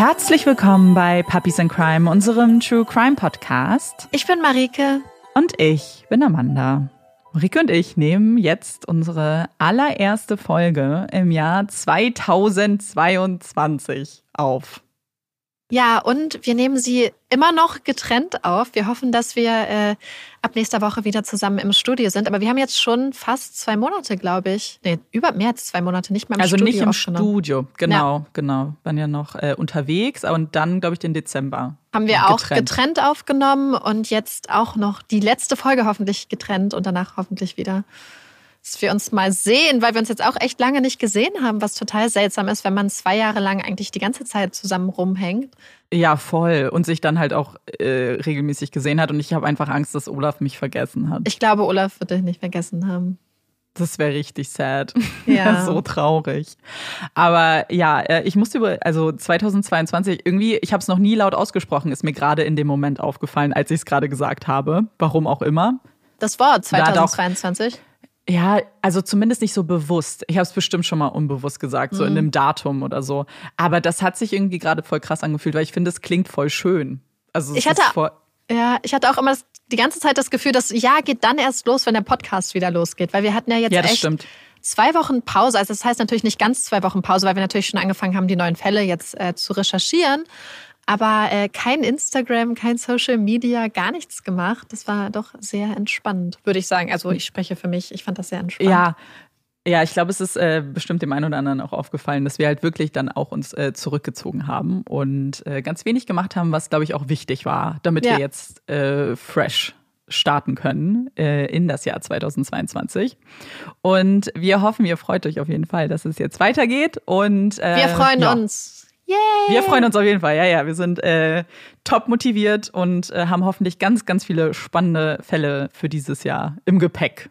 Herzlich willkommen bei Puppies in Crime, unserem True Crime Podcast. Ich bin Marike. Und ich bin Amanda. Marike und ich nehmen jetzt unsere allererste Folge im Jahr 2022 auf. Ja, und wir nehmen sie immer noch getrennt auf. Wir hoffen, dass wir äh, ab nächster Woche wieder zusammen im Studio sind. Aber wir haben jetzt schon fast zwei Monate, glaube ich. Nee, über mehr als zwei Monate, nicht mal im also Studio. Also nicht im Studio, genau, ja. genau. Waren ja noch äh, unterwegs und dann, glaube ich, den Dezember. Haben wir getrennt. auch getrennt aufgenommen und jetzt auch noch die letzte Folge hoffentlich getrennt und danach hoffentlich wieder dass wir uns mal sehen, weil wir uns jetzt auch echt lange nicht gesehen haben, was total seltsam ist, wenn man zwei Jahre lang eigentlich die ganze Zeit zusammen rumhängt. Ja, voll. Und sich dann halt auch äh, regelmäßig gesehen hat. Und ich habe einfach Angst, dass Olaf mich vergessen hat. Ich glaube, Olaf wird dich nicht vergessen haben. Das wäre richtig sad. Ja. so traurig. Aber ja, äh, ich musste über, also 2022, irgendwie, ich habe es noch nie laut ausgesprochen, ist mir gerade in dem Moment aufgefallen, als ich es gerade gesagt habe. Warum auch immer. Das Wort 2022? Ja, also zumindest nicht so bewusst. Ich habe es bestimmt schon mal unbewusst gesagt, so mhm. in einem Datum oder so. Aber das hat sich irgendwie gerade voll krass angefühlt, weil ich finde, es klingt voll schön. Also ich hatte, ja, ich hatte auch immer das, die ganze Zeit das Gefühl, das Jahr geht dann erst los, wenn der Podcast wieder losgeht, weil wir hatten ja jetzt ja, echt stimmt. zwei Wochen Pause. Also das heißt natürlich nicht ganz zwei Wochen Pause, weil wir natürlich schon angefangen haben, die neuen Fälle jetzt äh, zu recherchieren aber äh, kein Instagram, kein Social Media, gar nichts gemacht. Das war doch sehr entspannt, würde ich sagen. Also ich spreche für mich, ich fand das sehr entspannt. Ja. Ja, ich glaube, es ist äh, bestimmt dem einen oder anderen auch aufgefallen, dass wir halt wirklich dann auch uns äh, zurückgezogen haben und äh, ganz wenig gemacht haben, was, glaube ich, auch wichtig war, damit ja. wir jetzt äh, fresh starten können äh, in das Jahr 2022. Und wir hoffen, ihr freut euch auf jeden Fall, dass es jetzt weitergeht. Und äh, wir freuen ja. uns. Yay! Wir freuen uns auf jeden Fall. Ja, ja, wir sind äh, top motiviert und äh, haben hoffentlich ganz, ganz viele spannende Fälle für dieses Jahr im Gepäck.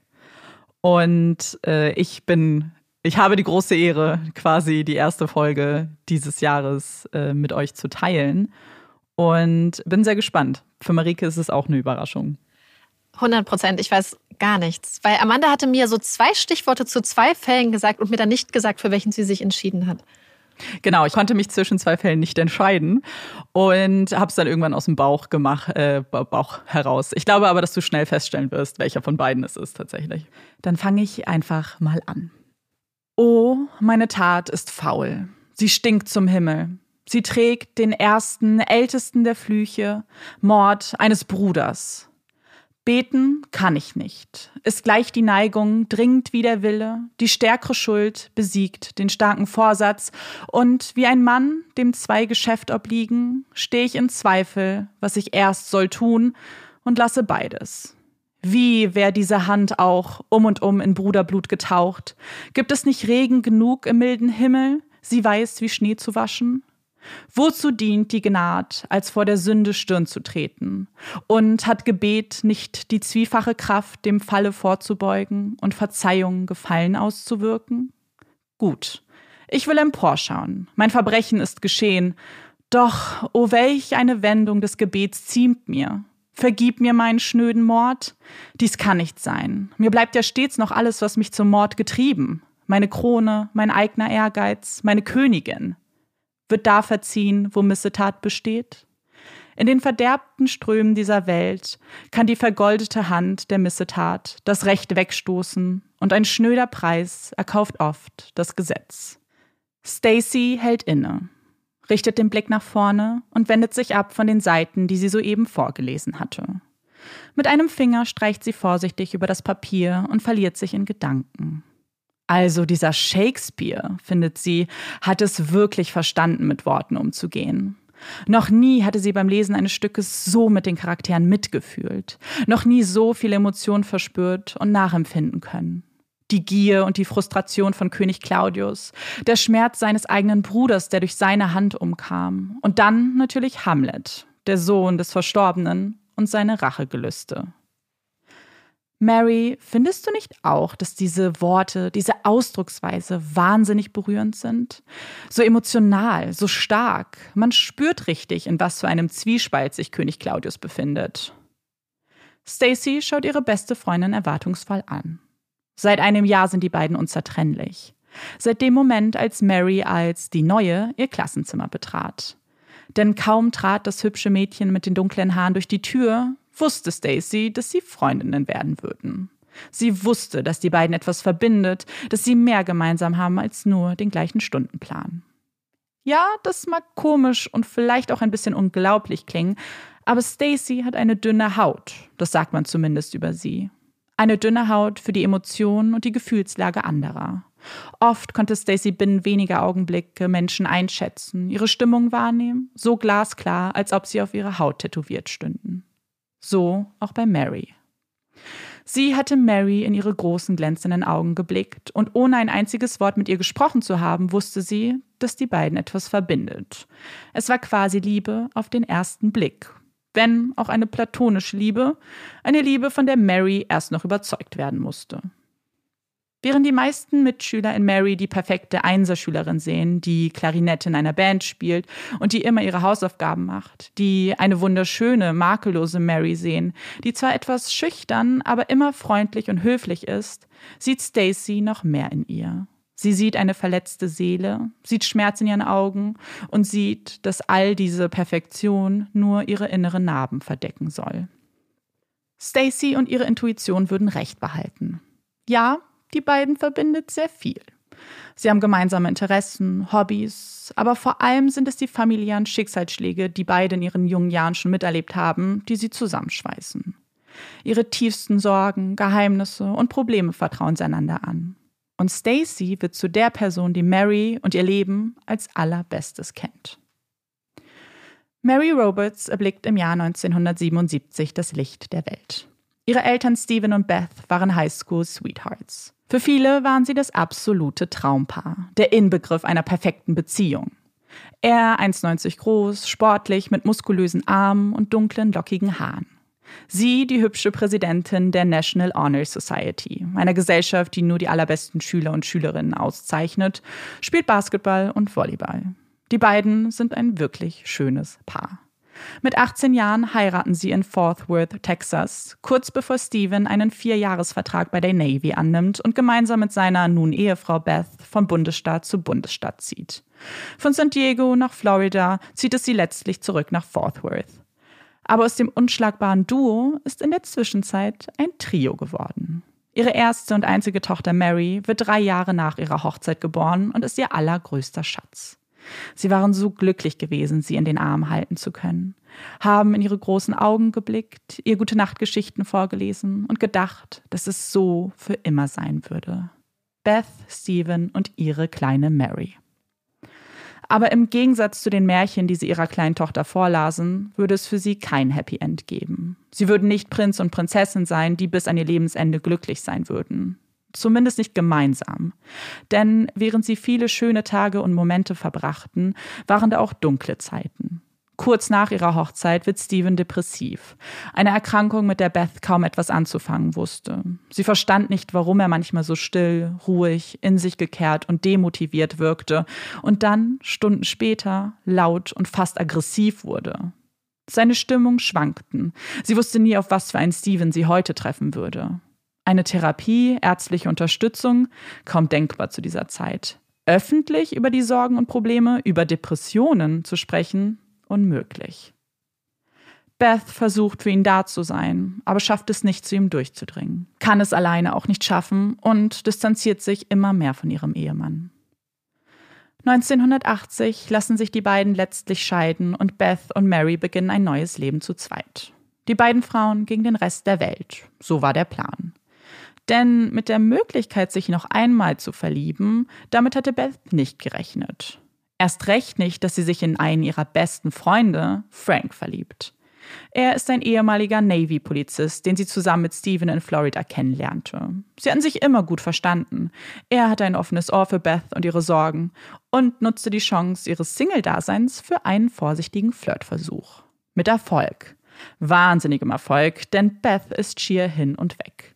Und äh, ich bin, ich habe die große Ehre, quasi die erste Folge dieses Jahres äh, mit euch zu teilen. Und bin sehr gespannt. Für Marike ist es auch eine Überraschung. 100 Prozent. Ich weiß gar nichts. Weil Amanda hatte mir so zwei Stichworte zu zwei Fällen gesagt und mir dann nicht gesagt, für welchen sie sich entschieden hat. Genau, ich konnte mich zwischen zwei Fällen nicht entscheiden und habe es dann irgendwann aus dem Bauch gemacht, äh, Bauch heraus. Ich glaube aber, dass du schnell feststellen wirst, welcher von beiden es ist tatsächlich. Dann fange ich einfach mal an. Oh, meine Tat ist faul. Sie stinkt zum Himmel. Sie trägt den ersten, ältesten der Flüche, Mord eines Bruders. Beten kann ich nicht. Ist gleich die Neigung, dringend wie der Wille, die stärkere Schuld besiegt den starken Vorsatz, und wie ein Mann, dem zwei Geschäft obliegen, stehe ich in Zweifel, was ich erst soll tun, und lasse beides. Wie wär diese Hand auch um und um in Bruderblut getaucht? Gibt es nicht Regen genug im milden Himmel, sie weiß wie Schnee zu waschen? Wozu dient die Gnad, als vor der Sünde Stirn zu treten? Und hat Gebet nicht die zwiefache Kraft, dem Falle vorzubeugen und Verzeihung Gefallen auszuwirken? Gut, ich will emporschauen, mein Verbrechen ist geschehen, doch, o oh welch eine Wendung des Gebets ziemt mir. Vergib mir meinen schnöden Mord? Dies kann nicht sein. Mir bleibt ja stets noch alles, was mich zum Mord getrieben. Meine Krone, mein eigener Ehrgeiz, meine Königin wird da verziehen, wo Missetat besteht? In den verderbten Strömen dieser Welt kann die vergoldete Hand der Missetat das Recht wegstoßen und ein schnöder Preis erkauft oft das Gesetz. Stacy hält inne, richtet den Blick nach vorne und wendet sich ab von den Seiten, die sie soeben vorgelesen hatte. Mit einem Finger streicht sie vorsichtig über das Papier und verliert sich in Gedanken. Also dieser Shakespeare, findet sie, hat es wirklich verstanden, mit Worten umzugehen. Noch nie hatte sie beim Lesen eines Stückes so mit den Charakteren mitgefühlt, noch nie so viel Emotion verspürt und nachempfinden können. Die Gier und die Frustration von König Claudius, der Schmerz seines eigenen Bruders, der durch seine Hand umkam, und dann natürlich Hamlet, der Sohn des Verstorbenen und seine Rachegelüste. Mary, findest du nicht auch, dass diese Worte, diese Ausdrucksweise wahnsinnig berührend sind? So emotional, so stark. Man spürt richtig, in was für einem Zwiespalt sich König Claudius befindet. Stacy schaut ihre beste Freundin erwartungsvoll an. Seit einem Jahr sind die beiden unzertrennlich. Seit dem Moment, als Mary als die Neue ihr Klassenzimmer betrat. Denn kaum trat das hübsche Mädchen mit den dunklen Haaren durch die Tür, wusste Stacy, dass sie Freundinnen werden würden. Sie wusste, dass die beiden etwas verbindet, dass sie mehr gemeinsam haben als nur den gleichen Stundenplan. Ja, das mag komisch und vielleicht auch ein bisschen unglaublich klingen, aber Stacy hat eine dünne Haut, das sagt man zumindest über sie. Eine dünne Haut für die Emotionen und die Gefühlslage anderer. Oft konnte Stacy binnen weniger Augenblicke Menschen einschätzen, ihre Stimmung wahrnehmen, so glasklar, als ob sie auf ihre Haut tätowiert stünden. So auch bei Mary. Sie hatte Mary in ihre großen glänzenden Augen geblickt, und ohne ein einziges Wort mit ihr gesprochen zu haben, wusste sie, dass die beiden etwas verbindet. Es war quasi Liebe auf den ersten Blick, wenn auch eine platonische Liebe, eine Liebe, von der Mary erst noch überzeugt werden musste. Während die meisten Mitschüler in Mary die perfekte Einserschülerin sehen, die Klarinette in einer Band spielt und die immer ihre Hausaufgaben macht, die eine wunderschöne, makellose Mary sehen, die zwar etwas schüchtern, aber immer freundlich und höflich ist, sieht Stacy noch mehr in ihr. Sie sieht eine verletzte Seele, sieht Schmerz in ihren Augen und sieht, dass all diese Perfektion nur ihre inneren Narben verdecken soll. Stacy und ihre Intuition würden Recht behalten. Ja, die beiden verbindet sehr viel. Sie haben gemeinsame Interessen, Hobbys, aber vor allem sind es die familiären Schicksalsschläge, die beide in ihren jungen Jahren schon miterlebt haben, die sie zusammenschweißen. Ihre tiefsten Sorgen, Geheimnisse und Probleme vertrauen sie einander an. Und Stacy wird zu der Person, die Mary und ihr Leben als allerbestes kennt. Mary Roberts erblickt im Jahr 1977 das Licht der Welt. Ihre Eltern Stephen und Beth waren Highschool-Sweethearts. Für viele waren sie das absolute Traumpaar, der Inbegriff einer perfekten Beziehung. Er 1,90 groß, sportlich, mit muskulösen Armen und dunklen, lockigen Haaren. Sie die hübsche Präsidentin der National Honor Society, einer Gesellschaft, die nur die allerbesten Schüler und Schülerinnen auszeichnet, spielt Basketball und Volleyball. Die beiden sind ein wirklich schönes Paar. Mit 18 Jahren heiraten sie in Fort Worth, Texas, kurz bevor Steven einen Vierjahresvertrag bei der Navy annimmt und gemeinsam mit seiner nun Ehefrau Beth von Bundesstaat zu Bundesstaat zieht. Von San Diego nach Florida zieht es sie letztlich zurück nach Fort Worth. Aber aus dem unschlagbaren Duo ist in der Zwischenzeit ein Trio geworden. Ihre erste und einzige Tochter Mary wird drei Jahre nach ihrer Hochzeit geboren und ist ihr allergrößter Schatz. Sie waren so glücklich gewesen, sie in den Arm halten zu können, haben in ihre großen Augen geblickt, ihr gute Nachtgeschichten vorgelesen und gedacht, dass es so für immer sein würde. Beth, Stephen und ihre kleine Mary. Aber im Gegensatz zu den Märchen, die sie ihrer kleinen Tochter vorlasen, würde es für sie kein Happy End geben. Sie würden nicht Prinz und Prinzessin sein, die bis an ihr Lebensende glücklich sein würden zumindest nicht gemeinsam. Denn während sie viele schöne Tage und Momente verbrachten, waren da auch dunkle Zeiten. Kurz nach ihrer Hochzeit wird Steven depressiv. Eine Erkrankung, mit der Beth kaum etwas anzufangen wusste. Sie verstand nicht, warum er manchmal so still, ruhig, in sich gekehrt und demotiviert wirkte und dann, Stunden später, laut und fast aggressiv wurde. Seine Stimmung schwankten. Sie wusste nie, auf was für einen Steven sie heute treffen würde. Eine Therapie, ärztliche Unterstützung, kaum denkbar zu dieser Zeit. Öffentlich über die Sorgen und Probleme, über Depressionen zu sprechen, unmöglich. Beth versucht für ihn da zu sein, aber schafft es nicht, zu ihm durchzudringen, kann es alleine auch nicht schaffen und distanziert sich immer mehr von ihrem Ehemann. 1980 lassen sich die beiden letztlich scheiden und Beth und Mary beginnen ein neues Leben zu zweit. Die beiden Frauen gegen den Rest der Welt. So war der Plan. Denn mit der Möglichkeit, sich noch einmal zu verlieben, damit hatte Beth nicht gerechnet. Erst recht nicht, dass sie sich in einen ihrer besten Freunde, Frank, verliebt. Er ist ein ehemaliger Navy-Polizist, den sie zusammen mit Steven in Florida kennenlernte. Sie hatten sich immer gut verstanden. Er hatte ein offenes Ohr für Beth und ihre Sorgen und nutzte die Chance ihres Single-Daseins für einen vorsichtigen Flirtversuch. Mit Erfolg. Wahnsinnigem Erfolg, denn Beth ist schier hin und weg.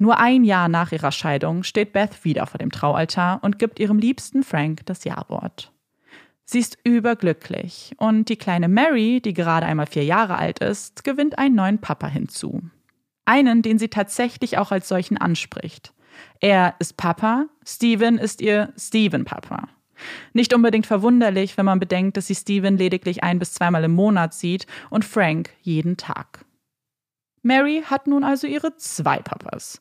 Nur ein Jahr nach ihrer Scheidung steht Beth wieder vor dem Traualtar und gibt ihrem liebsten Frank das Ja-Wort. Sie ist überglücklich und die kleine Mary, die gerade einmal vier Jahre alt ist, gewinnt einen neuen Papa hinzu. Einen, den sie tatsächlich auch als solchen anspricht. Er ist Papa, Steven ist ihr Steven-Papa. Nicht unbedingt verwunderlich, wenn man bedenkt, dass sie Steven lediglich ein bis zweimal im Monat sieht und Frank jeden Tag. Mary hat nun also ihre zwei Papas.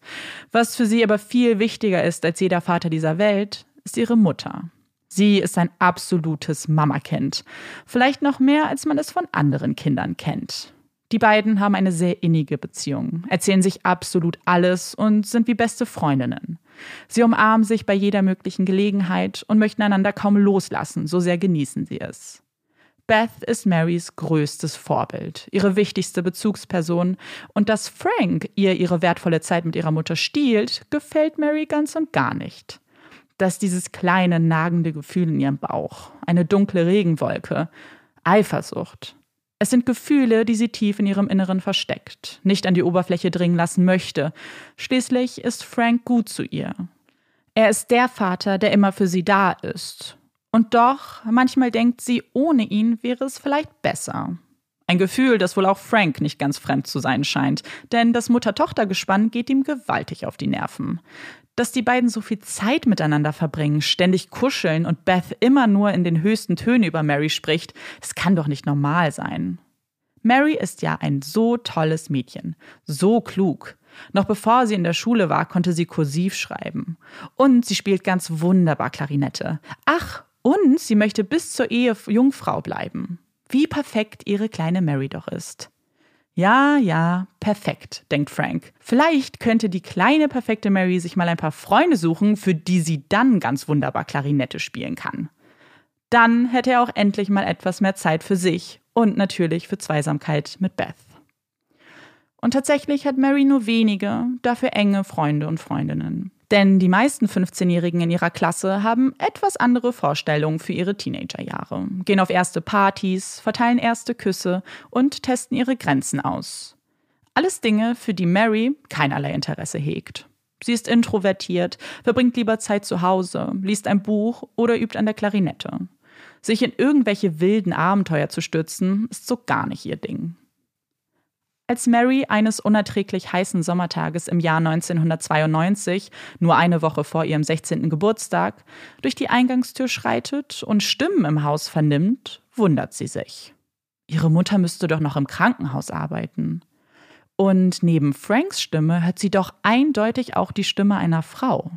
Was für sie aber viel wichtiger ist als jeder Vater dieser Welt, ist ihre Mutter. Sie ist ein absolutes Mamakind. Vielleicht noch mehr, als man es von anderen Kindern kennt. Die beiden haben eine sehr innige Beziehung, erzählen sich absolut alles und sind wie beste Freundinnen. Sie umarmen sich bei jeder möglichen Gelegenheit und möchten einander kaum loslassen, so sehr genießen sie es. Beth ist Marys größtes Vorbild, ihre wichtigste Bezugsperson, und dass Frank ihr ihre wertvolle Zeit mit ihrer Mutter stiehlt, gefällt Mary ganz und gar nicht. Dass dieses kleine, nagende Gefühl in ihrem Bauch, eine dunkle Regenwolke, Eifersucht. Es sind Gefühle, die sie tief in ihrem Inneren versteckt, nicht an die Oberfläche dringen lassen möchte. Schließlich ist Frank gut zu ihr. Er ist der Vater, der immer für sie da ist, und doch, manchmal denkt sie, ohne ihn wäre es vielleicht besser. Ein Gefühl, das wohl auch Frank nicht ganz fremd zu sein scheint, denn das Mutter-Tochter-Gespann geht ihm gewaltig auf die Nerven. Dass die beiden so viel Zeit miteinander verbringen, ständig kuscheln und Beth immer nur in den höchsten Tönen über Mary spricht, das kann doch nicht normal sein. Mary ist ja ein so tolles Mädchen, so klug. Noch bevor sie in der Schule war, konnte sie kursiv schreiben. Und sie spielt ganz wunderbar Klarinette. Ach, und sie möchte bis zur Ehe Jungfrau bleiben. Wie perfekt ihre kleine Mary doch ist. Ja, ja, perfekt, denkt Frank. Vielleicht könnte die kleine perfekte Mary sich mal ein paar Freunde suchen, für die sie dann ganz wunderbar Klarinette spielen kann. Dann hätte er auch endlich mal etwas mehr Zeit für sich und natürlich für Zweisamkeit mit Beth. Und tatsächlich hat Mary nur wenige, dafür enge Freunde und Freundinnen. Denn die meisten 15-Jährigen in ihrer Klasse haben etwas andere Vorstellungen für ihre Teenagerjahre, gehen auf erste Partys, verteilen erste Küsse und testen ihre Grenzen aus. Alles Dinge, für die Mary keinerlei Interesse hegt. Sie ist introvertiert, verbringt lieber Zeit zu Hause, liest ein Buch oder übt an der Klarinette. Sich in irgendwelche wilden Abenteuer zu stürzen, ist so gar nicht ihr Ding. Als Mary eines unerträglich heißen Sommertages im Jahr 1992, nur eine Woche vor ihrem 16. Geburtstag, durch die Eingangstür schreitet und Stimmen im Haus vernimmt, wundert sie sich. Ihre Mutter müsste doch noch im Krankenhaus arbeiten. Und neben Franks Stimme hört sie doch eindeutig auch die Stimme einer Frau.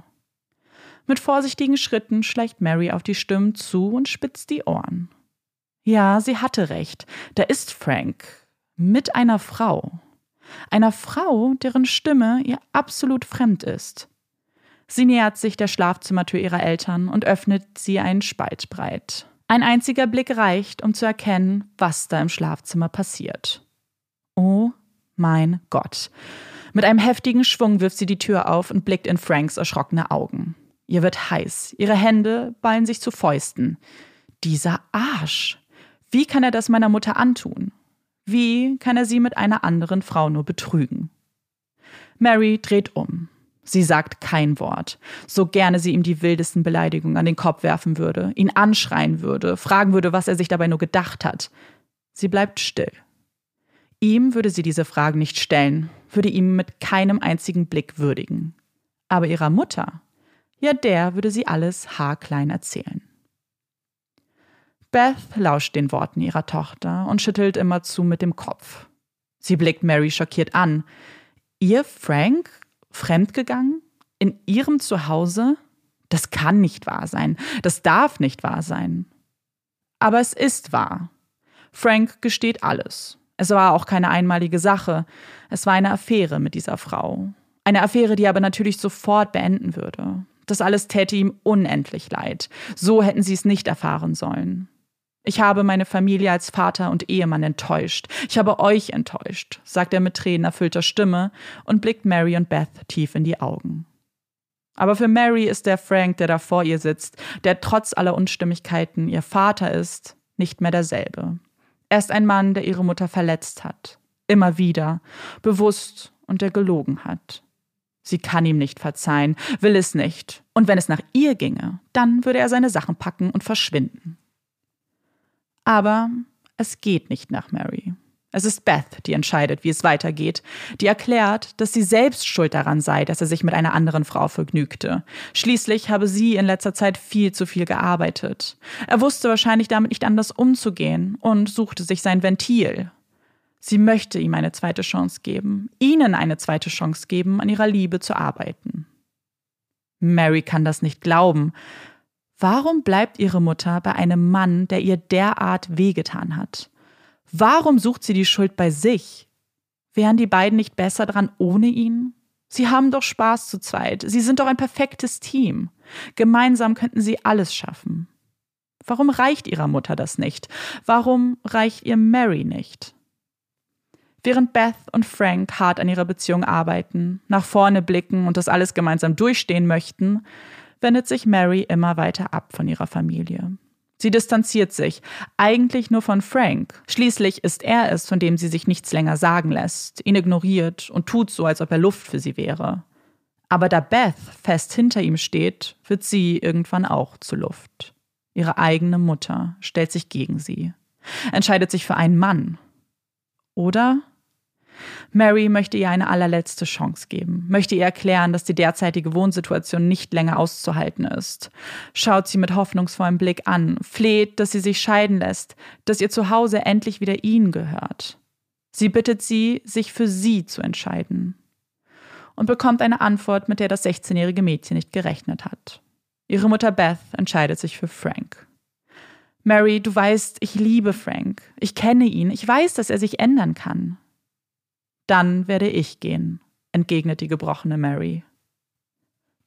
Mit vorsichtigen Schritten schleicht Mary auf die Stimmen zu und spitzt die Ohren. Ja, sie hatte recht. Da ist Frank, mit einer Frau. Einer Frau, deren Stimme ihr absolut fremd ist. Sie nähert sich der Schlafzimmertür ihrer Eltern und öffnet sie einen Spalt breit. Ein einziger Blick reicht, um zu erkennen, was da im Schlafzimmer passiert. Oh mein Gott. Mit einem heftigen Schwung wirft sie die Tür auf und blickt in Franks erschrockene Augen. Ihr wird heiß, ihre Hände ballen sich zu Fäusten. Dieser Arsch. Wie kann er das meiner Mutter antun? Wie kann er sie mit einer anderen Frau nur betrügen? Mary dreht um. Sie sagt kein Wort, so gerne sie ihm die wildesten Beleidigungen an den Kopf werfen würde, ihn anschreien würde, fragen würde, was er sich dabei nur gedacht hat. Sie bleibt still. Ihm würde sie diese Fragen nicht stellen, würde ihm mit keinem einzigen Blick würdigen. Aber ihrer Mutter, ja, der würde sie alles haarklein erzählen. Beth lauscht den Worten ihrer Tochter und schüttelt immerzu mit dem Kopf. Sie blickt Mary schockiert an. Ihr Frank? Fremdgegangen? In ihrem Zuhause? Das kann nicht wahr sein. Das darf nicht wahr sein. Aber es ist wahr. Frank gesteht alles. Es war auch keine einmalige Sache. Es war eine Affäre mit dieser Frau. Eine Affäre, die er aber natürlich sofort beenden würde. Das alles täte ihm unendlich leid. So hätten sie es nicht erfahren sollen. Ich habe meine Familie als Vater und Ehemann enttäuscht. Ich habe euch enttäuscht, sagt er mit tränenerfüllter Stimme und blickt Mary und Beth tief in die Augen. Aber für Mary ist der Frank, der da vor ihr sitzt, der trotz aller Unstimmigkeiten ihr Vater ist, nicht mehr derselbe. Er ist ein Mann, der ihre Mutter verletzt hat. Immer wieder, bewusst und der gelogen hat. Sie kann ihm nicht verzeihen, will es nicht. Und wenn es nach ihr ginge, dann würde er seine Sachen packen und verschwinden. Aber es geht nicht nach Mary. Es ist Beth, die entscheidet, wie es weitergeht, die erklärt, dass sie selbst schuld daran sei, dass er sich mit einer anderen Frau vergnügte. Schließlich habe sie in letzter Zeit viel zu viel gearbeitet. Er wusste wahrscheinlich damit nicht anders umzugehen und suchte sich sein Ventil. Sie möchte ihm eine zweite Chance geben, ihnen eine zweite Chance geben, an ihrer Liebe zu arbeiten. Mary kann das nicht glauben. Warum bleibt ihre Mutter bei einem Mann, der ihr derart wehgetan hat? Warum sucht sie die Schuld bei sich? Wären die beiden nicht besser dran ohne ihn? Sie haben doch Spaß zu zweit. Sie sind doch ein perfektes Team. Gemeinsam könnten sie alles schaffen. Warum reicht ihrer Mutter das nicht? Warum reicht ihr Mary nicht? Während Beth und Frank hart an ihrer Beziehung arbeiten, nach vorne blicken und das alles gemeinsam durchstehen möchten, wendet sich Mary immer weiter ab von ihrer Familie. Sie distanziert sich, eigentlich nur von Frank. Schließlich ist er es, von dem sie sich nichts länger sagen lässt, ihn ignoriert und tut so, als ob er Luft für sie wäre. Aber da Beth fest hinter ihm steht, wird sie irgendwann auch zu Luft. Ihre eigene Mutter stellt sich gegen sie, entscheidet sich für einen Mann. Oder Mary möchte ihr eine allerletzte Chance geben, möchte ihr erklären, dass die derzeitige Wohnsituation nicht länger auszuhalten ist. Schaut sie mit hoffnungsvollem Blick an, fleht, dass sie sich scheiden lässt, dass ihr Zuhause endlich wieder ihnen gehört. Sie bittet sie, sich für sie zu entscheiden. Und bekommt eine Antwort, mit der das 16-jährige Mädchen nicht gerechnet hat. Ihre Mutter Beth entscheidet sich für Frank. Mary, du weißt, ich liebe Frank. Ich kenne ihn. Ich weiß, dass er sich ändern kann. Dann werde ich gehen, entgegnet die gebrochene Mary.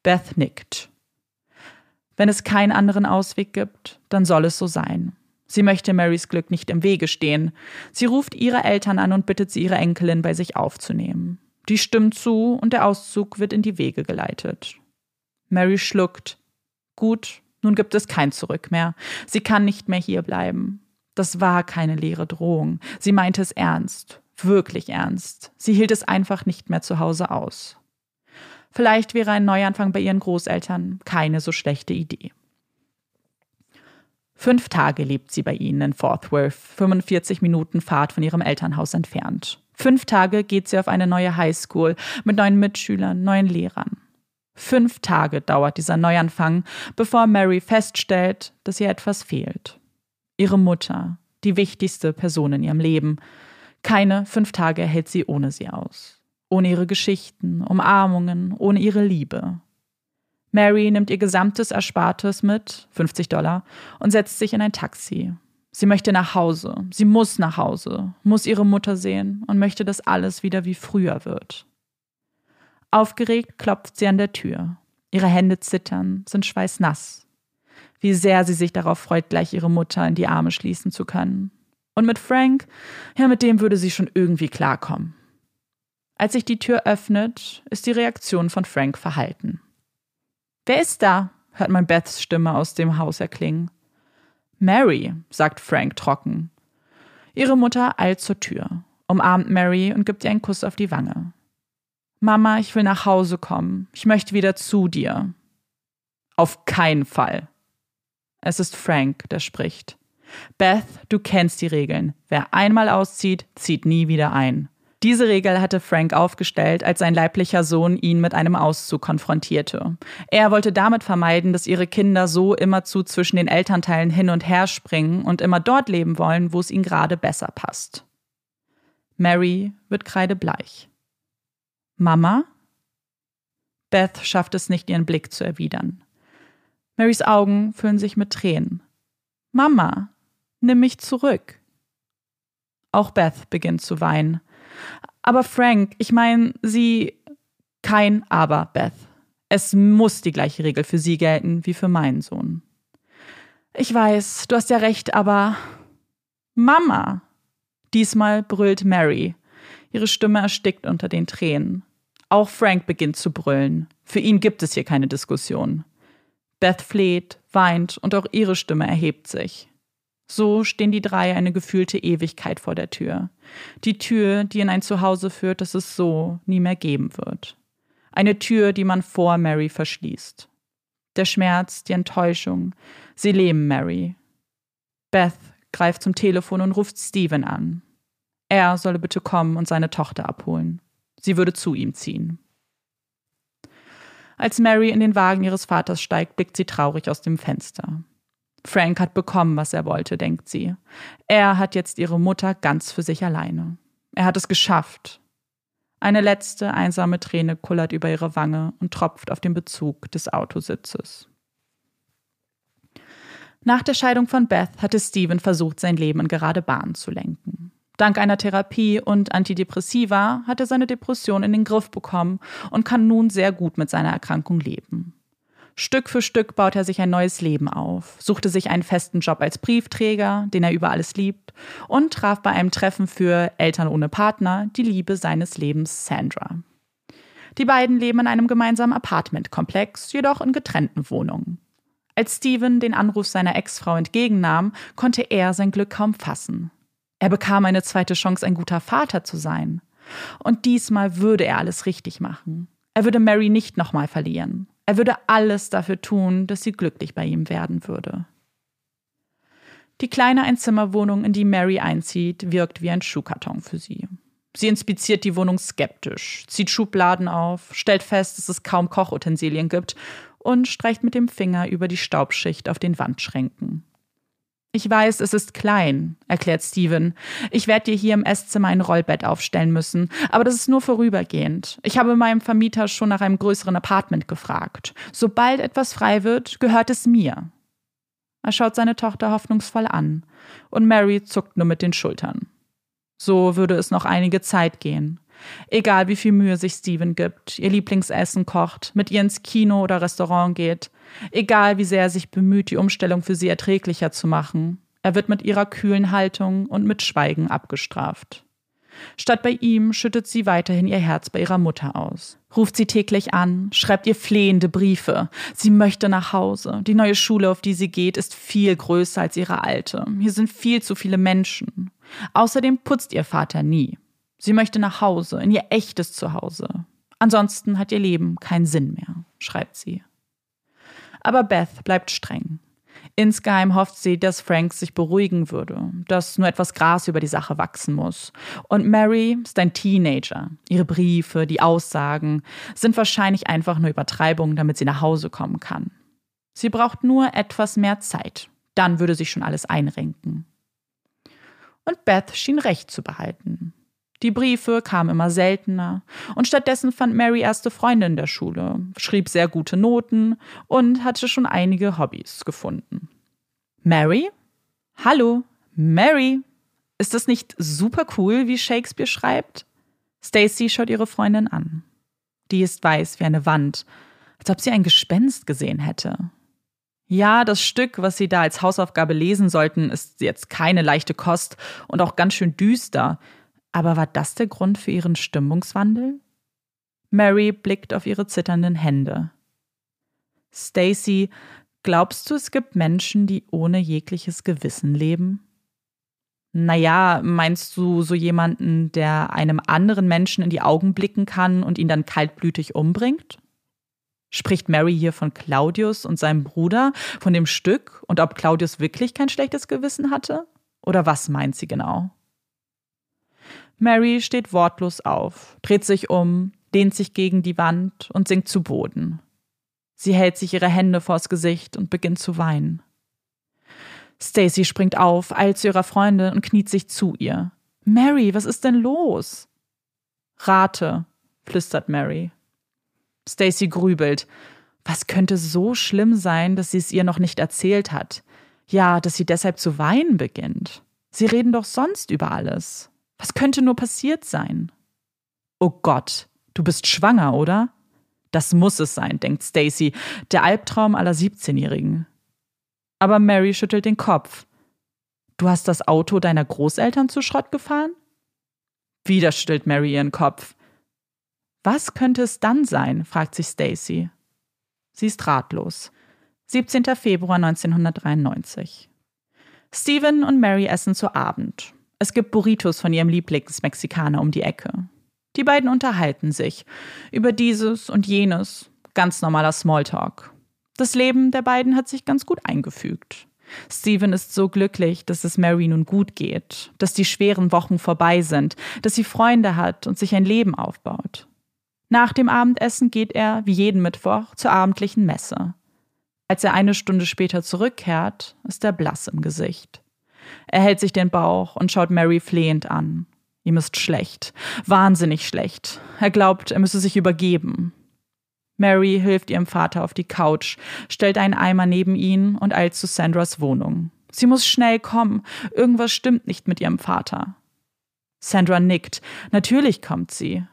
Beth nickt. Wenn es keinen anderen Ausweg gibt, dann soll es so sein. Sie möchte Marys Glück nicht im Wege stehen. Sie ruft ihre Eltern an und bittet sie, ihre Enkelin bei sich aufzunehmen. Die stimmt zu und der Auszug wird in die Wege geleitet. Mary schluckt. Gut, nun gibt es kein Zurück mehr. Sie kann nicht mehr hier bleiben. Das war keine leere Drohung. Sie meinte es ernst wirklich ernst. Sie hielt es einfach nicht mehr zu Hause aus. Vielleicht wäre ein Neuanfang bei ihren Großeltern keine so schlechte Idee. Fünf Tage lebt sie bei ihnen in Fort Worth, 45 Minuten Fahrt von ihrem Elternhaus entfernt. Fünf Tage geht sie auf eine neue Highschool mit neuen Mitschülern, neuen Lehrern. Fünf Tage dauert dieser Neuanfang, bevor Mary feststellt, dass ihr etwas fehlt. Ihre Mutter, die wichtigste Person in ihrem Leben, keine fünf Tage hält sie ohne sie aus. Ohne ihre Geschichten, Umarmungen, ohne ihre Liebe. Mary nimmt ihr gesamtes Erspartes mit, 50 Dollar, und setzt sich in ein Taxi. Sie möchte nach Hause, sie muss nach Hause, muss ihre Mutter sehen und möchte, dass alles wieder wie früher wird. Aufgeregt klopft sie an der Tür. Ihre Hände zittern, sind schweißnass. Wie sehr sie sich darauf freut, gleich ihre Mutter in die Arme schließen zu können. Und mit Frank, ja, mit dem würde sie schon irgendwie klarkommen. Als sich die Tür öffnet, ist die Reaktion von Frank verhalten. Wer ist da? hört man Beths Stimme aus dem Haus erklingen. Mary, sagt Frank trocken. Ihre Mutter eilt zur Tür, umarmt Mary und gibt ihr einen Kuss auf die Wange. Mama, ich will nach Hause kommen. Ich möchte wieder zu dir. Auf keinen Fall. Es ist Frank, der spricht. Beth, du kennst die Regeln. Wer einmal auszieht, zieht nie wieder ein. Diese Regel hatte Frank aufgestellt, als sein leiblicher Sohn ihn mit einem Auszug konfrontierte. Er wollte damit vermeiden, dass ihre Kinder so immerzu zwischen den Elternteilen hin und her springen und immer dort leben wollen, wo es ihnen gerade besser passt. Mary wird kreidebleich. Mama? Beth schafft es nicht, ihren Blick zu erwidern. Marys Augen füllen sich mit Tränen. Mama, nimm mich zurück. Auch Beth beginnt zu weinen. Aber Frank, ich meine, sie. Kein Aber, Beth. Es muss die gleiche Regel für sie gelten wie für meinen Sohn. Ich weiß, du hast ja recht, aber. Mama! Diesmal brüllt Mary. Ihre Stimme erstickt unter den Tränen. Auch Frank beginnt zu brüllen. Für ihn gibt es hier keine Diskussion. Beth fleht, weint und auch ihre Stimme erhebt sich. So stehen die drei eine gefühlte Ewigkeit vor der Tür. Die Tür, die in ein Zuhause führt, das es so nie mehr geben wird. Eine Tür, die man vor Mary verschließt. Der Schmerz, die Enttäuschung, sie leben Mary. Beth greift zum Telefon und ruft Steven an. Er solle bitte kommen und seine Tochter abholen. Sie würde zu ihm ziehen. Als Mary in den Wagen ihres Vaters steigt, blickt sie traurig aus dem Fenster. Frank hat bekommen, was er wollte, denkt sie. Er hat jetzt ihre Mutter ganz für sich alleine. Er hat es geschafft. Eine letzte einsame Träne kullert über ihre Wange und tropft auf den Bezug des Autositzes. Nach der Scheidung von Beth hatte Steven versucht, sein Leben in gerade Bahn zu lenken. Dank einer Therapie und Antidepressiva hat er seine Depression in den Griff bekommen und kann nun sehr gut mit seiner Erkrankung leben. Stück für Stück baut er sich ein neues Leben auf, suchte sich einen festen Job als Briefträger, den er über alles liebt, und traf bei einem Treffen für Eltern ohne Partner die Liebe seines Lebens Sandra. Die beiden leben in einem gemeinsamen Apartmentkomplex, jedoch in getrennten Wohnungen. Als Steven den Anruf seiner Ex-Frau entgegennahm, konnte er sein Glück kaum fassen. Er bekam eine zweite Chance, ein guter Vater zu sein. Und diesmal würde er alles richtig machen. Er würde Mary nicht nochmal verlieren. Er würde alles dafür tun, dass sie glücklich bei ihm werden würde. Die kleine Einzimmerwohnung, in die Mary einzieht, wirkt wie ein Schuhkarton für sie. Sie inspiziert die Wohnung skeptisch, zieht Schubladen auf, stellt fest, dass es kaum Kochutensilien gibt und streicht mit dem Finger über die Staubschicht auf den Wandschränken. Ich weiß, es ist klein, erklärt Steven. Ich werde dir hier im Esszimmer ein Rollbett aufstellen müssen, aber das ist nur vorübergehend. Ich habe meinem Vermieter schon nach einem größeren Apartment gefragt. Sobald etwas frei wird, gehört es mir. Er schaut seine Tochter hoffnungsvoll an, und Mary zuckt nur mit den Schultern. So würde es noch einige Zeit gehen. Egal wie viel Mühe sich Steven gibt, ihr Lieblingsessen kocht, mit ihr ins Kino oder Restaurant geht, egal wie sehr er sich bemüht, die Umstellung für sie erträglicher zu machen, er wird mit ihrer kühlen Haltung und mit Schweigen abgestraft. Statt bei ihm schüttet sie weiterhin ihr Herz bei ihrer Mutter aus. Ruft sie täglich an, schreibt ihr flehende Briefe. Sie möchte nach Hause. Die neue Schule, auf die sie geht, ist viel größer als ihre alte. Hier sind viel zu viele Menschen. Außerdem putzt ihr Vater nie. Sie möchte nach Hause, in ihr echtes Zuhause. Ansonsten hat ihr Leben keinen Sinn mehr, schreibt sie. Aber Beth bleibt streng. Insgeheim hofft sie, dass Frank sich beruhigen würde, dass nur etwas Gras über die Sache wachsen muss. Und Mary ist ein Teenager. Ihre Briefe, die Aussagen sind wahrscheinlich einfach nur Übertreibungen, damit sie nach Hause kommen kann. Sie braucht nur etwas mehr Zeit. Dann würde sich schon alles einrenken. Und Beth schien recht zu behalten. Die Briefe kamen immer seltener und stattdessen fand Mary erste Freunde in der Schule, schrieb sehr gute Noten und hatte schon einige Hobbys gefunden. Mary? Hallo, Mary? Ist das nicht super cool, wie Shakespeare schreibt? Stacy schaut ihre Freundin an. Die ist weiß wie eine Wand, als ob sie ein Gespenst gesehen hätte. Ja, das Stück, was sie da als Hausaufgabe lesen sollten, ist jetzt keine leichte Kost und auch ganz schön düster. Aber war das der Grund für ihren Stimmungswandel? Mary blickt auf ihre zitternden Hände. Stacy, glaubst du, es gibt Menschen, die ohne jegliches Gewissen leben? Naja, meinst du so jemanden, der einem anderen Menschen in die Augen blicken kann und ihn dann kaltblütig umbringt? Spricht Mary hier von Claudius und seinem Bruder, von dem Stück und ob Claudius wirklich kein schlechtes Gewissen hatte? Oder was meint sie genau? Mary steht wortlos auf, dreht sich um, lehnt sich gegen die Wand und sinkt zu Boden. Sie hält sich ihre Hände vors Gesicht und beginnt zu weinen. Stacy springt auf, eilt zu ihrer Freundin und kniet sich zu ihr. Mary, was ist denn los? Rate, flüstert Mary. Stacy grübelt. Was könnte so schlimm sein, dass sie es ihr noch nicht erzählt hat? Ja, dass sie deshalb zu weinen beginnt. Sie reden doch sonst über alles. Was könnte nur passiert sein? Oh Gott, du bist schwanger, oder? Das muss es sein, denkt Stacy, der Albtraum aller 17-Jährigen. Aber Mary schüttelt den Kopf. Du hast das Auto deiner Großeltern zu Schrott gefahren? Wieder schüttelt Mary ihren Kopf. Was könnte es dann sein? fragt sich Stacy. Sie ist ratlos. 17. Februar 1993. Stephen und Mary essen zu Abend. Es gibt Burritos von ihrem Lieblingsmexikaner um die Ecke. Die beiden unterhalten sich über dieses und jenes, ganz normaler Smalltalk. Das Leben der beiden hat sich ganz gut eingefügt. Steven ist so glücklich, dass es Mary nun gut geht, dass die schweren Wochen vorbei sind, dass sie Freunde hat und sich ein Leben aufbaut. Nach dem Abendessen geht er, wie jeden Mittwoch, zur abendlichen Messe. Als er eine Stunde später zurückkehrt, ist er blass im Gesicht. Er hält sich den Bauch und schaut Mary flehend an. Ihm ist schlecht, wahnsinnig schlecht. Er glaubt, er müsse sich übergeben. Mary hilft ihrem Vater auf die Couch, stellt einen Eimer neben ihn und eilt zu Sandras Wohnung. Sie muss schnell kommen. Irgendwas stimmt nicht mit ihrem Vater. Sandra nickt. Natürlich kommt sie.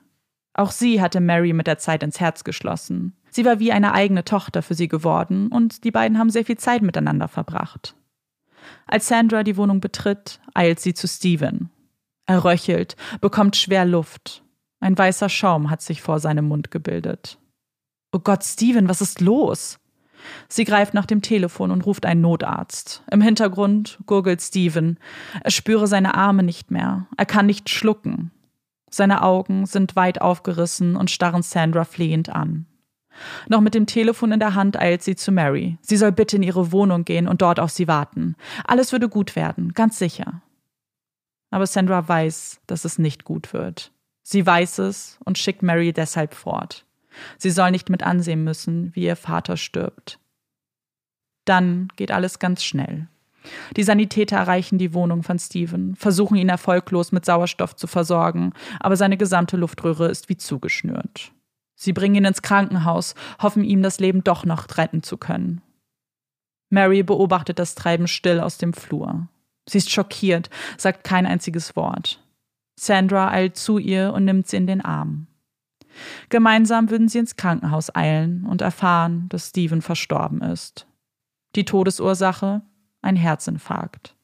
Auch sie hatte Mary mit der Zeit ins Herz geschlossen. Sie war wie eine eigene Tochter für sie geworden und die beiden haben sehr viel Zeit miteinander verbracht. Als Sandra die Wohnung betritt, eilt sie zu Steven. Er röchelt, bekommt schwer Luft. Ein weißer Schaum hat sich vor seinem Mund gebildet. Oh Gott, Steven, was ist los? Sie greift nach dem Telefon und ruft einen Notarzt. Im Hintergrund gurgelt Steven. Er spüre seine Arme nicht mehr. Er kann nicht schlucken. Seine Augen sind weit aufgerissen und starren Sandra flehend an. Noch mit dem Telefon in der Hand eilt sie zu Mary. Sie soll bitte in ihre Wohnung gehen und dort auf sie warten. Alles würde gut werden, ganz sicher. Aber Sandra weiß, dass es nicht gut wird. Sie weiß es und schickt Mary deshalb fort. Sie soll nicht mit ansehen müssen, wie ihr Vater stirbt. Dann geht alles ganz schnell. Die Sanitäter erreichen die Wohnung von Steven, versuchen ihn erfolglos mit Sauerstoff zu versorgen, aber seine gesamte Luftröhre ist wie zugeschnürt. Sie bringen ihn ins Krankenhaus, hoffen ihm das Leben doch noch retten zu können. Mary beobachtet das Treiben still aus dem Flur. Sie ist schockiert, sagt kein einziges Wort. Sandra eilt zu ihr und nimmt sie in den Arm. Gemeinsam würden sie ins Krankenhaus eilen und erfahren, dass Steven verstorben ist. Die Todesursache ein Herzinfarkt.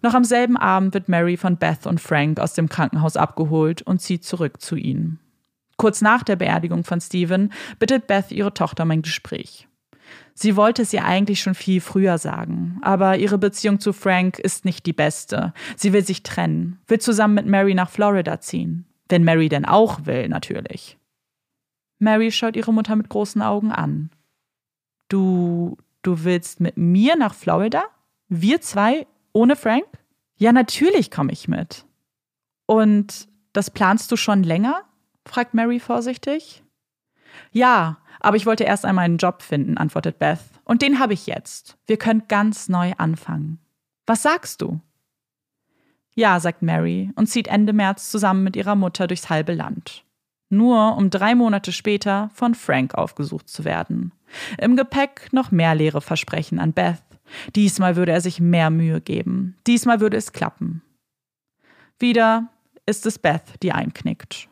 Noch am selben Abend wird Mary von Beth und Frank aus dem Krankenhaus abgeholt und zieht zurück zu ihnen. Kurz nach der Beerdigung von Steven bittet Beth ihre Tochter um ein Gespräch. Sie wollte es ihr eigentlich schon viel früher sagen, aber ihre Beziehung zu Frank ist nicht die beste. Sie will sich trennen, will zusammen mit Mary nach Florida ziehen. Wenn Mary denn auch will, natürlich. Mary schaut ihre Mutter mit großen Augen an. Du, du willst mit mir nach Florida? Wir zwei ohne Frank? Ja, natürlich komme ich mit. Und das planst du schon länger? Fragt Mary vorsichtig. Ja, aber ich wollte erst einmal einen Job finden, antwortet Beth. Und den habe ich jetzt. Wir können ganz neu anfangen. Was sagst du? Ja, sagt Mary und zieht Ende März zusammen mit ihrer Mutter durchs halbe Land. Nur um drei Monate später von Frank aufgesucht zu werden. Im Gepäck noch mehr leere Versprechen an Beth. Diesmal würde er sich mehr Mühe geben. Diesmal würde es klappen. Wieder ist es Beth, die einknickt.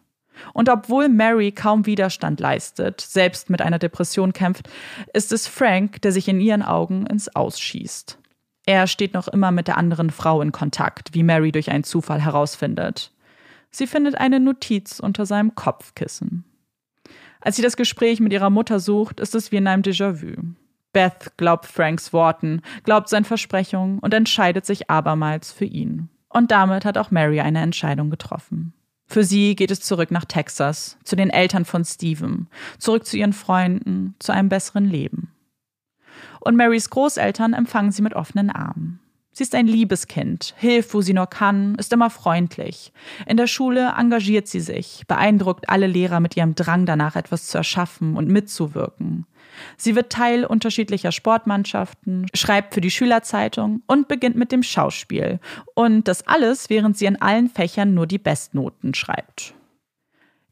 Und obwohl Mary kaum Widerstand leistet, selbst mit einer Depression kämpft, ist es Frank, der sich in ihren Augen ins Ausschießt. Er steht noch immer mit der anderen Frau in Kontakt, wie Mary durch einen Zufall herausfindet. Sie findet eine Notiz unter seinem Kopfkissen. Als sie das Gespräch mit ihrer Mutter sucht, ist es wie in einem Déjà-vu. Beth glaubt Franks Worten, glaubt seinen Versprechungen und entscheidet sich abermals für ihn. Und damit hat auch Mary eine Entscheidung getroffen. Für sie geht es zurück nach Texas, zu den Eltern von Steven, zurück zu ihren Freunden, zu einem besseren Leben. Und Marys Großeltern empfangen sie mit offenen Armen. Sie ist ein liebes Kind, hilft, wo sie nur kann, ist immer freundlich. In der Schule engagiert sie sich, beeindruckt alle Lehrer mit ihrem Drang danach, etwas zu erschaffen und mitzuwirken. Sie wird Teil unterschiedlicher Sportmannschaften, schreibt für die Schülerzeitung und beginnt mit dem Schauspiel. Und das alles, während sie in allen Fächern nur die Bestnoten schreibt.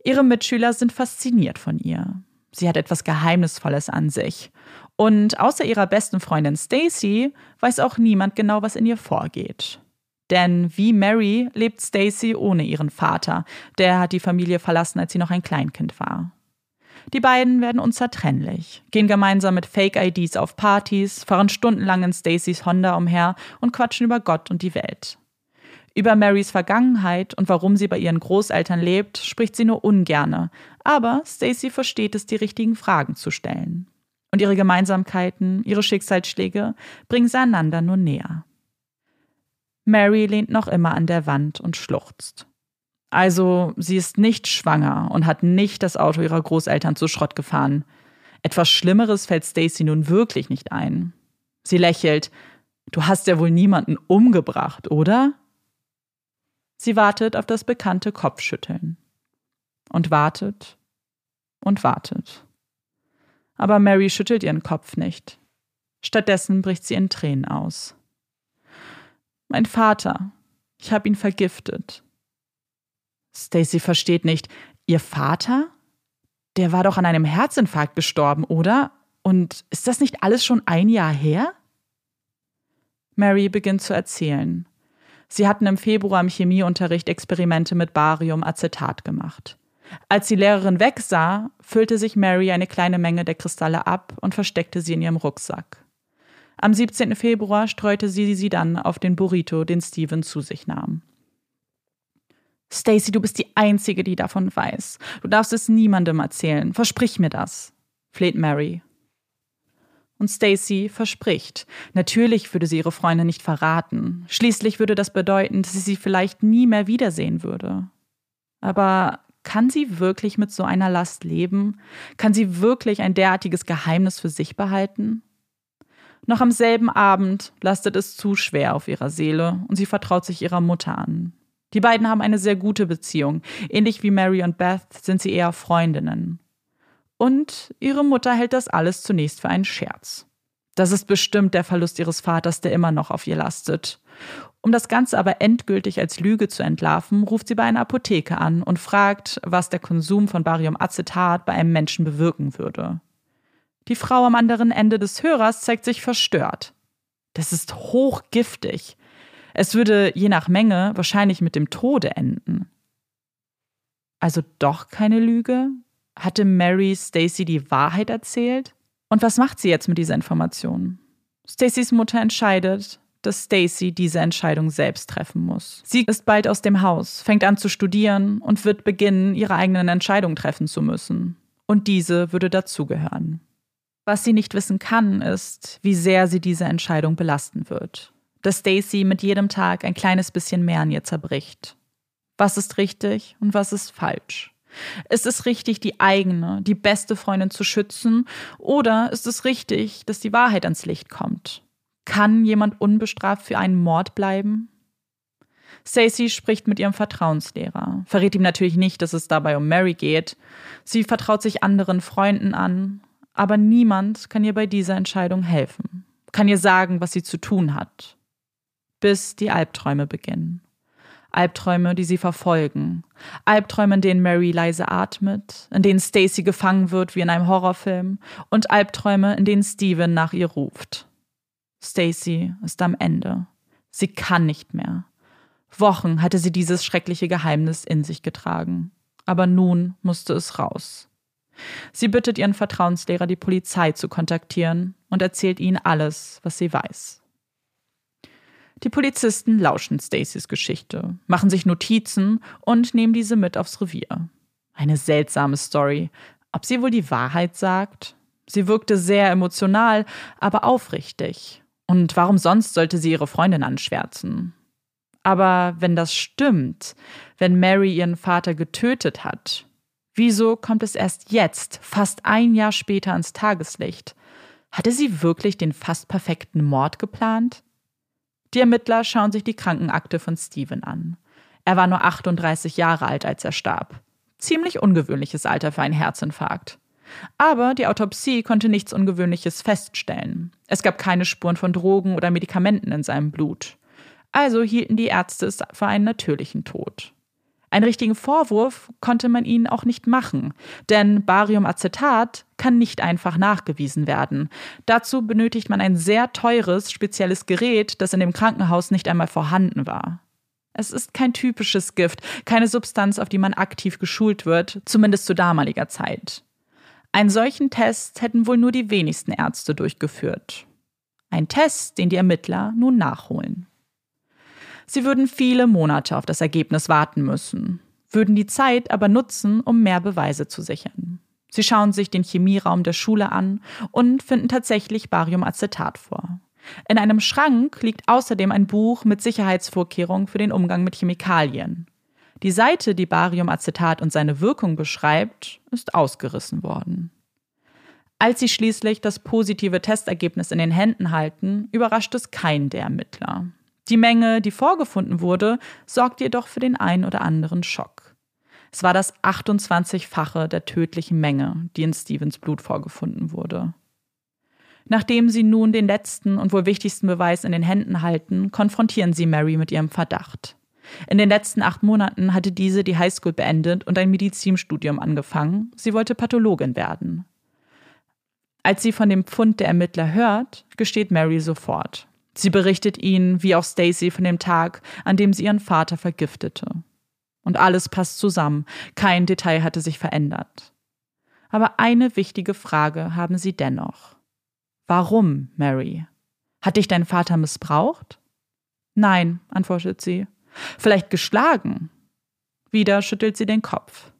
Ihre Mitschüler sind fasziniert von ihr. Sie hat etwas Geheimnisvolles an sich. Und außer ihrer besten Freundin Stacy weiß auch niemand genau, was in ihr vorgeht. Denn wie Mary lebt Stacy ohne ihren Vater. Der hat die Familie verlassen, als sie noch ein Kleinkind war. Die beiden werden unzertrennlich, gehen gemeinsam mit Fake-IDs auf Partys, fahren stundenlang in Stacys Honda umher und quatschen über Gott und die Welt. Über Marys Vergangenheit und warum sie bei ihren Großeltern lebt, spricht sie nur ungerne, aber Stacy versteht es, die richtigen Fragen zu stellen. Und ihre Gemeinsamkeiten, ihre Schicksalsschläge bringen sie einander nur näher. Mary lehnt noch immer an der Wand und schluchzt. Also, sie ist nicht schwanger und hat nicht das Auto ihrer Großeltern zu Schrott gefahren. Etwas Schlimmeres fällt Stacy nun wirklich nicht ein. Sie lächelt. Du hast ja wohl niemanden umgebracht, oder? Sie wartet auf das bekannte Kopfschütteln. Und wartet und wartet. Aber Mary schüttelt ihren Kopf nicht. Stattdessen bricht sie in Tränen aus. Mein Vater. Ich habe ihn vergiftet. Stacy versteht nicht. Ihr Vater? Der war doch an einem Herzinfarkt gestorben, oder? Und ist das nicht alles schon ein Jahr her? Mary beginnt zu erzählen. Sie hatten im Februar im Chemieunterricht Experimente mit Bariumacetat gemacht. Als die Lehrerin wegsah, füllte sich Mary eine kleine Menge der Kristalle ab und versteckte sie in ihrem Rucksack. Am 17. Februar streute sie sie dann auf den Burrito, den Steven zu sich nahm. Stacy, du bist die Einzige, die davon weiß. Du darfst es niemandem erzählen. Versprich mir das, fleht Mary. Und Stacy verspricht. Natürlich würde sie ihre Freundin nicht verraten. Schließlich würde das bedeuten, dass sie sie vielleicht nie mehr wiedersehen würde. Aber kann sie wirklich mit so einer Last leben? Kann sie wirklich ein derartiges Geheimnis für sich behalten? Noch am selben Abend lastet es zu schwer auf ihrer Seele und sie vertraut sich ihrer Mutter an. Die beiden haben eine sehr gute Beziehung. Ähnlich wie Mary und Beth sind sie eher Freundinnen. Und ihre Mutter hält das alles zunächst für einen Scherz. Das ist bestimmt der Verlust ihres Vaters, der immer noch auf ihr lastet. Um das Ganze aber endgültig als Lüge zu entlarven, ruft sie bei einer Apotheke an und fragt, was der Konsum von Bariumacetat bei einem Menschen bewirken würde. Die Frau am anderen Ende des Hörers zeigt sich verstört. Das ist hochgiftig. Es würde je nach Menge wahrscheinlich mit dem Tode enden. Also doch keine Lüge? Hatte Mary Stacy die Wahrheit erzählt? Und was macht sie jetzt mit dieser Information? Stacys Mutter entscheidet, dass Stacy diese Entscheidung selbst treffen muss. Sie ist bald aus dem Haus, fängt an zu studieren und wird beginnen, ihre eigenen Entscheidungen treffen zu müssen. Und diese würde dazugehören. Was sie nicht wissen kann, ist, wie sehr sie diese Entscheidung belasten wird. Dass Stacy mit jedem Tag ein kleines bisschen mehr an ihr zerbricht. Was ist richtig und was ist falsch? Ist es richtig, die eigene, die beste Freundin zu schützen? Oder ist es richtig, dass die Wahrheit ans Licht kommt? Kann jemand unbestraft für einen Mord bleiben? Stacey spricht mit ihrem Vertrauenslehrer, verrät ihm natürlich nicht, dass es dabei um Mary geht. Sie vertraut sich anderen Freunden an, aber niemand kann ihr bei dieser Entscheidung helfen, kann ihr sagen, was sie zu tun hat. Bis die Albträume beginnen. Albträume, die sie verfolgen. Albträume, in denen Mary leise atmet, in denen Stacy gefangen wird wie in einem Horrorfilm und Albträume, in denen Steven nach ihr ruft. Stacy ist am Ende. Sie kann nicht mehr. Wochen hatte sie dieses schreckliche Geheimnis in sich getragen. Aber nun musste es raus. Sie bittet ihren Vertrauenslehrer, die Polizei zu kontaktieren und erzählt ihnen alles, was sie weiß. Die Polizisten lauschen Stacys Geschichte, machen sich Notizen und nehmen diese mit aufs Revier. Eine seltsame Story. Ob sie wohl die Wahrheit sagt? Sie wirkte sehr emotional, aber aufrichtig. Und warum sonst sollte sie ihre Freundin anschwärzen? Aber wenn das stimmt, wenn Mary ihren Vater getötet hat, wieso kommt es erst jetzt, fast ein Jahr später, ans Tageslicht? Hatte sie wirklich den fast perfekten Mord geplant? Die Ermittler schauen sich die Krankenakte von Steven an. Er war nur 38 Jahre alt, als er starb. Ziemlich ungewöhnliches Alter für einen Herzinfarkt. Aber die Autopsie konnte nichts Ungewöhnliches feststellen. Es gab keine Spuren von Drogen oder Medikamenten in seinem Blut. Also hielten die Ärzte es für einen natürlichen Tod. Einen richtigen Vorwurf konnte man ihnen auch nicht machen, denn Bariumacetat kann nicht einfach nachgewiesen werden. Dazu benötigt man ein sehr teures, spezielles Gerät, das in dem Krankenhaus nicht einmal vorhanden war. Es ist kein typisches Gift, keine Substanz, auf die man aktiv geschult wird, zumindest zu damaliger Zeit. Einen solchen Test hätten wohl nur die wenigsten Ärzte durchgeführt. Ein Test, den die Ermittler nun nachholen. Sie würden viele Monate auf das Ergebnis warten müssen, würden die Zeit aber nutzen, um mehr Beweise zu sichern. Sie schauen sich den Chemieraum der Schule an und finden tatsächlich Bariumacetat vor. In einem Schrank liegt außerdem ein Buch mit Sicherheitsvorkehrungen für den Umgang mit Chemikalien. Die Seite, die Bariumacetat und seine Wirkung beschreibt, ist ausgerissen worden. Als sie schließlich das positive Testergebnis in den Händen halten, überrascht es keinen der Ermittler. Die Menge, die vorgefunden wurde, sorgt jedoch für den ein oder anderen Schock. Es war das 28-fache der tödlichen Menge, die in Stevens Blut vorgefunden wurde. Nachdem sie nun den letzten und wohl wichtigsten Beweis in den Händen halten, konfrontieren sie Mary mit ihrem Verdacht. In den letzten acht Monaten hatte diese die Highschool beendet und ein Medizinstudium angefangen. Sie wollte Pathologin werden. Als sie von dem Pfund der Ermittler hört, gesteht Mary sofort. Sie berichtet ihnen, wie auch Stacy, von dem Tag, an dem sie ihren Vater vergiftete. Und alles passt zusammen, kein Detail hatte sich verändert. Aber eine wichtige Frage haben sie dennoch. Warum, Mary? Hat dich dein Vater missbraucht? Nein, antwortet sie. Vielleicht geschlagen? Wieder schüttelt sie den Kopf.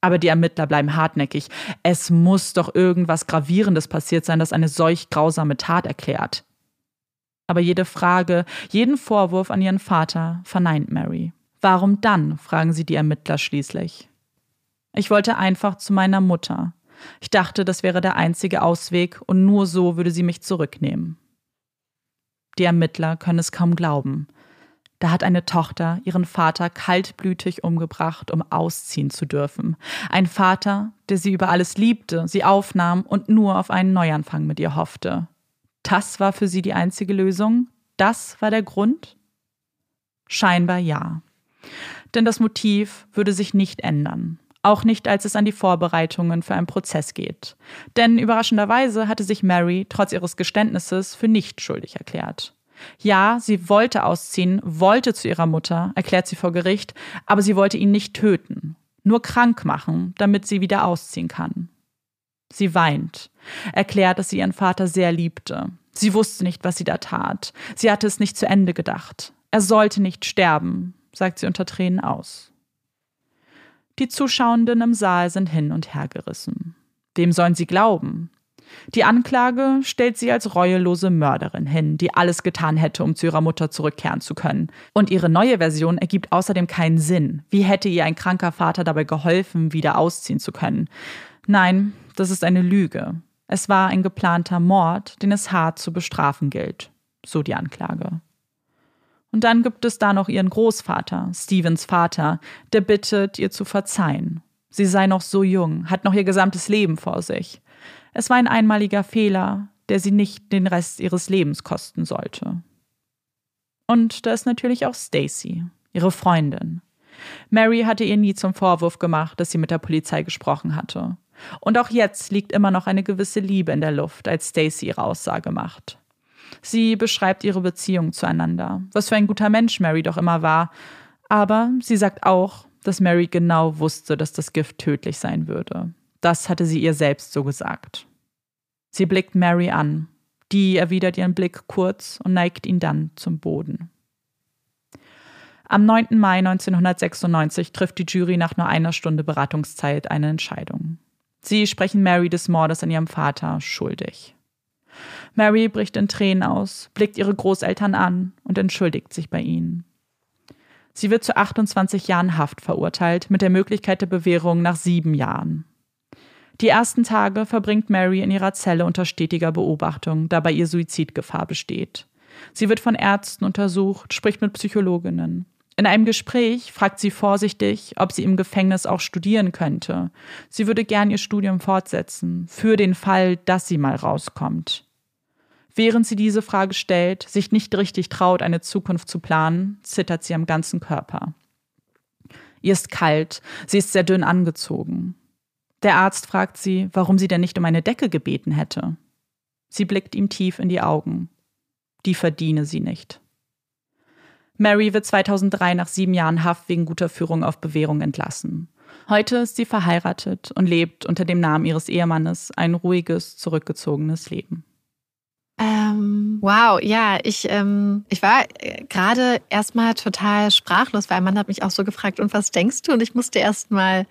Aber die Ermittler bleiben hartnäckig. Es muss doch irgendwas Gravierendes passiert sein, das eine solch grausame Tat erklärt. Aber jede Frage, jeden Vorwurf an ihren Vater verneint Mary. Warum dann? fragen sie die Ermittler schließlich. Ich wollte einfach zu meiner Mutter. Ich dachte, das wäre der einzige Ausweg und nur so würde sie mich zurücknehmen. Die Ermittler können es kaum glauben. Da hat eine Tochter ihren Vater kaltblütig umgebracht, um ausziehen zu dürfen. Ein Vater, der sie über alles liebte, sie aufnahm und nur auf einen Neuanfang mit ihr hoffte. Das war für sie die einzige Lösung? Das war der Grund? Scheinbar ja. Denn das Motiv würde sich nicht ändern. Auch nicht, als es an die Vorbereitungen für einen Prozess geht. Denn überraschenderweise hatte sich Mary trotz ihres Geständnisses für nicht schuldig erklärt. Ja, sie wollte ausziehen, wollte zu ihrer Mutter, erklärt sie vor Gericht, aber sie wollte ihn nicht töten, nur krank machen, damit sie wieder ausziehen kann. Sie weint, erklärt, dass sie ihren Vater sehr liebte. Sie wusste nicht, was sie da tat. Sie hatte es nicht zu Ende gedacht. Er sollte nicht sterben, sagt sie unter Tränen aus. Die Zuschauenden im Saal sind hin und her gerissen. Wem sollen sie glauben? Die Anklage stellt sie als reuelose Mörderin hin, die alles getan hätte, um zu ihrer Mutter zurückkehren zu können. Und ihre neue Version ergibt außerdem keinen Sinn. Wie hätte ihr ein kranker Vater dabei geholfen, wieder ausziehen zu können? Nein, das ist eine Lüge. Es war ein geplanter Mord, den es hart zu bestrafen gilt. So die Anklage. Und dann gibt es da noch ihren Großvater, Stevens Vater, der bittet, ihr zu verzeihen. Sie sei noch so jung, hat noch ihr gesamtes Leben vor sich. Es war ein einmaliger Fehler, der sie nicht den Rest ihres Lebens kosten sollte. Und da ist natürlich auch Stacy, ihre Freundin. Mary hatte ihr nie zum Vorwurf gemacht, dass sie mit der Polizei gesprochen hatte. Und auch jetzt liegt immer noch eine gewisse Liebe in der Luft, als Stacy ihre Aussage macht. Sie beschreibt ihre Beziehung zueinander, was für ein guter Mensch Mary doch immer war. Aber sie sagt auch, dass Mary genau wusste, dass das Gift tödlich sein würde. Das hatte sie ihr selbst so gesagt. Sie blickt Mary an. Die erwidert ihren Blick kurz und neigt ihn dann zum Boden. Am 9. Mai 1996 trifft die Jury nach nur einer Stunde Beratungszeit eine Entscheidung. Sie sprechen Mary des Mordes an ihrem Vater schuldig. Mary bricht in Tränen aus, blickt ihre Großeltern an und entschuldigt sich bei ihnen. Sie wird zu 28 Jahren Haft verurteilt, mit der Möglichkeit der Bewährung nach sieben Jahren. Die ersten Tage verbringt Mary in ihrer Zelle unter stetiger Beobachtung, da bei ihr Suizidgefahr besteht. Sie wird von Ärzten untersucht, spricht mit Psychologinnen. In einem Gespräch fragt sie vorsichtig, ob sie im Gefängnis auch studieren könnte. Sie würde gern ihr Studium fortsetzen, für den Fall, dass sie mal rauskommt. Während sie diese Frage stellt, sich nicht richtig traut, eine Zukunft zu planen, zittert sie am ganzen Körper. Ihr ist kalt, sie ist sehr dünn angezogen. Der Arzt fragt sie, warum sie denn nicht um eine Decke gebeten hätte. Sie blickt ihm tief in die Augen. Die verdiene sie nicht. Mary wird 2003 nach sieben Jahren Haft wegen guter Führung auf Bewährung entlassen. Heute ist sie verheiratet und lebt unter dem Namen ihres Ehemannes ein ruhiges, zurückgezogenes Leben. Ähm, wow, ja, ich, ähm, ich war äh, gerade erstmal total sprachlos, weil man hat mich auch so gefragt, und was denkst du? Und ich musste erstmal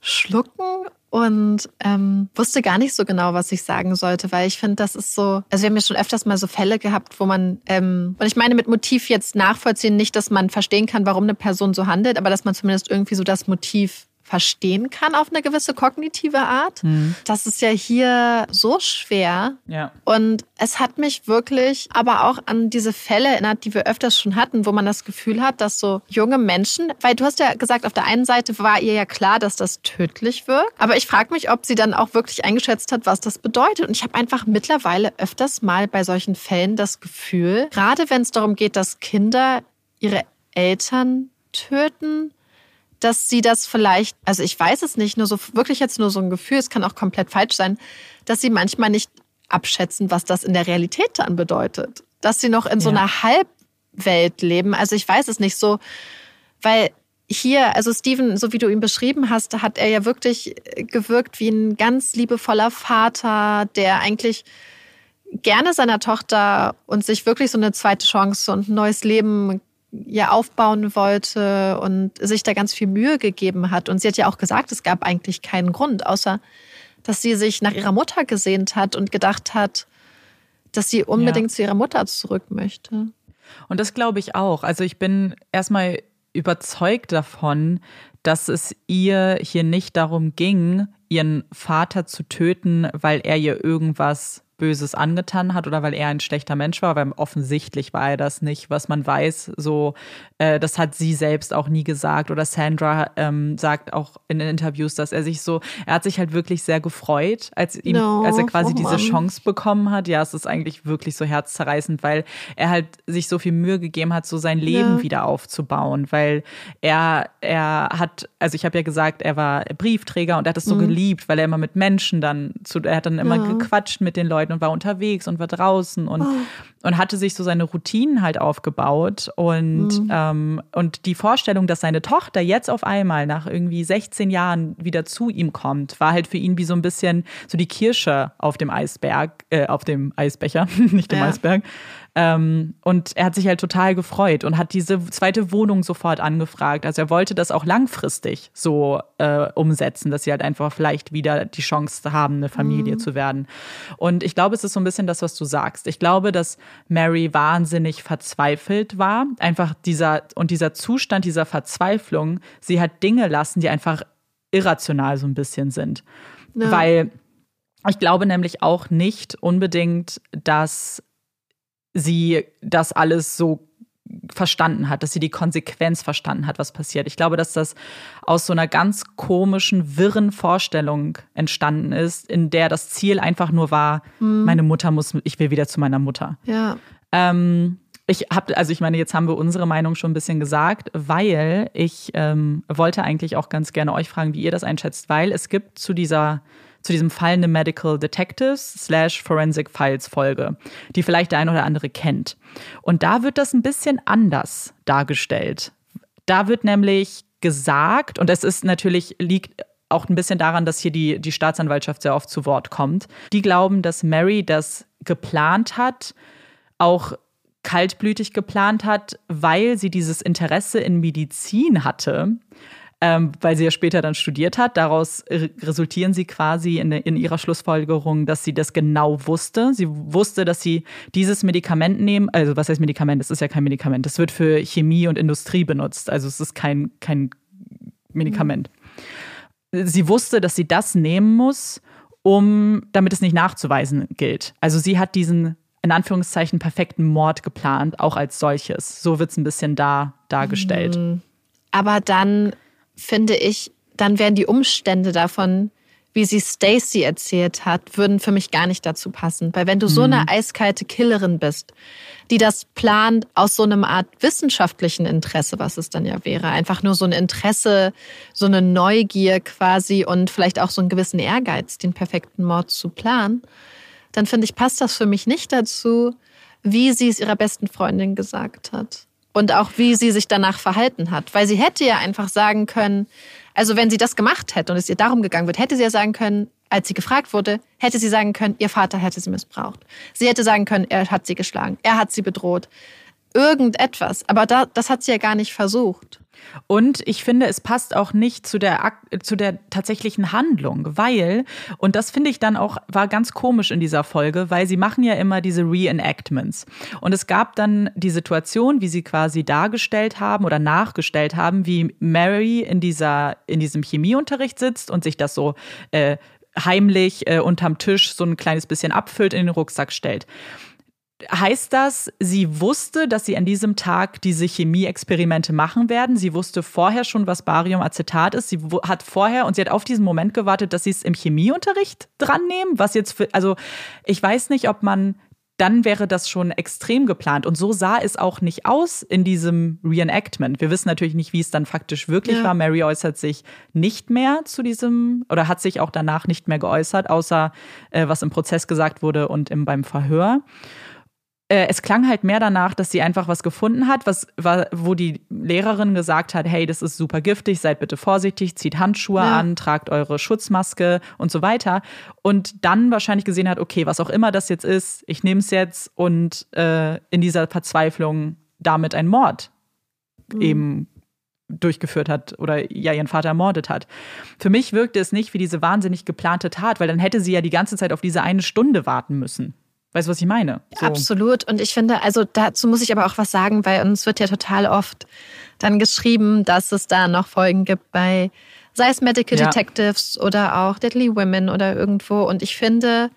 schlucken und ähm, wusste gar nicht so genau, was ich sagen sollte, weil ich finde, das ist so, also wir haben ja schon öfters mal so Fälle gehabt, wo man, ähm, und ich meine mit Motiv jetzt nachvollziehen, nicht, dass man verstehen kann, warum eine Person so handelt, aber dass man zumindest irgendwie so das Motiv verstehen kann auf eine gewisse kognitive Art. Mhm. Das ist ja hier so schwer. Ja. Und es hat mich wirklich aber auch an diese Fälle erinnert, die wir öfters schon hatten, wo man das Gefühl hat, dass so junge Menschen, weil du hast ja gesagt, auf der einen Seite war ihr ja klar, dass das tödlich wirkt. Aber ich frage mich, ob sie dann auch wirklich eingeschätzt hat, was das bedeutet. Und ich habe einfach mittlerweile öfters mal bei solchen Fällen das Gefühl, gerade wenn es darum geht, dass Kinder ihre Eltern töten, dass sie das vielleicht, also ich weiß es nicht, nur so wirklich jetzt nur so ein Gefühl, es kann auch komplett falsch sein, dass sie manchmal nicht abschätzen, was das in der Realität dann bedeutet. Dass sie noch in so einer Halbwelt leben. Also ich weiß es nicht so, weil hier, also Steven, so wie du ihn beschrieben hast, hat er ja wirklich gewirkt wie ein ganz liebevoller Vater, der eigentlich gerne seiner Tochter und sich wirklich so eine zweite Chance und ein neues Leben ja aufbauen wollte und sich da ganz viel Mühe gegeben hat. Und sie hat ja auch gesagt, es gab eigentlich keinen Grund, außer dass sie sich nach ihrer Mutter gesehnt hat und gedacht hat, dass sie unbedingt ja. zu ihrer Mutter zurück möchte. Und das glaube ich auch. Also ich bin erstmal überzeugt davon, dass es ihr hier nicht darum ging, ihren Vater zu töten, weil er ihr irgendwas Böses angetan hat oder weil er ein schlechter Mensch war, weil offensichtlich war er das nicht, was man weiß. So, äh, das hat sie selbst auch nie gesagt oder Sandra ähm, sagt auch in den Interviews, dass er sich so, er hat sich halt wirklich sehr gefreut, als ihm, no, als er quasi oh diese Chance bekommen hat. Ja, es ist eigentlich wirklich so herzzerreißend, weil er halt sich so viel Mühe gegeben hat, so sein Leben ja. wieder aufzubauen, weil er er hat, also ich habe ja gesagt, er war Briefträger und er hat es so mhm. geliebt, weil er immer mit Menschen dann zu, er hat dann immer ja. gequatscht mit den Leuten Leuten und war unterwegs und war draußen und, oh. und hatte sich so seine Routinen halt aufgebaut. Und, mhm. ähm, und die Vorstellung, dass seine Tochter jetzt auf einmal nach irgendwie 16 Jahren wieder zu ihm kommt, war halt für ihn wie so ein bisschen so die Kirsche auf dem Eisberg, äh, auf dem Eisbecher, nicht dem ja. Eisberg. Ähm, und er hat sich halt total gefreut und hat diese zweite Wohnung sofort angefragt. Also er wollte das auch langfristig so äh, umsetzen, dass sie halt einfach vielleicht wieder die Chance haben, eine Familie mhm. zu werden. Und ich glaube, es ist so ein bisschen das, was du sagst. Ich glaube, dass Mary wahnsinnig verzweifelt war. Einfach dieser und dieser Zustand dieser Verzweiflung, sie hat Dinge lassen, die einfach irrational so ein bisschen sind. Ja. Weil ich glaube nämlich auch nicht unbedingt, dass sie das alles so verstanden hat, dass sie die Konsequenz verstanden hat, was passiert. Ich glaube, dass das aus so einer ganz komischen, wirren Vorstellung entstanden ist, in der das Ziel einfach nur war, mhm. meine Mutter muss, ich will wieder zu meiner Mutter. Ja. Ähm, ich habe, also ich meine, jetzt haben wir unsere Meinung schon ein bisschen gesagt, weil ich ähm, wollte eigentlich auch ganz gerne euch fragen, wie ihr das einschätzt, weil es gibt zu dieser zu diesem Fall eine Medical Detectives slash Forensic Files Folge, die vielleicht der ein oder andere kennt. Und da wird das ein bisschen anders dargestellt. Da wird nämlich gesagt, und es ist natürlich, liegt auch ein bisschen daran, dass hier die, die Staatsanwaltschaft sehr oft zu Wort kommt. Die glauben, dass Mary das geplant hat, auch kaltblütig geplant hat, weil sie dieses Interesse in Medizin hatte ähm, weil sie ja später dann studiert hat. Daraus resultieren sie quasi in, in ihrer Schlussfolgerung, dass sie das genau wusste. Sie wusste, dass sie dieses Medikament nehmen, also was heißt Medikament? Das ist ja kein Medikament. Das wird für Chemie und Industrie benutzt. Also es ist kein, kein Medikament. Mhm. Sie wusste, dass sie das nehmen muss, um, damit es nicht nachzuweisen gilt. Also sie hat diesen in Anführungszeichen perfekten Mord geplant, auch als solches. So wird es ein bisschen da dargestellt. Mhm. Aber dann finde ich, dann wären die Umstände davon, wie sie Stacy erzählt hat, würden für mich gar nicht dazu passen. Weil wenn du so eine mhm. eiskalte Killerin bist, die das plant aus so einem Art wissenschaftlichen Interesse, was es dann ja wäre, einfach nur so ein Interesse, so eine Neugier quasi und vielleicht auch so einen gewissen Ehrgeiz, den perfekten Mord zu planen, dann finde ich, passt das für mich nicht dazu, wie sie es ihrer besten Freundin gesagt hat und auch wie sie sich danach verhalten hat. Weil sie hätte ja einfach sagen können, also wenn sie das gemacht hätte und es ihr darum gegangen wird, hätte sie ja sagen können, als sie gefragt wurde, hätte sie sagen können, ihr Vater hätte sie missbraucht. Sie hätte sagen können, er hat sie geschlagen, er hat sie bedroht. Irgendetwas. Aber da, das hat sie ja gar nicht versucht. Und ich finde, es passt auch nicht zu der, zu der tatsächlichen Handlung, weil, und das finde ich dann auch, war ganz komisch in dieser Folge, weil sie machen ja immer diese Reenactments. Und es gab dann die Situation, wie sie quasi dargestellt haben oder nachgestellt haben, wie Mary in, dieser, in diesem Chemieunterricht sitzt und sich das so äh, heimlich äh, unterm Tisch so ein kleines bisschen abfüllt, in den Rucksack stellt. Heißt das, sie wusste, dass sie an diesem Tag diese Chemieexperimente machen werden? Sie wusste vorher schon, was Bariumacetat ist. Sie hat vorher und sie hat auf diesen Moment gewartet, dass sie es im Chemieunterricht dran nehmen. Was jetzt für, also ich weiß nicht, ob man, dann wäre das schon extrem geplant. Und so sah es auch nicht aus in diesem Reenactment. Wir wissen natürlich nicht, wie es dann faktisch wirklich ja. war. Mary äußert sich nicht mehr zu diesem oder hat sich auch danach nicht mehr geäußert, außer äh, was im Prozess gesagt wurde und im, beim Verhör. Äh, es klang halt mehr danach, dass sie einfach was gefunden hat, was wo die Lehrerin gesagt hat, hey, das ist super giftig, seid bitte vorsichtig, zieht Handschuhe ja. an, tragt eure Schutzmaske und so weiter. Und dann wahrscheinlich gesehen hat, okay, was auch immer das jetzt ist, ich nehme es jetzt und äh, in dieser Verzweiflung damit ein Mord mhm. eben durchgeführt hat oder ja ihren Vater ermordet hat. Für mich wirkte es nicht wie diese wahnsinnig geplante Tat, weil dann hätte sie ja die ganze Zeit auf diese eine Stunde warten müssen. Weißt du, was ich meine? So. Absolut. Und ich finde, also dazu muss ich aber auch was sagen, weil uns wird ja total oft dann geschrieben, dass es da noch Folgen gibt bei, sei es Medical ja. Detectives oder auch Deadly Women oder irgendwo. Und ich finde,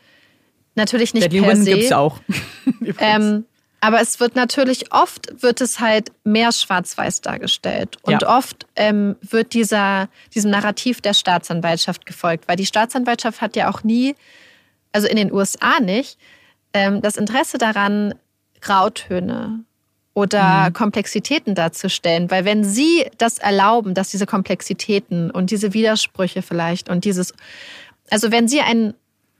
natürlich nicht Deadly per Women gibt es auch. ähm, aber es wird natürlich oft wird es halt mehr schwarz-weiß dargestellt und ja. oft ähm, wird dieser diesem Narrativ der Staatsanwaltschaft gefolgt, weil die Staatsanwaltschaft hat ja auch nie, also in den USA nicht, ähm, das Interesse daran, Grautöne oder mhm. Komplexitäten darzustellen. Weil wenn Sie das erlauben, dass diese Komplexitäten und diese Widersprüche vielleicht und dieses, also wenn Sie ein,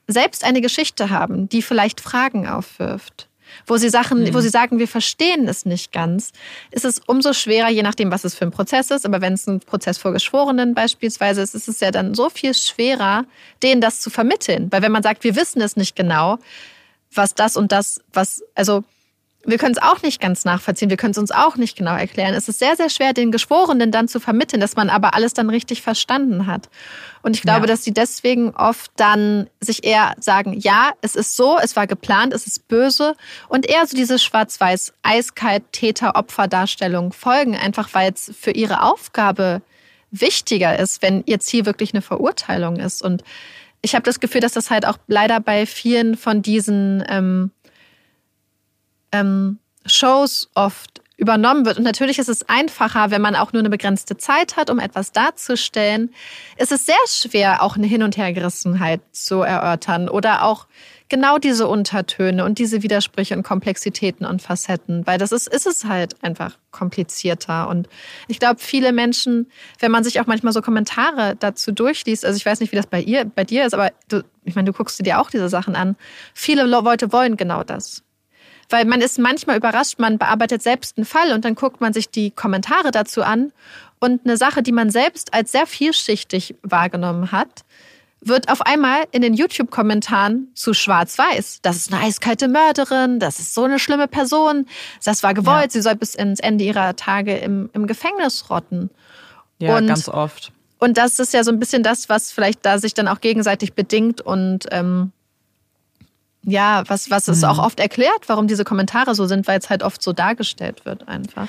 selbst eine Geschichte haben, die vielleicht Fragen aufwirft, wo sie Sachen, mhm. wo sie sagen, wir verstehen es nicht ganz, ist es umso schwerer, je nachdem, was es für ein Prozess ist. Aber wenn es ein Prozess vor Geschworenen beispielsweise ist, ist es ja dann so viel schwerer, denen das zu vermitteln. Weil wenn man sagt, wir wissen es nicht genau, was das und das, was, also wir können es auch nicht ganz nachvollziehen, wir können es uns auch nicht genau erklären. Es ist sehr, sehr schwer, den Geschworenen dann zu vermitteln, dass man aber alles dann richtig verstanden hat. Und ich glaube, ja. dass sie deswegen oft dann sich eher sagen, ja, es ist so, es war geplant, es ist böse und eher so diese schwarz-weiß, eiskalt Täter-Opfer-Darstellung folgen, einfach weil es für ihre Aufgabe wichtiger ist, wenn ihr Ziel wirklich eine Verurteilung ist. Und ich habe das Gefühl, dass das halt auch leider bei vielen von diesen ähm, ähm, Shows oft übernommen wird. Und natürlich ist es einfacher, wenn man auch nur eine begrenzte Zeit hat, um etwas darzustellen. Es ist sehr schwer, auch eine Hin- und Hergerissenheit zu erörtern oder auch genau diese Untertöne und diese Widersprüche und Komplexitäten und Facetten, weil das ist, ist es halt einfach komplizierter. Und ich glaube, viele Menschen, wenn man sich auch manchmal so Kommentare dazu durchliest, also ich weiß nicht, wie das bei ihr, bei dir ist, aber du, ich meine, du guckst dir auch diese Sachen an. Viele Leute wollen genau das. Weil man ist manchmal überrascht, man bearbeitet selbst einen Fall und dann guckt man sich die Kommentare dazu an und eine Sache, die man selbst als sehr vielschichtig wahrgenommen hat, wird auf einmal in den YouTube-Kommentaren zu schwarz-weiß. Das ist eine eiskalte Mörderin, das ist so eine schlimme Person, das war gewollt, ja. sie soll bis ins Ende ihrer Tage im, im Gefängnis rotten. Ja, und, ganz oft. Und das ist ja so ein bisschen das, was vielleicht da sich dann auch gegenseitig bedingt und ähm, ja, was, was es mhm. auch oft erklärt, warum diese Kommentare so sind, weil es halt oft so dargestellt wird einfach.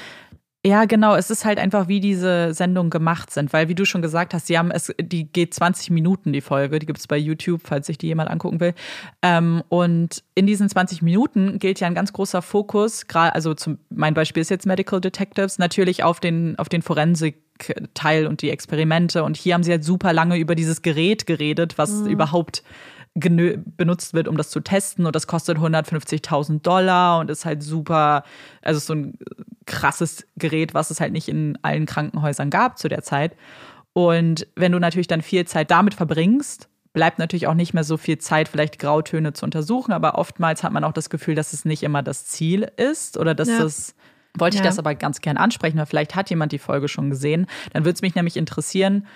Ja, genau. Es ist halt einfach, wie diese Sendungen gemacht sind, weil, wie du schon gesagt hast, sie haben es, die geht 20 Minuten, die Folge. Die gibt es bei YouTube, falls sich die jemand angucken will. Ähm, und in diesen 20 Minuten gilt ja ein ganz großer Fokus, gerade, also zum, mein Beispiel ist jetzt Medical Detectives, natürlich auf den, auf den Forensik-Teil und die Experimente. Und hier haben sie halt super lange über dieses Gerät geredet, was mhm. überhaupt benutzt wird, um das zu testen. Und das kostet 150.000 Dollar und ist halt super, also so ein krasses Gerät, was es halt nicht in allen Krankenhäusern gab zu der Zeit. Und wenn du natürlich dann viel Zeit damit verbringst, bleibt natürlich auch nicht mehr so viel Zeit, vielleicht Grautöne zu untersuchen. Aber oftmals hat man auch das Gefühl, dass es nicht immer das Ziel ist oder dass ja. das wollte ich ja. das aber ganz gern ansprechen, weil vielleicht hat jemand die Folge schon gesehen. Dann würde es mich nämlich interessieren,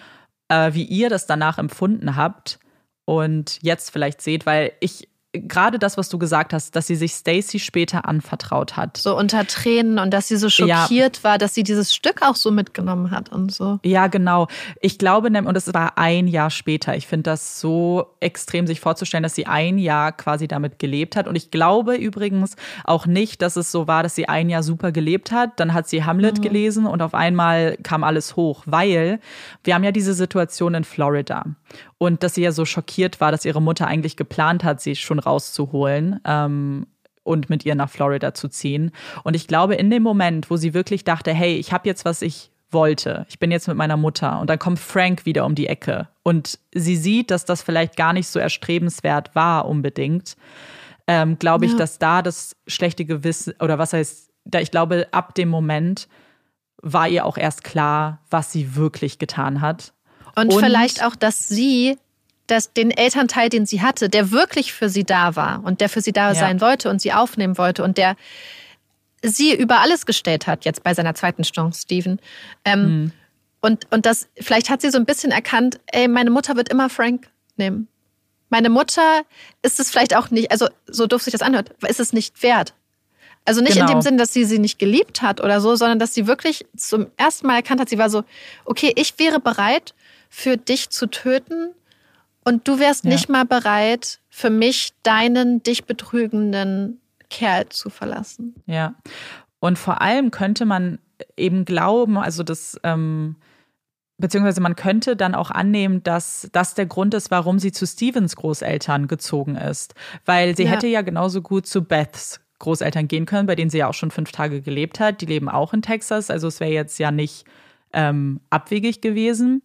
äh, wie ihr das danach empfunden habt und jetzt vielleicht seht, weil ich gerade das, was du gesagt hast, dass sie sich Stacy später anvertraut hat. So unter Tränen und dass sie so schockiert ja. war, dass sie dieses Stück auch so mitgenommen hat und so. Ja, genau. Ich glaube, und es war ein Jahr später. Ich finde das so extrem, sich vorzustellen, dass sie ein Jahr quasi damit gelebt hat. Und ich glaube übrigens auch nicht, dass es so war, dass sie ein Jahr super gelebt hat. Dann hat sie Hamlet mhm. gelesen und auf einmal kam alles hoch, weil wir haben ja diese Situation in Florida. Und dass sie ja so schockiert war, dass ihre Mutter eigentlich geplant hat, sie schon rauszuholen. Ähm, und mit ihr nach Florida zu ziehen. Und ich glaube, in dem Moment, wo sie wirklich dachte, hey, ich habe jetzt, was ich wollte, ich bin jetzt mit meiner Mutter und dann kommt Frank wieder um die Ecke und sie sieht, dass das vielleicht gar nicht so erstrebenswert war unbedingt, ähm, glaube ich, ja. dass da das schlechte Gewissen oder was heißt, da ich glaube, ab dem Moment war ihr auch erst klar, was sie wirklich getan hat und, und vielleicht auch, dass sie dass den Elternteil, den sie hatte, der wirklich für sie da war und der für sie da ja. sein wollte und sie aufnehmen wollte und der sie über alles gestellt hat, jetzt bei seiner zweiten Chance, Steven. Ähm, mhm. und, und das, vielleicht hat sie so ein bisschen erkannt, ey, meine Mutter wird immer Frank nehmen. Meine Mutter ist es vielleicht auch nicht, also so doof sich das anhört, ist es nicht wert. Also nicht genau. in dem Sinn, dass sie sie nicht geliebt hat oder so, sondern dass sie wirklich zum ersten Mal erkannt hat, sie war so, okay, ich wäre bereit, für dich zu töten und du wärst ja. nicht mal bereit, für mich deinen dich betrügenden Kerl zu verlassen. Ja. Und vor allem könnte man eben glauben, also das, ähm, beziehungsweise man könnte dann auch annehmen, dass das der Grund ist, warum sie zu Stevens Großeltern gezogen ist. Weil sie ja. hätte ja genauso gut zu Beths Großeltern gehen können, bei denen sie ja auch schon fünf Tage gelebt hat. Die leben auch in Texas, also es wäre jetzt ja nicht ähm, abwegig gewesen.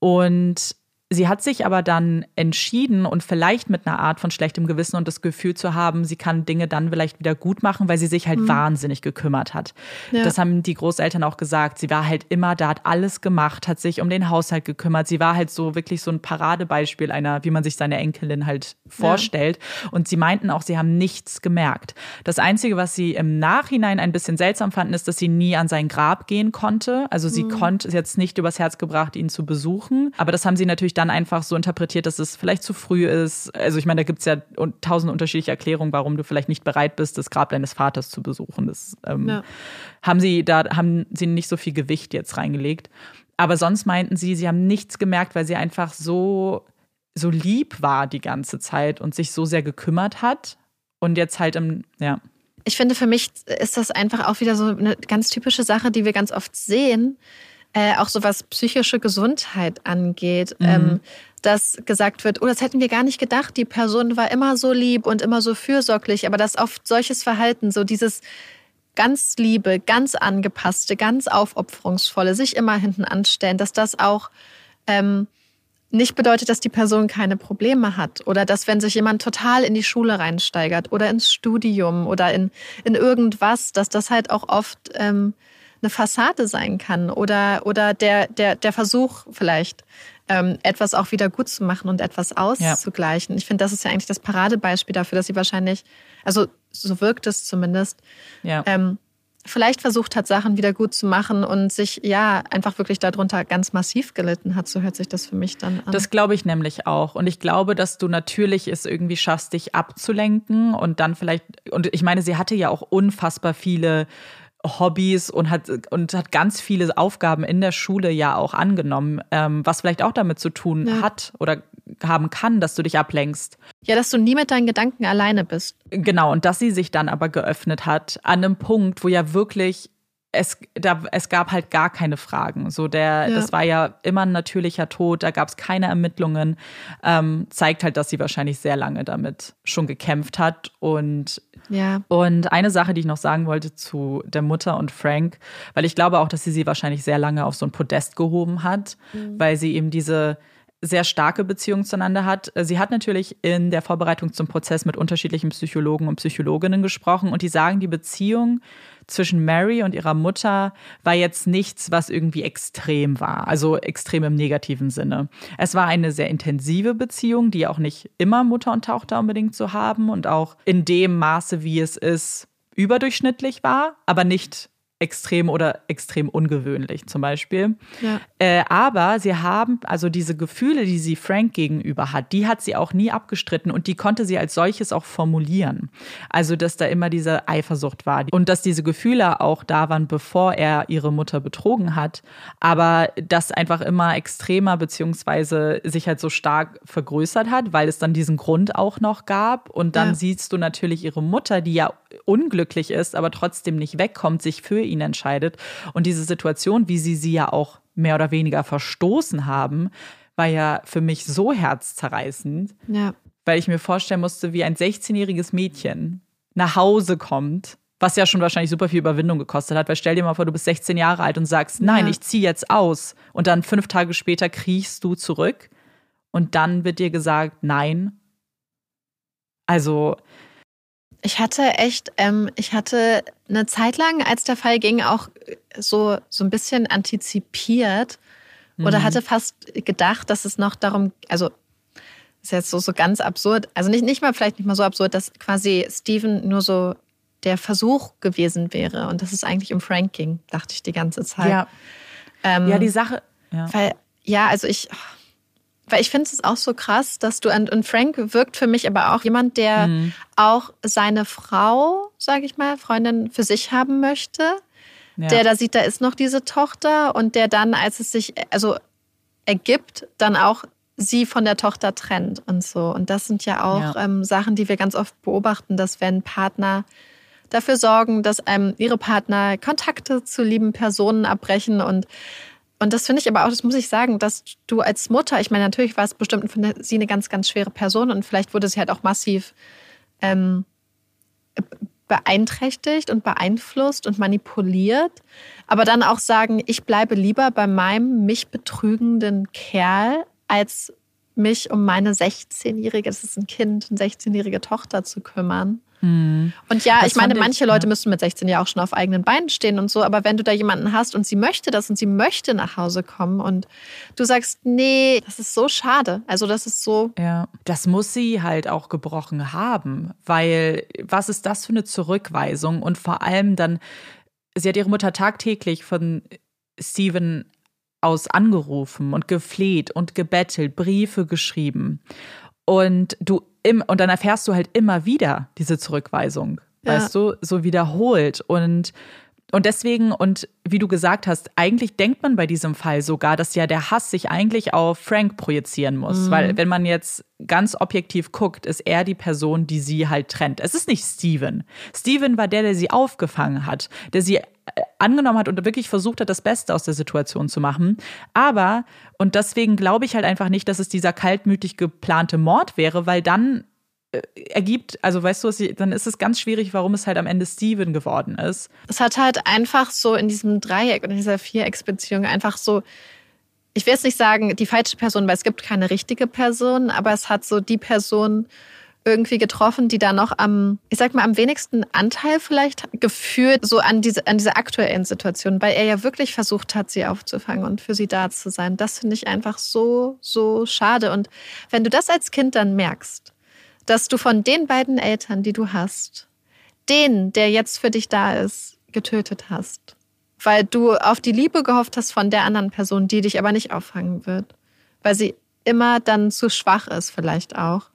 Und Sie hat sich aber dann entschieden und vielleicht mit einer Art von schlechtem Gewissen und das Gefühl zu haben, sie kann Dinge dann vielleicht wieder gut machen, weil sie sich halt mhm. wahnsinnig gekümmert hat. Ja. Das haben die Großeltern auch gesagt. Sie war halt immer da, hat alles gemacht, hat sich um den Haushalt gekümmert. Sie war halt so wirklich so ein Paradebeispiel einer, wie man sich seine Enkelin halt vorstellt. Ja. Und sie meinten auch, sie haben nichts gemerkt. Das Einzige, was sie im Nachhinein ein bisschen seltsam fanden, ist, dass sie nie an sein Grab gehen konnte. Also sie mhm. konnte es jetzt nicht übers Herz gebracht, ihn zu besuchen. Aber das haben sie natürlich dann einfach so interpretiert, dass es vielleicht zu früh ist. Also ich meine, da gibt es ja tausend unterschiedliche Erklärungen, warum du vielleicht nicht bereit bist, das Grab deines Vaters zu besuchen. Das ähm, ja. haben sie da haben sie nicht so viel Gewicht jetzt reingelegt. Aber sonst meinten sie, sie haben nichts gemerkt, weil sie einfach so so lieb war die ganze Zeit und sich so sehr gekümmert hat. Und jetzt halt im, ja. Ich finde, für mich ist das einfach auch wieder so eine ganz typische Sache, die wir ganz oft sehen, äh, auch so was psychische Gesundheit angeht. Mhm. Ähm, dass gesagt wird, oh, das hätten wir gar nicht gedacht, die Person war immer so lieb und immer so fürsorglich, aber dass oft solches Verhalten, so dieses ganz liebe, ganz angepasste, ganz aufopferungsvolle, sich immer hinten anstellen, dass das auch ähm, nicht bedeutet, dass die Person keine Probleme hat oder dass wenn sich jemand total in die Schule reinsteigert oder ins Studium oder in, in irgendwas, dass das halt auch oft ähm, eine Fassade sein kann oder, oder der, der, der Versuch vielleicht, ähm, etwas auch wieder gut zu machen und etwas auszugleichen. Ja. Ich finde, das ist ja eigentlich das Paradebeispiel dafür, dass sie wahrscheinlich, also so wirkt es zumindest, ja. ähm, vielleicht versucht hat, Sachen wieder gut zu machen und sich ja einfach wirklich darunter ganz massiv gelitten hat. So hört sich das für mich dann an. Das glaube ich nämlich auch. Und ich glaube, dass du natürlich es irgendwie schaffst, dich abzulenken und dann vielleicht, und ich meine, sie hatte ja auch unfassbar viele Hobbys und hat und hat ganz viele Aufgaben in der Schule ja auch angenommen, ähm, was vielleicht auch damit zu tun ja. hat oder haben kann, dass du dich ablenkst. Ja, dass du nie mit deinen Gedanken alleine bist. Genau, und dass sie sich dann aber geöffnet hat an einem Punkt, wo ja wirklich es, da, es gab halt gar keine Fragen. So der, ja. das war ja immer ein natürlicher Tod, da gab es keine Ermittlungen. Ähm, zeigt halt, dass sie wahrscheinlich sehr lange damit schon gekämpft hat. Und, ja. und eine Sache, die ich noch sagen wollte zu der Mutter und Frank, weil ich glaube auch, dass sie sie wahrscheinlich sehr lange auf so ein Podest gehoben hat, mhm. weil sie eben diese sehr starke Beziehung zueinander hat. Sie hat natürlich in der Vorbereitung zum Prozess mit unterschiedlichen Psychologen und Psychologinnen gesprochen und die sagen, die Beziehung zwischen Mary und ihrer Mutter war jetzt nichts, was irgendwie extrem war, also extrem im negativen Sinne. Es war eine sehr intensive Beziehung, die auch nicht immer Mutter und Tochter unbedingt so haben und auch in dem Maße, wie es ist, überdurchschnittlich war, aber nicht extrem oder extrem ungewöhnlich zum Beispiel. Ja. Äh, aber sie haben, also diese Gefühle, die sie Frank gegenüber hat, die hat sie auch nie abgestritten und die konnte sie als solches auch formulieren. Also, dass da immer diese Eifersucht war und dass diese Gefühle auch da waren, bevor er ihre Mutter betrogen hat, aber das einfach immer extremer beziehungsweise sich halt so stark vergrößert hat, weil es dann diesen Grund auch noch gab. Und dann ja. siehst du natürlich ihre Mutter, die ja unglücklich ist, aber trotzdem nicht wegkommt, sich für ihn entscheidet. Und diese Situation, wie sie sie ja auch mehr oder weniger verstoßen haben, war ja für mich so herzzerreißend, ja. weil ich mir vorstellen musste, wie ein 16-jähriges Mädchen nach Hause kommt, was ja schon wahrscheinlich super viel Überwindung gekostet hat, weil stell dir mal vor, du bist 16 Jahre alt und sagst, nein, ja. ich ziehe jetzt aus und dann fünf Tage später kriechst du zurück und dann wird dir gesagt, nein. Also ich hatte echt, ähm, ich hatte eine Zeit lang, als der Fall ging, auch so, so ein bisschen antizipiert mhm. oder hatte fast gedacht, dass es noch darum, also ist jetzt so, so ganz absurd, also nicht, nicht mal vielleicht nicht mal so absurd, dass quasi Steven nur so der Versuch gewesen wäre und dass es eigentlich um Frank ging, dachte ich die ganze Zeit. Ja, ähm, ja die Sache. Ja. Weil, ja, also ich, weil ich finde es auch so krass, dass du, und Frank wirkt für mich aber auch jemand, der mhm. auch seine Frau, sage ich mal, Freundin für sich haben möchte. Ja. Der da sieht, da ist noch diese Tochter und der dann, als es sich also ergibt, dann auch sie von der Tochter trennt und so. Und das sind ja auch ja. Ähm, Sachen, die wir ganz oft beobachten, dass wenn Partner dafür sorgen, dass einem ihre Partner Kontakte zu lieben Personen abbrechen und und das finde ich aber auch, das muss ich sagen, dass du als Mutter, ich meine, natürlich war es bestimmt für sie eine ganz, ganz schwere Person und vielleicht wurde sie halt auch massiv ähm, beeinträchtigt und beeinflusst und manipuliert. Aber dann auch sagen, ich bleibe lieber bei meinem mich betrügenden Kerl, als mich um meine 16-jährige, das ist ein Kind, eine 16-jährige Tochter zu kümmern. Mhm. Und ja, das ich meine, manche ich, Leute ja. müssen mit 16 ja auch schon auf eigenen Beinen stehen und so, aber wenn du da jemanden hast und sie möchte das und sie möchte nach Hause kommen und du sagst, nee, das ist so schade. Also das ist so. Ja, das muss sie halt auch gebrochen haben, weil was ist das für eine Zurückweisung und vor allem dann, sie hat ihre Mutter tagtäglich von Steven aus angerufen und gefleht und gebettelt, Briefe geschrieben. Und du im, und dann erfährst du halt immer wieder diese Zurückweisung, ja. weißt du, so wiederholt. Und, und deswegen, und wie du gesagt hast, eigentlich denkt man bei diesem Fall sogar, dass ja der Hass sich eigentlich auf Frank projizieren muss. Mhm. Weil wenn man jetzt ganz objektiv guckt, ist er die Person, die sie halt trennt. Es ist nicht Steven. Steven war der, der sie aufgefangen hat, der sie angenommen hat und wirklich versucht hat, das Beste aus der Situation zu machen. Aber, und deswegen glaube ich halt einfach nicht, dass es dieser kaltmütig geplante Mord wäre, weil dann äh, ergibt, also weißt du, dann ist es ganz schwierig, warum es halt am Ende Steven geworden ist. Es hat halt einfach so in diesem Dreieck oder in dieser Vierecksbeziehung einfach so, ich will jetzt nicht sagen, die falsche Person, weil es gibt keine richtige Person, aber es hat so die Person, irgendwie getroffen, die da noch am, ich sag mal, am wenigsten Anteil vielleicht geführt, so an diese, an diese aktuellen Situationen, weil er ja wirklich versucht hat, sie aufzufangen und für sie da zu sein. Das finde ich einfach so, so schade. Und wenn du das als Kind dann merkst, dass du von den beiden Eltern, die du hast, den, der jetzt für dich da ist, getötet hast, weil du auf die Liebe gehofft hast von der anderen Person, die dich aber nicht auffangen wird, weil sie immer dann zu schwach ist vielleicht auch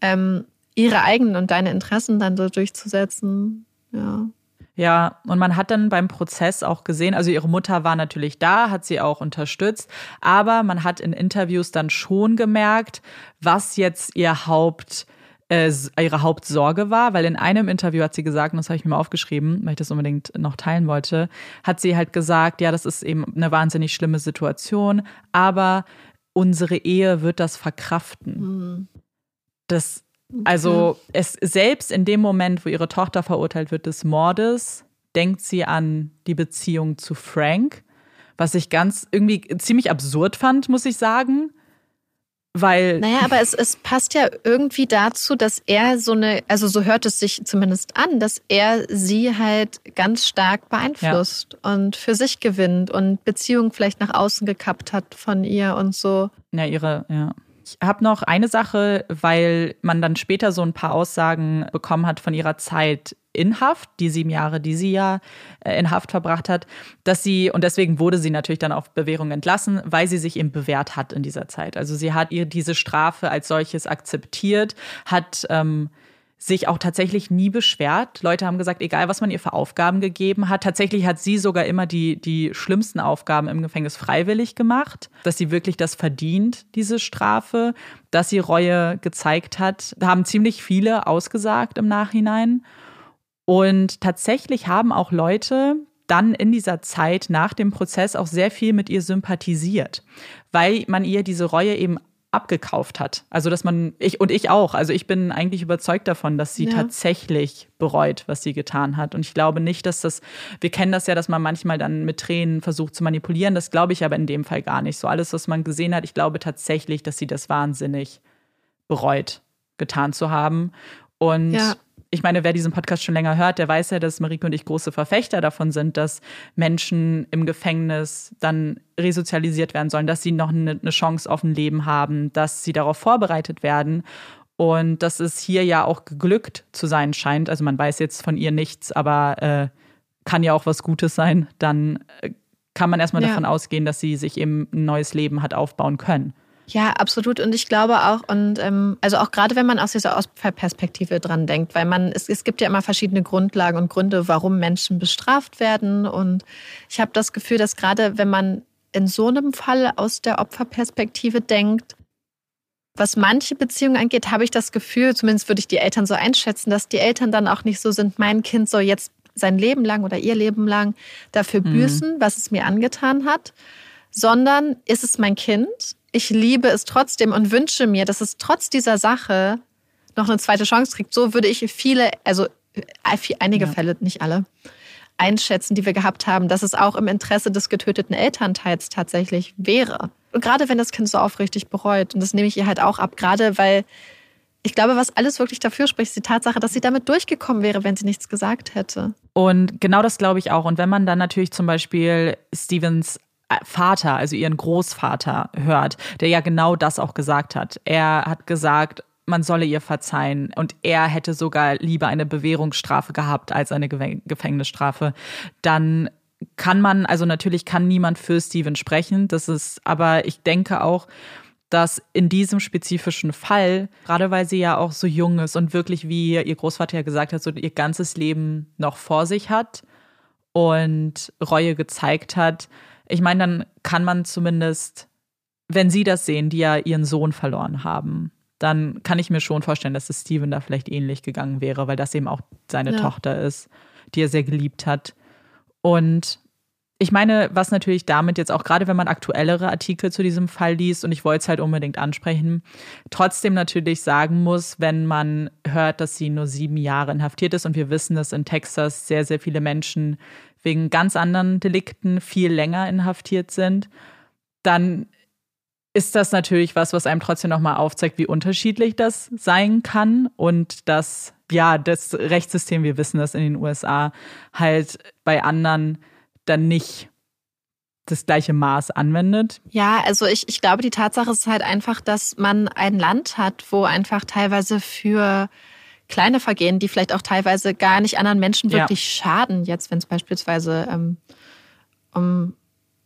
ähm, ihre eigenen und deine Interessen dann so durchzusetzen. Ja. Ja, und man hat dann beim Prozess auch gesehen, also ihre Mutter war natürlich da, hat sie auch unterstützt, aber man hat in Interviews dann schon gemerkt, was jetzt ihr Haupt äh, ihre Hauptsorge war, weil in einem Interview hat sie gesagt, und das habe ich mir mal aufgeschrieben, weil ich das unbedingt noch teilen wollte, hat sie halt gesagt, ja, das ist eben eine wahnsinnig schlimme Situation, aber unsere Ehe wird das verkraften. Mhm. Das, also es selbst in dem Moment, wo ihre Tochter verurteilt wird des Mordes, denkt sie an die Beziehung zu Frank, was ich ganz irgendwie ziemlich absurd fand, muss ich sagen. Weil. Naja, aber es, es passt ja irgendwie dazu, dass er so eine, also so hört es sich zumindest an, dass er sie halt ganz stark beeinflusst ja. und für sich gewinnt und Beziehungen vielleicht nach außen gekappt hat von ihr und so. Ja, ihre, ja Ich habe noch eine Sache, weil man dann später so ein paar Aussagen bekommen hat von ihrer Zeit in Haft, die sieben Jahre, die sie ja äh, in Haft verbracht hat, dass sie, und deswegen wurde sie natürlich dann auf Bewährung entlassen, weil sie sich eben bewährt hat in dieser Zeit. Also sie hat ihr diese Strafe als solches akzeptiert, hat ähm, sich auch tatsächlich nie beschwert. Leute haben gesagt, egal was man ihr für Aufgaben gegeben hat, tatsächlich hat sie sogar immer die, die schlimmsten Aufgaben im Gefängnis freiwillig gemacht, dass sie wirklich das verdient, diese Strafe, dass sie Reue gezeigt hat. Da haben ziemlich viele ausgesagt im Nachhinein. Und tatsächlich haben auch Leute dann in dieser Zeit nach dem Prozess auch sehr viel mit ihr sympathisiert, weil man ihr diese Reue eben abgekauft hat. Also dass man, ich und ich auch, also ich bin eigentlich überzeugt davon, dass sie ja. tatsächlich bereut, was sie getan hat. Und ich glaube nicht, dass das, wir kennen das ja, dass man manchmal dann mit Tränen versucht zu manipulieren. Das glaube ich aber in dem Fall gar nicht. So alles, was man gesehen hat, ich glaube tatsächlich, dass sie das wahnsinnig bereut, getan zu haben. Und ja ich meine, wer diesen Podcast schon länger hört, der weiß ja, dass Marike und ich große Verfechter davon sind, dass Menschen im Gefängnis dann resozialisiert werden sollen, dass sie noch eine, Chance auf ein Leben haben, dass sie darauf vorbereitet werden. Und dass es hier ja auch geglückt zu sein scheint. Also man weiß jetzt von ihr nichts, aber äh, kann ja auch was Gutes sein. Dann äh, kann man erstmal ja. davon ausgehen, dass sie sich eben ein neues Leben hat aufbauen können. Ja, absolut. Und ich glaube auch, und ähm, also auch gerade wenn man aus dieser Perspektive dran denkt, weil man, es, es gibt ja immer verschiedene Grundlagen und Gründe, warum Menschen bestraft werden. Und ich habe das Gefühl, dass gerade wenn man in so einem Fall aus der Opferperspektive denkt, was manche Beziehungen angeht, habe ich das Gefühl, zumindest würde ich die Eltern so einschätzen, dass die Eltern dann auch nicht so sind, mein Kind soll jetzt sein Leben lang oder ihr Leben lang dafür mhm. büßen, was es mir angetan hat, sondern ist es mein Kind ich liebe es trotzdem und wünsche mir, dass es trotz dieser Sache noch eine zweite Chance kriegt. So würde ich viele, also äh, einige ja. Fälle, nicht alle, einschätzen, die wir gehabt haben, dass es auch im Interesse des getöteten Elternteils tatsächlich wäre. Und gerade wenn das Kind so aufrichtig bereut. Und das nehme ich ihr halt auch ab, gerade weil ich glaube, was alles wirklich dafür spricht, ist die Tatsache, dass sie damit durchgekommen wäre, wenn sie nichts gesagt hätte. Und genau das glaube ich auch. Und wenn man dann natürlich zum Beispiel Stevens Vater, also ihren Großvater hört, der ja genau das auch gesagt hat. Er hat gesagt, man solle ihr verzeihen und er hätte sogar lieber eine Bewährungsstrafe gehabt als eine Gefängnisstrafe, dann kann man, also natürlich kann niemand für Steven sprechen, das ist, aber ich denke auch, dass in diesem spezifischen Fall, gerade weil sie ja auch so jung ist und wirklich, wie ihr Großvater ja gesagt hat, so ihr ganzes Leben noch vor sich hat und Reue gezeigt hat, ich meine, dann kann man zumindest, wenn sie das sehen, die ja ihren Sohn verloren haben, dann kann ich mir schon vorstellen, dass es Steven da vielleicht ähnlich gegangen wäre, weil das eben auch seine ja. Tochter ist, die er sehr geliebt hat. Und ich meine, was natürlich damit jetzt auch, gerade wenn man aktuellere Artikel zu diesem Fall liest, und ich wollte es halt unbedingt ansprechen, trotzdem natürlich sagen muss, wenn man hört, dass sie nur sieben Jahre inhaftiert ist, und wir wissen, dass in Texas sehr, sehr viele Menschen wegen ganz anderen Delikten viel länger inhaftiert sind, dann ist das natürlich was, was einem trotzdem nochmal aufzeigt, wie unterschiedlich das sein kann und dass, ja, das Rechtssystem, wir wissen das in den USA, halt bei anderen dann nicht das gleiche Maß anwendet? Ja, also ich, ich glaube, die Tatsache ist halt einfach, dass man ein Land hat, wo einfach teilweise für kleine Vergehen, die vielleicht auch teilweise gar nicht anderen Menschen wirklich ja. schaden, jetzt wenn es beispielsweise ähm, um,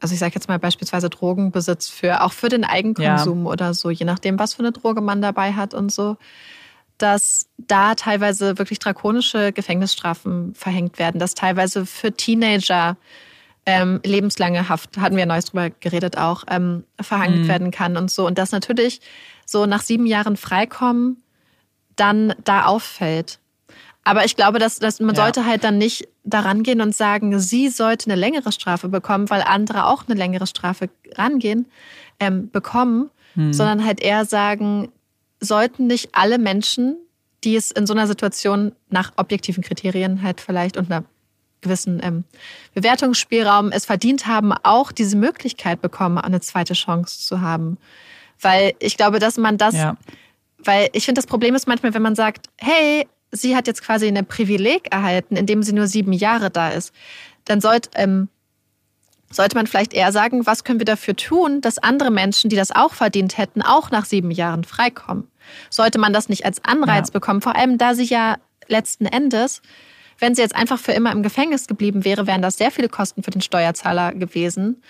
also ich sage jetzt mal beispielsweise Drogenbesitz für auch für den Eigenkonsum ja. oder so, je nachdem, was für eine Droge man dabei hat und so, dass da teilweise wirklich drakonische Gefängnisstrafen verhängt werden, dass teilweise für Teenager ähm, lebenslange Haft, hatten wir neues drüber geredet auch, ähm, verhängt mhm. werden kann und so. Und das natürlich so nach sieben Jahren Freikommen dann da auffällt. Aber ich glaube, dass, dass man ja. sollte halt dann nicht daran gehen und sagen, sie sollte eine längere Strafe bekommen, weil andere auch eine längere Strafe rangehen, ähm, bekommen, hm. sondern halt eher sagen, sollten nicht alle Menschen, die es in so einer Situation nach objektiven Kriterien halt vielleicht und einer gewissen ähm, Bewertungsspielraum es verdient haben, auch diese Möglichkeit bekommen, eine zweite Chance zu haben. Weil ich glaube, dass man das ja. Weil ich finde, das Problem ist manchmal, wenn man sagt, hey, sie hat jetzt quasi ein Privileg erhalten, indem sie nur sieben Jahre da ist, dann sollte, ähm, sollte man vielleicht eher sagen, was können wir dafür tun, dass andere Menschen, die das auch verdient hätten, auch nach sieben Jahren freikommen? Sollte man das nicht als Anreiz ja. bekommen? Vor allem, da sie ja letzten Endes, wenn sie jetzt einfach für immer im Gefängnis geblieben wäre, wären das sehr viele Kosten für den Steuerzahler gewesen.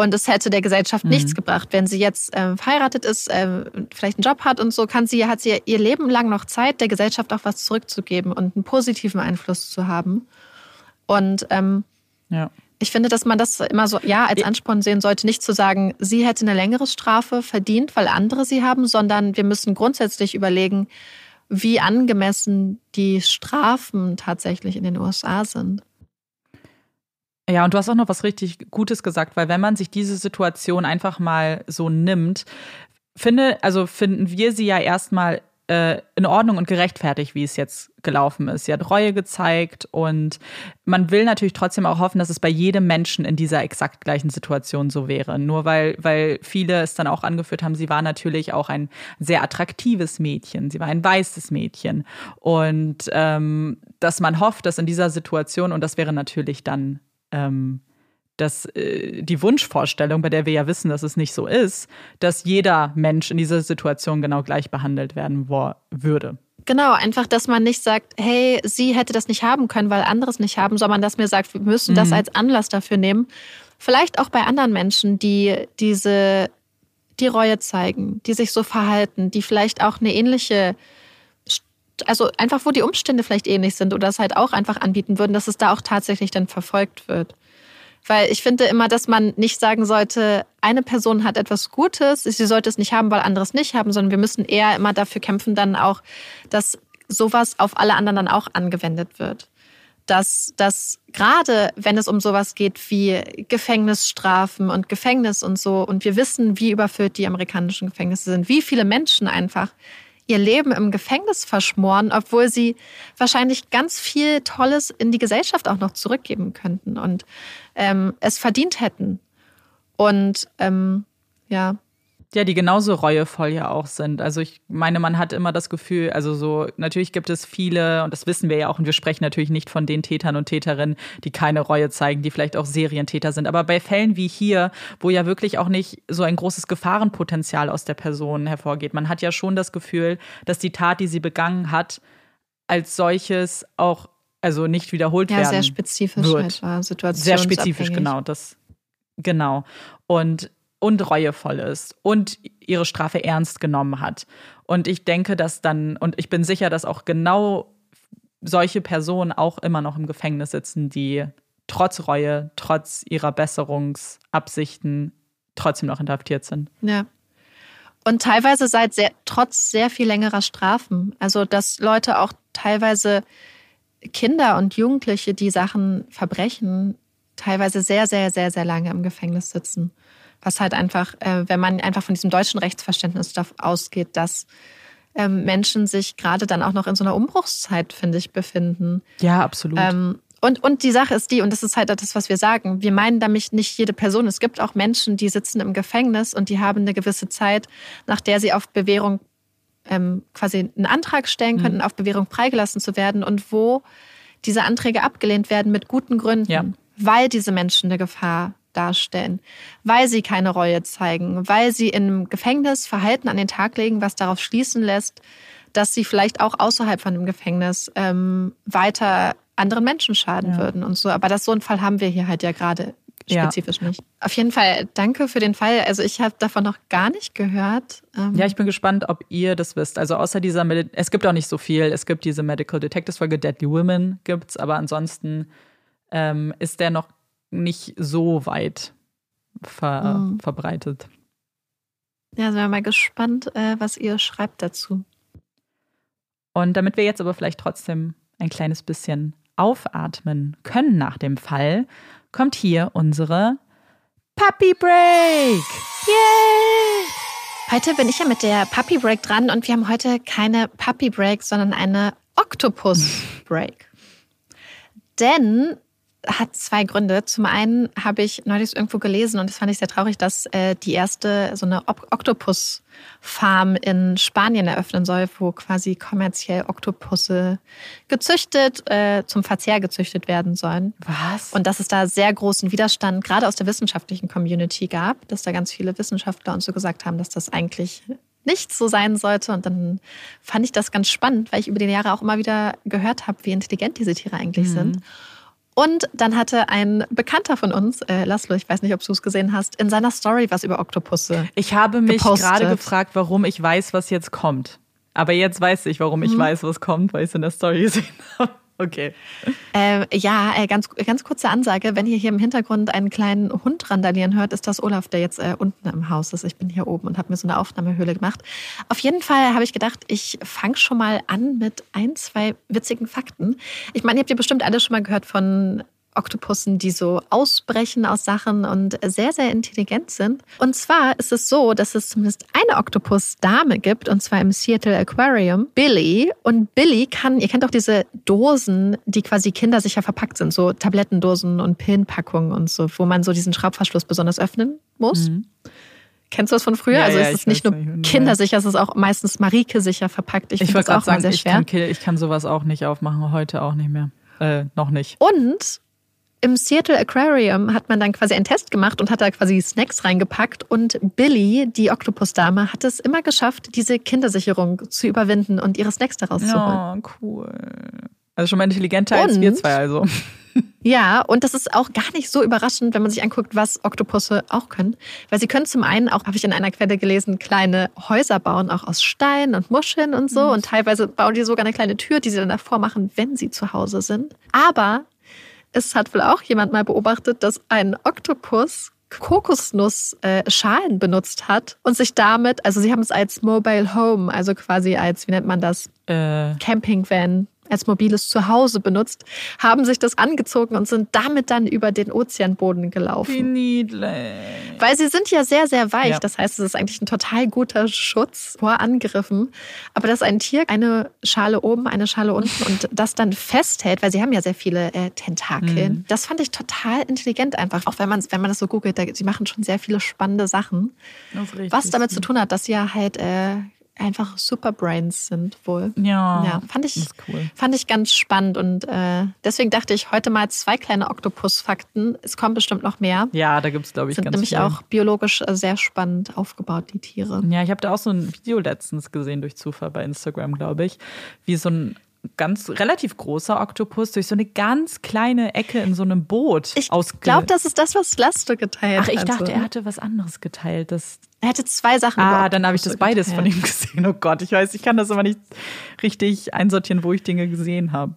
Und es hätte der Gesellschaft mhm. nichts gebracht. Wenn sie jetzt äh, verheiratet ist, äh, vielleicht einen Job hat und so, kann sie, hat sie ihr Leben lang noch Zeit, der Gesellschaft auch was zurückzugeben und einen positiven Einfluss zu haben. Und ähm, ja. ich finde, dass man das immer so, ja, als Ansporn sehen sollte, nicht zu sagen, sie hätte eine längere Strafe verdient, weil andere sie haben, sondern wir müssen grundsätzlich überlegen, wie angemessen die Strafen tatsächlich in den USA sind. Ja, und du hast auch noch was richtig Gutes gesagt, weil wenn man sich diese Situation einfach mal so nimmt, finde, also finden wir sie ja erstmal äh, in Ordnung und gerechtfertigt, wie es jetzt gelaufen ist. Sie hat Reue gezeigt und man will natürlich trotzdem auch hoffen, dass es bei jedem Menschen in dieser exakt gleichen Situation so wäre. Nur weil, weil viele es dann auch angeführt haben, sie war natürlich auch ein sehr attraktives Mädchen. Sie war ein weißes Mädchen. Und ähm, dass man hofft, dass in dieser Situation, und das wäre natürlich dann ähm, dass äh, die Wunschvorstellung, bei der wir ja wissen, dass es nicht so ist, dass jeder Mensch in dieser Situation genau gleich behandelt werden würde. Genau, einfach, dass man nicht sagt, hey, sie hätte das nicht haben können, weil andere es nicht haben, sondern dass mir sagt, wir müssen mhm. das als Anlass dafür nehmen. Vielleicht auch bei anderen Menschen, die diese, die Reue zeigen, die sich so verhalten, die vielleicht auch eine ähnliche also einfach, wo die Umstände vielleicht ähnlich sind oder es halt auch einfach anbieten würden, dass es da auch tatsächlich dann verfolgt wird. Weil ich finde immer, dass man nicht sagen sollte, eine Person hat etwas Gutes, sie sollte es nicht haben, weil andere es nicht haben, sondern wir müssen eher immer dafür kämpfen, dann auch, dass sowas auf alle anderen dann auch angewendet wird. Dass, dass gerade wenn es um sowas geht wie Gefängnisstrafen und Gefängnis und so, und wir wissen, wie überfüllt die amerikanischen Gefängnisse sind, wie viele Menschen einfach ihr Leben im Gefängnis verschmoren, obwohl sie wahrscheinlich ganz viel Tolles in die Gesellschaft auch noch zurückgeben könnten und ähm, es verdient hätten. Und ähm, ja, ja, die genauso reuevoll ja auch sind. Also ich meine, man hat immer das Gefühl, also so, natürlich gibt es viele, und das wissen wir ja auch, und wir sprechen natürlich nicht von den Tätern und Täterinnen, die keine Reue zeigen, die vielleicht auch Serientäter sind. Aber bei Fällen wie hier, wo ja wirklich auch nicht so ein großes Gefahrenpotenzial aus der Person hervorgeht, man hat ja schon das Gefühl, dass die Tat, die sie begangen hat, als solches auch also nicht wiederholt ja, werden. Ja, sehr spezifisch wird. halt war, Sehr spezifisch, genau. Das, genau. Und und reuevoll ist und ihre Strafe ernst genommen hat. Und ich denke, dass dann, und ich bin sicher, dass auch genau solche Personen auch immer noch im Gefängnis sitzen, die trotz Reue, trotz ihrer Besserungsabsichten trotzdem noch inhaftiert sind. Ja. Und teilweise seit sehr, trotz sehr viel längerer Strafen. Also, dass Leute auch teilweise Kinder und Jugendliche, die Sachen verbrechen, teilweise sehr, sehr, sehr, sehr lange im Gefängnis sitzen. Was halt einfach, äh, wenn man einfach von diesem deutschen Rechtsverständnis ausgeht, dass ähm, Menschen sich gerade dann auch noch in so einer Umbruchszeit, finde ich, befinden. Ja, absolut. Ähm, und, und die Sache ist die, und das ist halt das, was wir sagen, wir meinen damit nicht jede Person. Es gibt auch Menschen, die sitzen im Gefängnis und die haben eine gewisse Zeit, nach der sie auf Bewährung ähm, quasi einen Antrag stellen mhm. könnten, mhm. auf Bewährung freigelassen zu werden und wo diese Anträge abgelehnt werden mit guten Gründen, ja. weil diese Menschen eine Gefahr darstellen, weil sie keine Reue zeigen, weil sie im Gefängnis Verhalten an den Tag legen, was darauf schließen lässt, dass sie vielleicht auch außerhalb von dem Gefängnis ähm, weiter anderen Menschen schaden ja. würden und so. Aber das so einen Fall haben wir hier halt ja gerade spezifisch ja. nicht. Auf jeden Fall danke für den Fall. Also ich habe davon noch gar nicht gehört. Ähm ja, ich bin gespannt, ob ihr das wisst. Also außer dieser, Medi es gibt auch nicht so viel. Es gibt diese Medical Detectives Folge Deadly Women gibt's, aber ansonsten ähm, ist der noch nicht so weit ver mhm. verbreitet. Ja, sind wir mal gespannt, äh, was ihr schreibt dazu. Und damit wir jetzt aber vielleicht trotzdem ein kleines bisschen aufatmen können nach dem Fall, kommt hier unsere Puppy Break. Yay! Heute bin ich ja mit der Puppy Break dran und wir haben heute keine Puppy Break, sondern eine Octopus Break. Denn hat zwei Gründe. Zum einen habe ich neulich irgendwo gelesen und das fand ich sehr traurig, dass äh, die erste so eine Oktopus-Farm in Spanien eröffnen soll, wo quasi kommerziell Oktopusse gezüchtet, äh, zum Verzehr gezüchtet werden sollen. Was? Und dass es da sehr großen Widerstand gerade aus der wissenschaftlichen Community gab, dass da ganz viele Wissenschaftler und so gesagt haben, dass das eigentlich nicht so sein sollte. Und dann fand ich das ganz spannend, weil ich über die Jahre auch immer wieder gehört habe, wie intelligent diese Tiere eigentlich mhm. sind. Und dann hatte ein Bekannter von uns, äh, Laszlo, ich weiß nicht, ob du es gesehen hast, in seiner Story was über Oktopusse. Ich habe mich gerade gefragt, warum ich weiß, was jetzt kommt. Aber jetzt weiß ich, warum ich mhm. weiß, was kommt, weil ich es in der Story gesehen habe. Okay. Äh, ja, ganz, ganz kurze Ansage. Wenn ihr hier im Hintergrund einen kleinen Hund randalieren hört, ist das Olaf, der jetzt äh, unten im Haus ist. Ich bin hier oben und habe mir so eine Aufnahmehöhle gemacht. Auf jeden Fall habe ich gedacht, ich fange schon mal an mit ein, zwei witzigen Fakten. Ich meine, ihr habt ja bestimmt alle schon mal gehört von Oktopussen, die so ausbrechen aus Sachen und sehr, sehr intelligent sind. Und zwar ist es so, dass es zumindest eine Oktopus-Dame gibt, und zwar im Seattle Aquarium, Billy. Und Billy kann, ihr kennt auch diese Dosen, die quasi kindersicher verpackt sind, so Tablettendosen und Pillenpackungen und so, wo man so diesen Schraubverschluss besonders öffnen muss. Mhm. Kennst du das von früher? Ja, also ja, es ist nicht nur kindersicher, es ist auch meistens Marike sicher verpackt. Ich, ich finde das auch sagen, sehr schwer. Ich kann, ich kann sowas auch nicht aufmachen, heute auch nicht mehr. Äh, noch nicht. Und im Seattle Aquarium hat man dann quasi einen Test gemacht und hat da quasi Snacks reingepackt. Und Billy, die Oktopusdame, hat es immer geschafft, diese Kindersicherung zu überwinden und ihre Snacks daraus zu holen. Ja, cool. Also schon mal intelligenter und, als wir zwei also. Ja, und das ist auch gar nicht so überraschend, wenn man sich anguckt, was Oktopusse auch können. Weil sie können zum einen auch, habe ich in einer Quelle gelesen, kleine Häuser bauen, auch aus Stein und Muscheln und so. Mhm. Und teilweise bauen die sogar eine kleine Tür, die sie dann davor machen, wenn sie zu Hause sind. Aber es hat wohl auch jemand mal beobachtet, dass ein Oktopus Kokosnussschalen äh, benutzt hat und sich damit, also sie haben es als Mobile Home, also quasi als, wie nennt man das? Äh. Campingvan als mobiles Zuhause benutzt, haben sich das angezogen und sind damit dann über den Ozeanboden gelaufen. Wie niedlich. Weil sie sind ja sehr, sehr weich. Ja. Das heißt, es ist eigentlich ein total guter Schutz vor Angriffen. Aber dass ein Tier eine Schale oben, eine Schale unten und das dann festhält, weil sie haben ja sehr viele äh, Tentakel, mhm. das fand ich total intelligent einfach. Auch wenn man, wenn man das so googelt, da, sie machen schon sehr viele spannende Sachen. Was damit zu tun hat, dass sie ja halt äh, einfach Superbrains sind wohl. Ja, ja fand ich cool. fand ich ganz spannend und äh, deswegen dachte ich heute mal zwei kleine Oktopus-Fakten. Es kommen bestimmt noch mehr. Ja, da gibt es glaube ich sind ganz nämlich viel. auch biologisch äh, sehr spannend aufgebaut die Tiere. Ja, ich habe da auch so ein Video letztens gesehen durch Zufall bei Instagram, glaube ich, wie so ein ganz relativ großer Oktopus durch so eine ganz kleine Ecke in so einem Boot Ich glaube, das ist das, was Lasto geteilt hat. Ach, ich dachte, also. er hatte was anderes geteilt. Das er hatte zwei Sachen. Ah, dann habe ich das beides geteilt. von ihm gesehen. Oh Gott, ich weiß, ich kann das aber nicht richtig einsortieren, wo ich Dinge gesehen habe.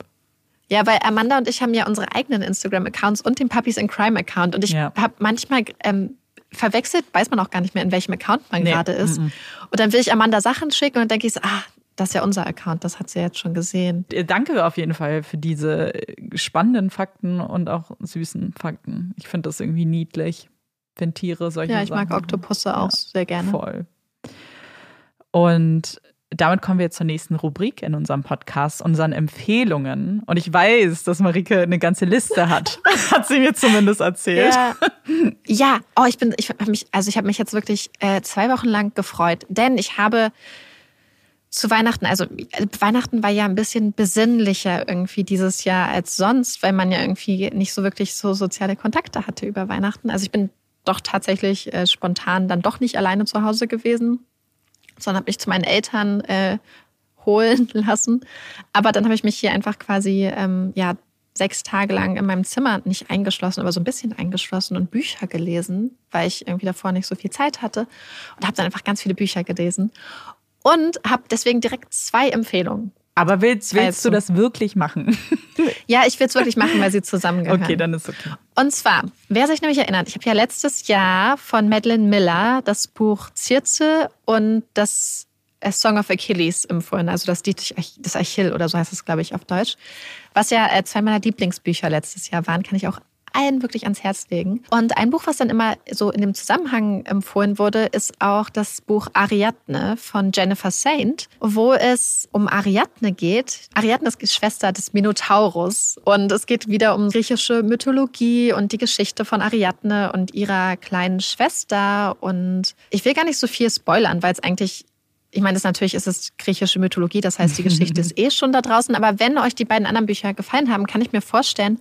Ja, weil Amanda und ich haben ja unsere eigenen Instagram-Accounts und den Puppies in Crime Account. Und ich ja. habe manchmal ähm, verwechselt, weiß man auch gar nicht mehr, in welchem Account man nee. gerade ist. Mm -mm. Und dann will ich Amanda Sachen schicken und dann denke ich so, ah, das ist ja unser Account, das hat sie jetzt schon gesehen. Danke auf jeden Fall für diese spannenden Fakten und auch süßen Fakten. Ich finde das irgendwie niedlich, wenn Tiere solche Ja, ich Sachen mag Oktopusse auch ja, sehr gerne. Voll. Und damit kommen wir jetzt zur nächsten Rubrik in unserem Podcast, unseren Empfehlungen. Und ich weiß, dass Marike eine ganze Liste hat. hat sie mir zumindest erzählt. Ja, ja. oh, ich bin, ich habe mich, also ich habe mich jetzt wirklich äh, zwei Wochen lang gefreut, denn ich habe zu Weihnachten, also Weihnachten war ja ein bisschen besinnlicher irgendwie dieses Jahr als sonst, weil man ja irgendwie nicht so wirklich so soziale Kontakte hatte über Weihnachten. Also ich bin doch tatsächlich äh, spontan dann doch nicht alleine zu Hause gewesen, sondern habe mich zu meinen Eltern äh, holen lassen. Aber dann habe ich mich hier einfach quasi ähm, ja sechs Tage lang in meinem Zimmer nicht eingeschlossen, aber so ein bisschen eingeschlossen und Bücher gelesen, weil ich irgendwie davor nicht so viel Zeit hatte und habe dann einfach ganz viele Bücher gelesen und habe deswegen direkt zwei Empfehlungen. Aber willst, willst du das wirklich machen? ja, ich will es wirklich machen, weil sie zusammengehören. Okay, dann ist okay. Und zwar, wer sich nämlich erinnert, ich habe ja letztes Jahr von Madeleine Miller das Buch Zirze und das A Song of Achilles empfohlen, also das Lied des Achill oder so heißt es, glaube ich, auf Deutsch. Was ja äh, zwei meiner Lieblingsbücher letztes Jahr waren, kann ich auch allen wirklich ans Herz legen. Und ein Buch, was dann immer so in dem Zusammenhang empfohlen wurde, ist auch das Buch Ariadne von Jennifer Saint, wo es um Ariadne geht. Ariadne ist die Schwester des Minotaurus und es geht wieder um griechische Mythologie und die Geschichte von Ariadne und ihrer kleinen Schwester. Und ich will gar nicht so viel spoilern, weil es eigentlich ich meine, das natürlich ist es griechische Mythologie, das heißt, die Geschichte ist eh schon da draußen. Aber wenn euch die beiden anderen Bücher gefallen haben, kann ich mir vorstellen,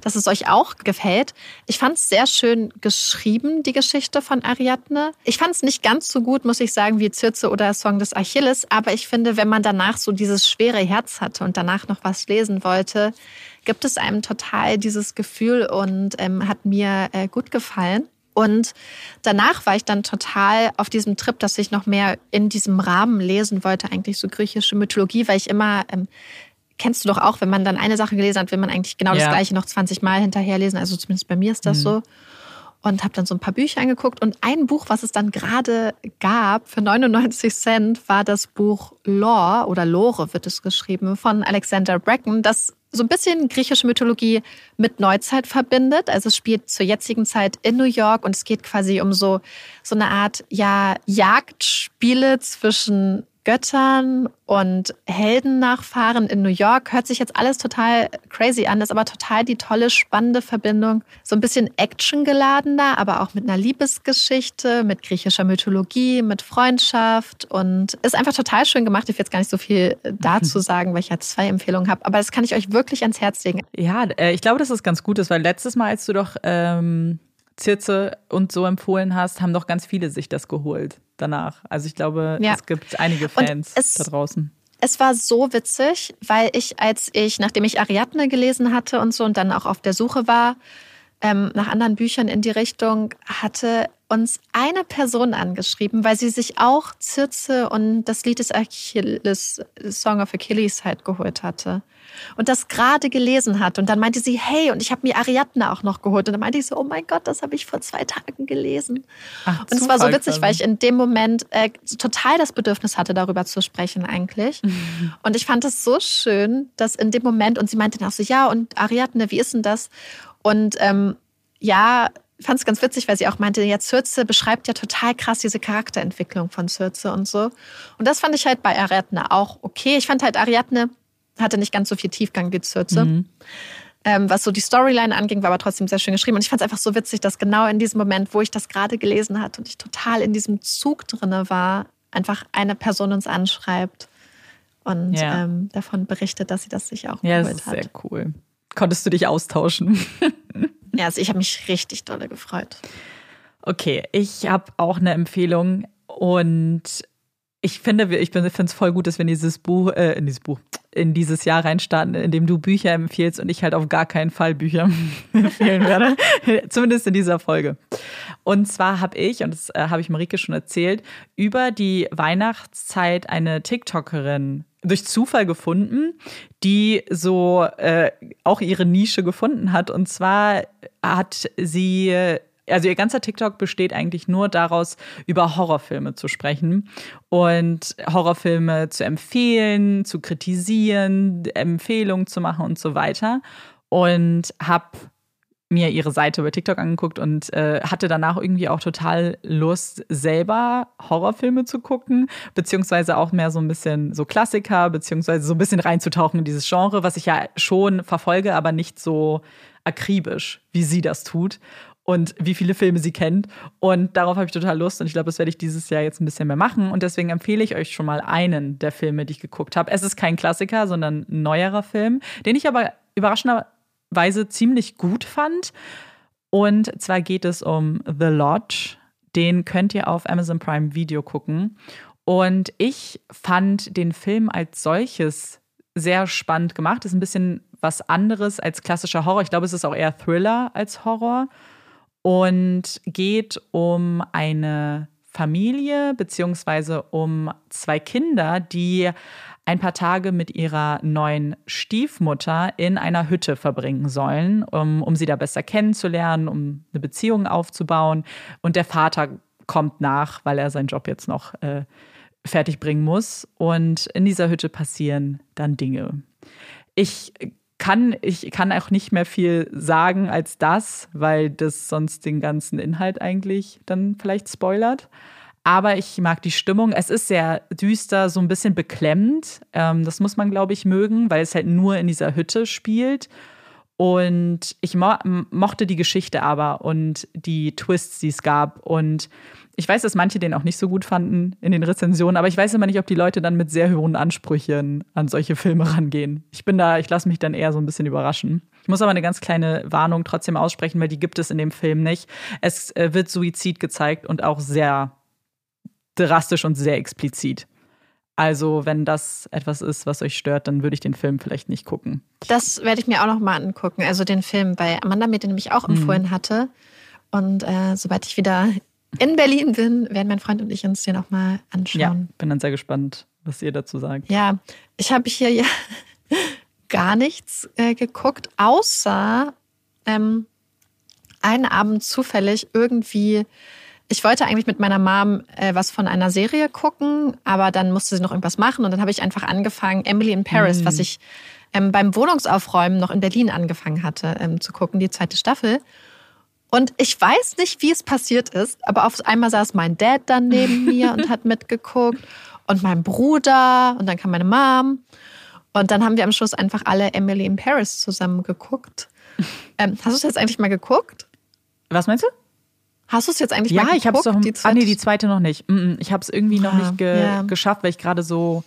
dass es euch auch gefällt. Ich fand es sehr schön geschrieben, die Geschichte von Ariadne. Ich fand es nicht ganz so gut, muss ich sagen, wie Circe oder Song des Achilles. Aber ich finde, wenn man danach so dieses schwere Herz hatte und danach noch was lesen wollte, gibt es einem total dieses Gefühl und ähm, hat mir äh, gut gefallen. Und danach war ich dann total auf diesem Trip, dass ich noch mehr in diesem Rahmen lesen wollte, eigentlich so griechische Mythologie, weil ich immer, ähm, kennst du doch auch, wenn man dann eine Sache gelesen hat, will man eigentlich genau ja. das gleiche noch 20 Mal hinterherlesen. Also zumindest bei mir ist das mhm. so. Und habe dann so ein paar Bücher angeguckt. Und ein Buch, was es dann gerade gab, für 99 Cent, war das Buch Lore oder Lore wird es geschrieben, von Alexander Bracken. Das so ein bisschen griechische Mythologie mit Neuzeit verbindet. Also es spielt zur jetzigen Zeit in New York und es geht quasi um so, so eine Art, ja, Jagdspiele zwischen Göttern und Heldennachfahren in New York. Hört sich jetzt alles total crazy an, ist aber total die tolle, spannende Verbindung. So ein bisschen actiongeladener, aber auch mit einer Liebesgeschichte, mit griechischer Mythologie, mit Freundschaft und ist einfach total schön gemacht. Ich will jetzt gar nicht so viel dazu sagen, weil ich ja zwei Empfehlungen habe, aber das kann ich euch wirklich ans Herz legen. Ja, äh, ich glaube, dass es ganz gut ist, weil letztes Mal, als du doch ähm, Zirze und so empfohlen hast, haben doch ganz viele sich das geholt danach. Also ich glaube, ja. es gibt einige Fans es, da draußen. Es war so witzig, weil ich, als ich, nachdem ich Ariadne gelesen hatte und so und dann auch auf der Suche war ähm, nach anderen Büchern in die Richtung, hatte uns eine Person angeschrieben, weil sie sich auch Zirze und das Lied des Achilles, Song of Achilles halt geholt hatte und das gerade gelesen hat. Und dann meinte sie, hey, und ich habe mir Ariadne auch noch geholt. Und dann meinte ich so, oh mein Gott, das habe ich vor zwei Tagen gelesen. Ach, und es war so witzig, weil ich in dem Moment äh, total das Bedürfnis hatte, darüber zu sprechen eigentlich. Mhm. Und ich fand es so schön, dass in dem Moment, und sie meinte dann auch so, ja, und Ariadne, wie ist denn das? Und ähm, ja, fand es ganz witzig, weil sie auch meinte, ja, Circe beschreibt ja total krass diese Charakterentwicklung von Circe und so. Und das fand ich halt bei Ariadne auch okay. Ich fand halt Ariadne hatte nicht ganz so viel Tiefgang wie Circe. Mhm. Ähm, was so die Storyline anging, war aber trotzdem sehr schön geschrieben. Und ich fand es einfach so witzig, dass genau in diesem Moment, wo ich das gerade gelesen hatte und ich total in diesem Zug drinne war, einfach eine Person uns anschreibt und ja. ähm, davon berichtet, dass sie das sich auch ja, geholt hat. Ja, sehr cool. Konntest du dich austauschen? ja, also ich habe mich richtig dolle gefreut. Okay, ich habe auch eine Empfehlung und ich finde, ich finde es voll gut, dass wir in dieses Buch, äh, in dieses Buch, in dieses Jahr reinstarten, in dem du Bücher empfiehlst und ich halt auf gar keinen Fall Bücher empfehlen werde. Zumindest in dieser Folge. Und zwar habe ich, und das äh, habe ich Marike schon erzählt, über die Weihnachtszeit eine TikTokerin durch Zufall gefunden, die so äh, auch ihre Nische gefunden hat. Und zwar hat sie also ihr ganzer TikTok besteht eigentlich nur daraus, über Horrorfilme zu sprechen und Horrorfilme zu empfehlen, zu kritisieren, Empfehlungen zu machen und so weiter. Und habe mir ihre Seite über TikTok angeguckt und äh, hatte danach irgendwie auch total Lust, selber Horrorfilme zu gucken, beziehungsweise auch mehr so ein bisschen so Klassiker, beziehungsweise so ein bisschen reinzutauchen in dieses Genre, was ich ja schon verfolge, aber nicht so akribisch, wie sie das tut und wie viele Filme sie kennt. Und darauf habe ich total Lust und ich glaube, das werde ich dieses Jahr jetzt ein bisschen mehr machen. Und deswegen empfehle ich euch schon mal einen der Filme, die ich geguckt habe. Es ist kein Klassiker, sondern ein neuerer Film, den ich aber überraschenderweise ziemlich gut fand. Und zwar geht es um The Lodge. Den könnt ihr auf Amazon Prime Video gucken. Und ich fand den Film als solches sehr spannend gemacht. Ist ein bisschen was anderes als klassischer Horror. Ich glaube, es ist auch eher Thriller als Horror und geht um eine Familie beziehungsweise um zwei Kinder, die ein paar Tage mit ihrer neuen Stiefmutter in einer Hütte verbringen sollen, um, um sie da besser kennenzulernen, um eine Beziehung aufzubauen. Und der Vater kommt nach, weil er seinen Job jetzt noch äh, fertig bringen muss. Und in dieser Hütte passieren dann Dinge. Ich kann, ich kann auch nicht mehr viel sagen als das, weil das sonst den ganzen Inhalt eigentlich dann vielleicht spoilert. Aber ich mag die Stimmung. Es ist sehr düster, so ein bisschen beklemmend. Ähm, das muss man, glaube ich, mögen, weil es halt nur in dieser Hütte spielt. Und ich mo mochte die Geschichte aber und die Twists, die es gab. Und ich weiß, dass manche den auch nicht so gut fanden in den Rezensionen, aber ich weiß immer nicht, ob die Leute dann mit sehr hohen Ansprüchen an solche Filme rangehen. Ich bin da, ich lasse mich dann eher so ein bisschen überraschen. Ich muss aber eine ganz kleine Warnung trotzdem aussprechen, weil die gibt es in dem Film nicht. Es äh, wird Suizid gezeigt und auch sehr drastisch und sehr explizit. Also, wenn das etwas ist, was euch stört, dann würde ich den Film vielleicht nicht gucken. Das werde ich mir auch noch mal angucken. Also den Film, weil Amanda mir den nämlich auch empfohlen mhm. hatte. Und äh, sobald ich wieder in Berlin bin, werden mein Freund und ich uns den auch mal anschauen. Ja, bin dann sehr gespannt, was ihr dazu sagt. Ja, ich habe hier ja gar nichts äh, geguckt, außer ähm, einen Abend zufällig irgendwie ich wollte eigentlich mit meiner Mom äh, was von einer Serie gucken, aber dann musste sie noch irgendwas machen und dann habe ich einfach angefangen, Emily in Paris, mm. was ich ähm, beim Wohnungsaufräumen noch in Berlin angefangen hatte ähm, zu gucken, die zweite Staffel. Und ich weiß nicht, wie es passiert ist, aber auf einmal saß mein Dad dann neben mir und hat mitgeguckt und mein Bruder und dann kam meine Mom. Und dann haben wir am Schluss einfach alle Emily in Paris zusammen geguckt. Ähm, hast du es jetzt eigentlich mal geguckt? Was meinst du? Hast du es jetzt eigentlich ja, mal geguckt? Ja, ich habe es Ah, nee, die zweite noch nicht. Ich habe es irgendwie noch ah, nicht ge ja. geschafft, weil ich gerade so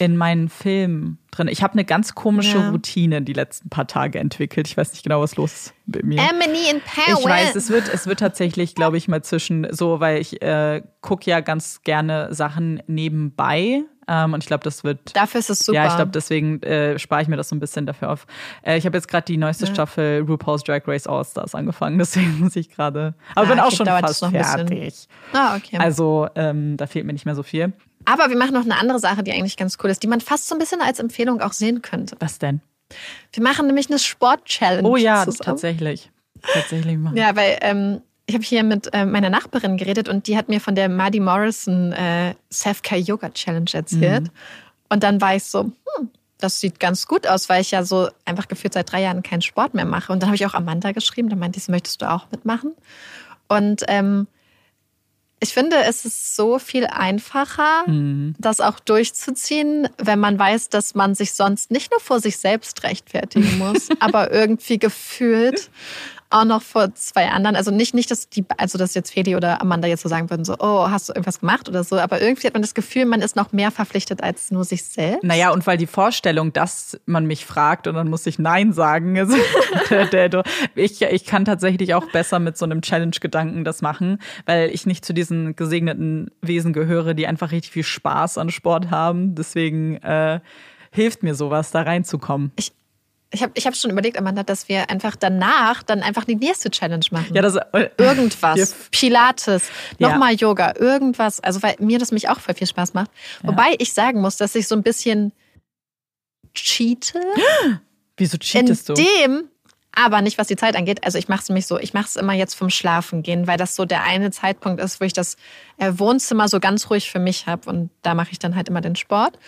in meinen Film drin. Ich habe eine ganz komische ja. Routine die letzten paar Tage entwickelt. Ich weiß nicht genau, was los ist bei mir. Emily in Paris. Ich weiß, es wird, es wird tatsächlich, glaube ich, mal zwischen so, weil ich äh, gucke ja ganz gerne Sachen nebenbei. Ähm, und ich glaube, das wird. Dafür ist es super. Ja, ich glaube, deswegen äh, spare ich mir das so ein bisschen dafür auf. Äh, ich habe jetzt gerade die neueste ja. Staffel RuPaul's Drag Race All Stars angefangen, deswegen muss ich gerade. Aber ah, bin auch schon fast fertig. Ah, okay. Also ähm, da fehlt mir nicht mehr so viel. Aber wir machen noch eine andere Sache, die eigentlich ganz cool ist, die man fast so ein bisschen als Empfehlung auch sehen könnte. Was denn? Wir machen nämlich eine Sport-Challenge. Oh ja, zusammen. tatsächlich. Tatsächlich machen. Ja, weil ähm, ich habe hier mit äh, meiner Nachbarin geredet und die hat mir von der Maddie Morrison äh, Self-Care Yoga Challenge erzählt. Mhm. Und dann war ich so, hm, das sieht ganz gut aus, weil ich ja so einfach gefühlt seit drei Jahren keinen Sport mehr mache. Und dann habe ich auch Amanda geschrieben, da meinte sie, möchtest du auch mitmachen? Und ähm, ich finde, es ist so viel einfacher, mhm. das auch durchzuziehen, wenn man weiß, dass man sich sonst nicht nur vor sich selbst rechtfertigen muss, aber irgendwie gefühlt auch noch vor zwei anderen. Also nicht, nicht, dass die, also dass jetzt Feli oder Amanda jetzt so sagen würden, so, oh, hast du irgendwas gemacht oder so, aber irgendwie hat man das Gefühl, man ist noch mehr verpflichtet als nur sich selbst. Naja, und weil die Vorstellung, dass man mich fragt und dann muss ich Nein sagen, also, ich, ich kann tatsächlich auch besser mit so einem Challenge-Gedanken das machen, weil ich nicht zu diesen gesegneten Wesen gehöre, die einfach richtig viel Spaß an Sport haben. Deswegen äh, hilft mir sowas, da reinzukommen. Ich, ich habe ich hab schon überlegt, Amanda, dass wir einfach danach dann einfach die nächste Challenge machen. Ja, das irgendwas. Pilates, nochmal ja. Yoga, irgendwas. Also weil mir das mich auch voll viel Spaß macht. Ja. Wobei ich sagen muss, dass ich so ein bisschen cheate. Wieso cheatest du? In dem, aber nicht was die Zeit angeht. Also ich mache es nämlich so, ich mache es immer jetzt vom Schlafen gehen, weil das so der eine Zeitpunkt ist, wo ich das äh, Wohnzimmer so ganz ruhig für mich habe und da mache ich dann halt immer den Sport.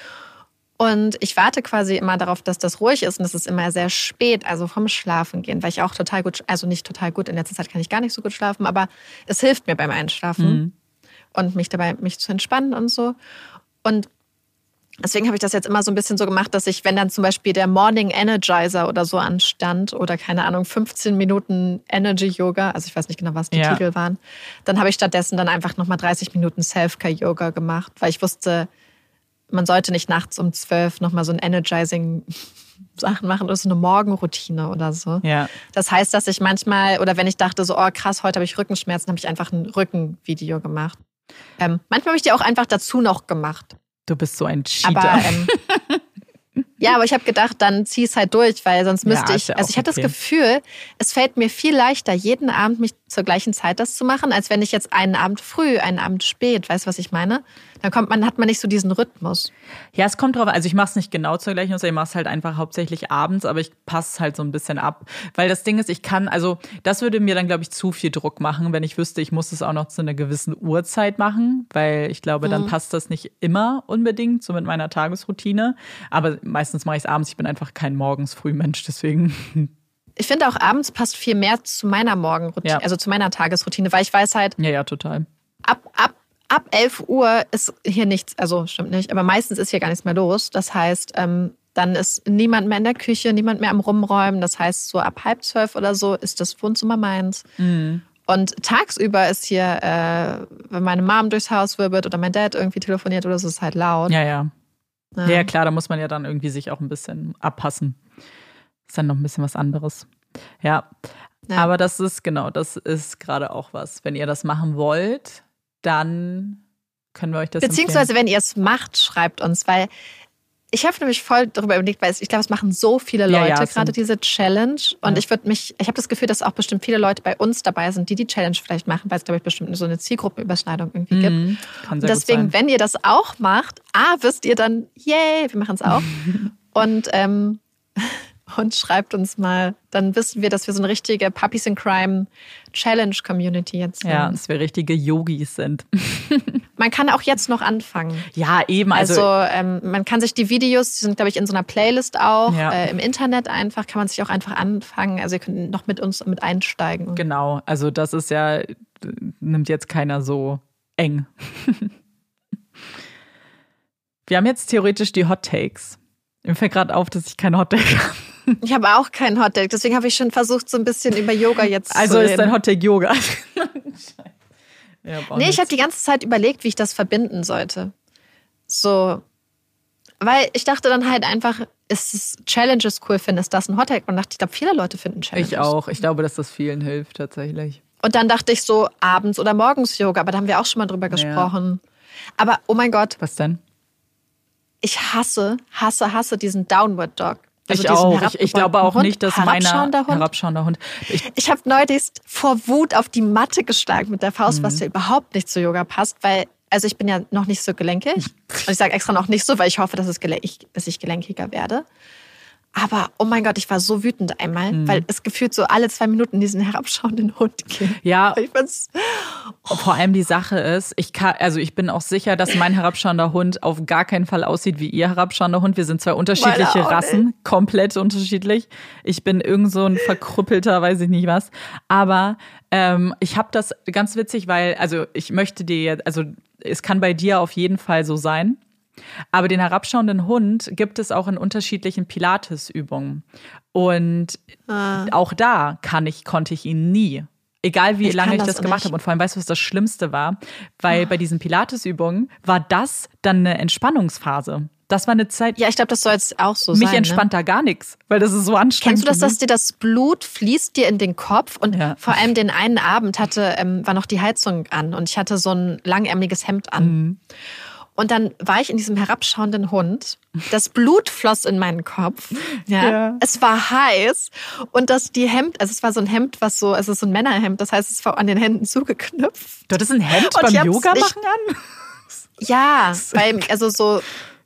Und ich warte quasi immer darauf, dass das ruhig ist und es ist immer sehr spät, also vom Schlafen gehen, weil ich auch total gut, also nicht total gut, in letzter Zeit kann ich gar nicht so gut schlafen, aber es hilft mir beim Einschlafen mhm. und mich dabei, mich zu entspannen und so. Und deswegen habe ich das jetzt immer so ein bisschen so gemacht, dass ich, wenn dann zum Beispiel der Morning Energizer oder so anstand oder keine Ahnung, 15 Minuten Energy Yoga, also ich weiß nicht genau, was die ja. Titel waren, dann habe ich stattdessen dann einfach nochmal 30 Minuten Self-Care Yoga gemacht, weil ich wusste, man sollte nicht nachts um zwölf nochmal so ein Energizing Sachen machen oder so eine Morgenroutine oder so. Ja. Das heißt, dass ich manchmal, oder wenn ich dachte so, oh krass, heute habe ich Rückenschmerzen, habe ich einfach ein Rückenvideo gemacht. Ähm, manchmal habe ich die auch einfach dazu noch gemacht. Du bist so ein Cheater. Aber, ähm, ja, aber ich habe gedacht, dann zieh es halt durch, weil sonst müsste ja, ich. Ja also ich okay. hatte das Gefühl, es fällt mir viel leichter, jeden Abend mich zur gleichen Zeit das zu machen, als wenn ich jetzt einen Abend früh, einen Abend spät, weißt du, was ich meine? Dann kommt man, hat man nicht so diesen Rhythmus. Ja, es kommt drauf, also ich mache es nicht genau zur gleichen Uhrzeit, ich mache es halt einfach hauptsächlich abends, aber ich passe halt so ein bisschen ab. Weil das Ding ist, ich kann, also das würde mir dann, glaube ich, zu viel Druck machen, wenn ich wüsste, ich muss es auch noch zu einer gewissen Uhrzeit machen, weil ich glaube, dann mhm. passt das nicht immer unbedingt, so mit meiner Tagesroutine. Aber meistens meistens mache ich es abends. Ich bin einfach kein morgens Frühmensch, deswegen. Ich finde auch abends passt viel mehr zu meiner Morgenroutine, ja. also zu meiner Tagesroutine, weil ich weiß halt. Ja, ja, total. Ab, ab, ab 11 Uhr ist hier nichts, also stimmt nicht, aber meistens ist hier gar nichts mehr los. Das heißt, ähm, dann ist niemand mehr in der Küche, niemand mehr am Rumräumen. Das heißt, so ab halb zwölf oder so ist das Wohnzimmer meins. Mhm. Und tagsüber ist hier, äh, wenn meine Mom durchs Haus wirbelt oder mein Dad irgendwie telefoniert oder so, ist halt laut. Ja, ja, ja. Ja, klar, da muss man ja dann irgendwie sich auch ein bisschen abpassen. Ist dann noch ein bisschen was anderes. Ja. ja. Aber das ist, genau, das ist gerade auch was. Wenn ihr das machen wollt, dann können wir euch das Beziehungsweise, empfehlen. wenn ihr es macht, schreibt uns, weil ich habe nämlich voll darüber überlegt, weil ich glaube, es machen so viele Leute ja, ja, gerade diese Challenge. Und ja. ich würde mich, ich habe das Gefühl, dass auch bestimmt viele Leute bei uns dabei sind, die die Challenge vielleicht machen, weil es, glaube ich, bestimmt so eine Zielgruppenüberschneidung irgendwie gibt. Mhm, und deswegen, wenn ihr das auch macht, A, wisst ihr dann, yay, wir machen es auch. und ähm, und schreibt uns mal. Dann wissen wir, dass wir so eine richtige Puppies in Crime Challenge Community jetzt sind. Ja, dass wir richtige Yogis sind. man kann auch jetzt noch anfangen. Ja, eben. Also, also ähm, man kann sich die Videos, die sind, glaube ich, in so einer Playlist auch, ja. äh, im Internet einfach, kann man sich auch einfach anfangen. Also ihr könnt noch mit uns mit einsteigen. Genau, also das ist ja, nimmt jetzt keiner so eng. wir haben jetzt theoretisch die Hot Takes. Mir fällt gerade auf, dass ich kein Hot-Take habe. Ich habe auch kein Hot-Take, deswegen habe ich schon versucht, so ein bisschen über Yoga jetzt also zu reden. Also ist dein Hot-Take Yoga? ja, nee, ich habe die ganze Zeit überlegt, wie ich das verbinden sollte. So, weil ich dachte dann halt einfach, ist es Challenges cool, findest das ein Hot-Take? Und dachte, ich glaube, viele Leute finden Challenges Ich auch. Ich glaube, dass das vielen hilft tatsächlich. Und dann dachte ich so, abends oder morgens Yoga, aber da haben wir auch schon mal drüber gesprochen. Ja. Aber, oh mein Gott. Was denn? ich hasse, hasse, hasse diesen Downward Dog. Also ich auch. Ich, ich, glaube auch Hund, nicht, dass meiner Hund. herabschauender Hund. Ich, ich habe neulich vor Wut auf die Matte geschlagen mit der Faust, mhm. was ja überhaupt nicht zu Yoga passt, weil also ich bin ja noch nicht so gelenkig und ich sage extra noch nicht so, weil ich hoffe, dass, es dass ich gelenkiger werde. Aber oh mein Gott, ich war so wütend einmal, mhm. weil es gefühlt so alle zwei Minuten diesen herabschauenden Hund gibt. Ja. Ich find's, oh. Vor allem die Sache ist, ich kann, also ich bin auch sicher, dass mein herabschauender Hund auf gar keinen Fall aussieht wie ihr herabschauender Hund. Wir sind zwei unterschiedliche Rassen, nicht. komplett unterschiedlich. Ich bin irgend so ein verkrüppelter, weiß ich nicht was. Aber ähm, ich habe das ganz witzig, weil, also ich möchte dir, also es kann bei dir auf jeden Fall so sein. Aber den herabschauenden Hund gibt es auch in unterschiedlichen Pilates-Übungen. Und ah. auch da kann ich, konnte ich ihn nie. Egal wie ich lange ich das, das gemacht habe. Und vor allem weißt du, was das Schlimmste war? Weil oh. bei diesen Pilates-Übungen war das dann eine Entspannungsphase. Das war eine Zeit. Ja, ich glaube, das soll jetzt auch so mich sein. Mich entspannt ne? da gar nichts, weil das ist so anstrengend. Kennst du das, dass dir das Blut fließt dir in den Kopf? Und ja. vor allem den einen Abend hatte, ähm, war noch die Heizung an und ich hatte so ein langärmeliges Hemd an. Mhm. Und dann war ich in diesem herabschauenden Hund. Das Blut floss in meinen Kopf. Ja. ja. Es war heiß. Und das, die Hemd, also es war so ein Hemd, was so, es ist so ein Männerhemd. Das heißt, es war an den Händen zugeknüpft. Du hattest ein Hemd und beim Yoga machen an? Ja, weil, also so,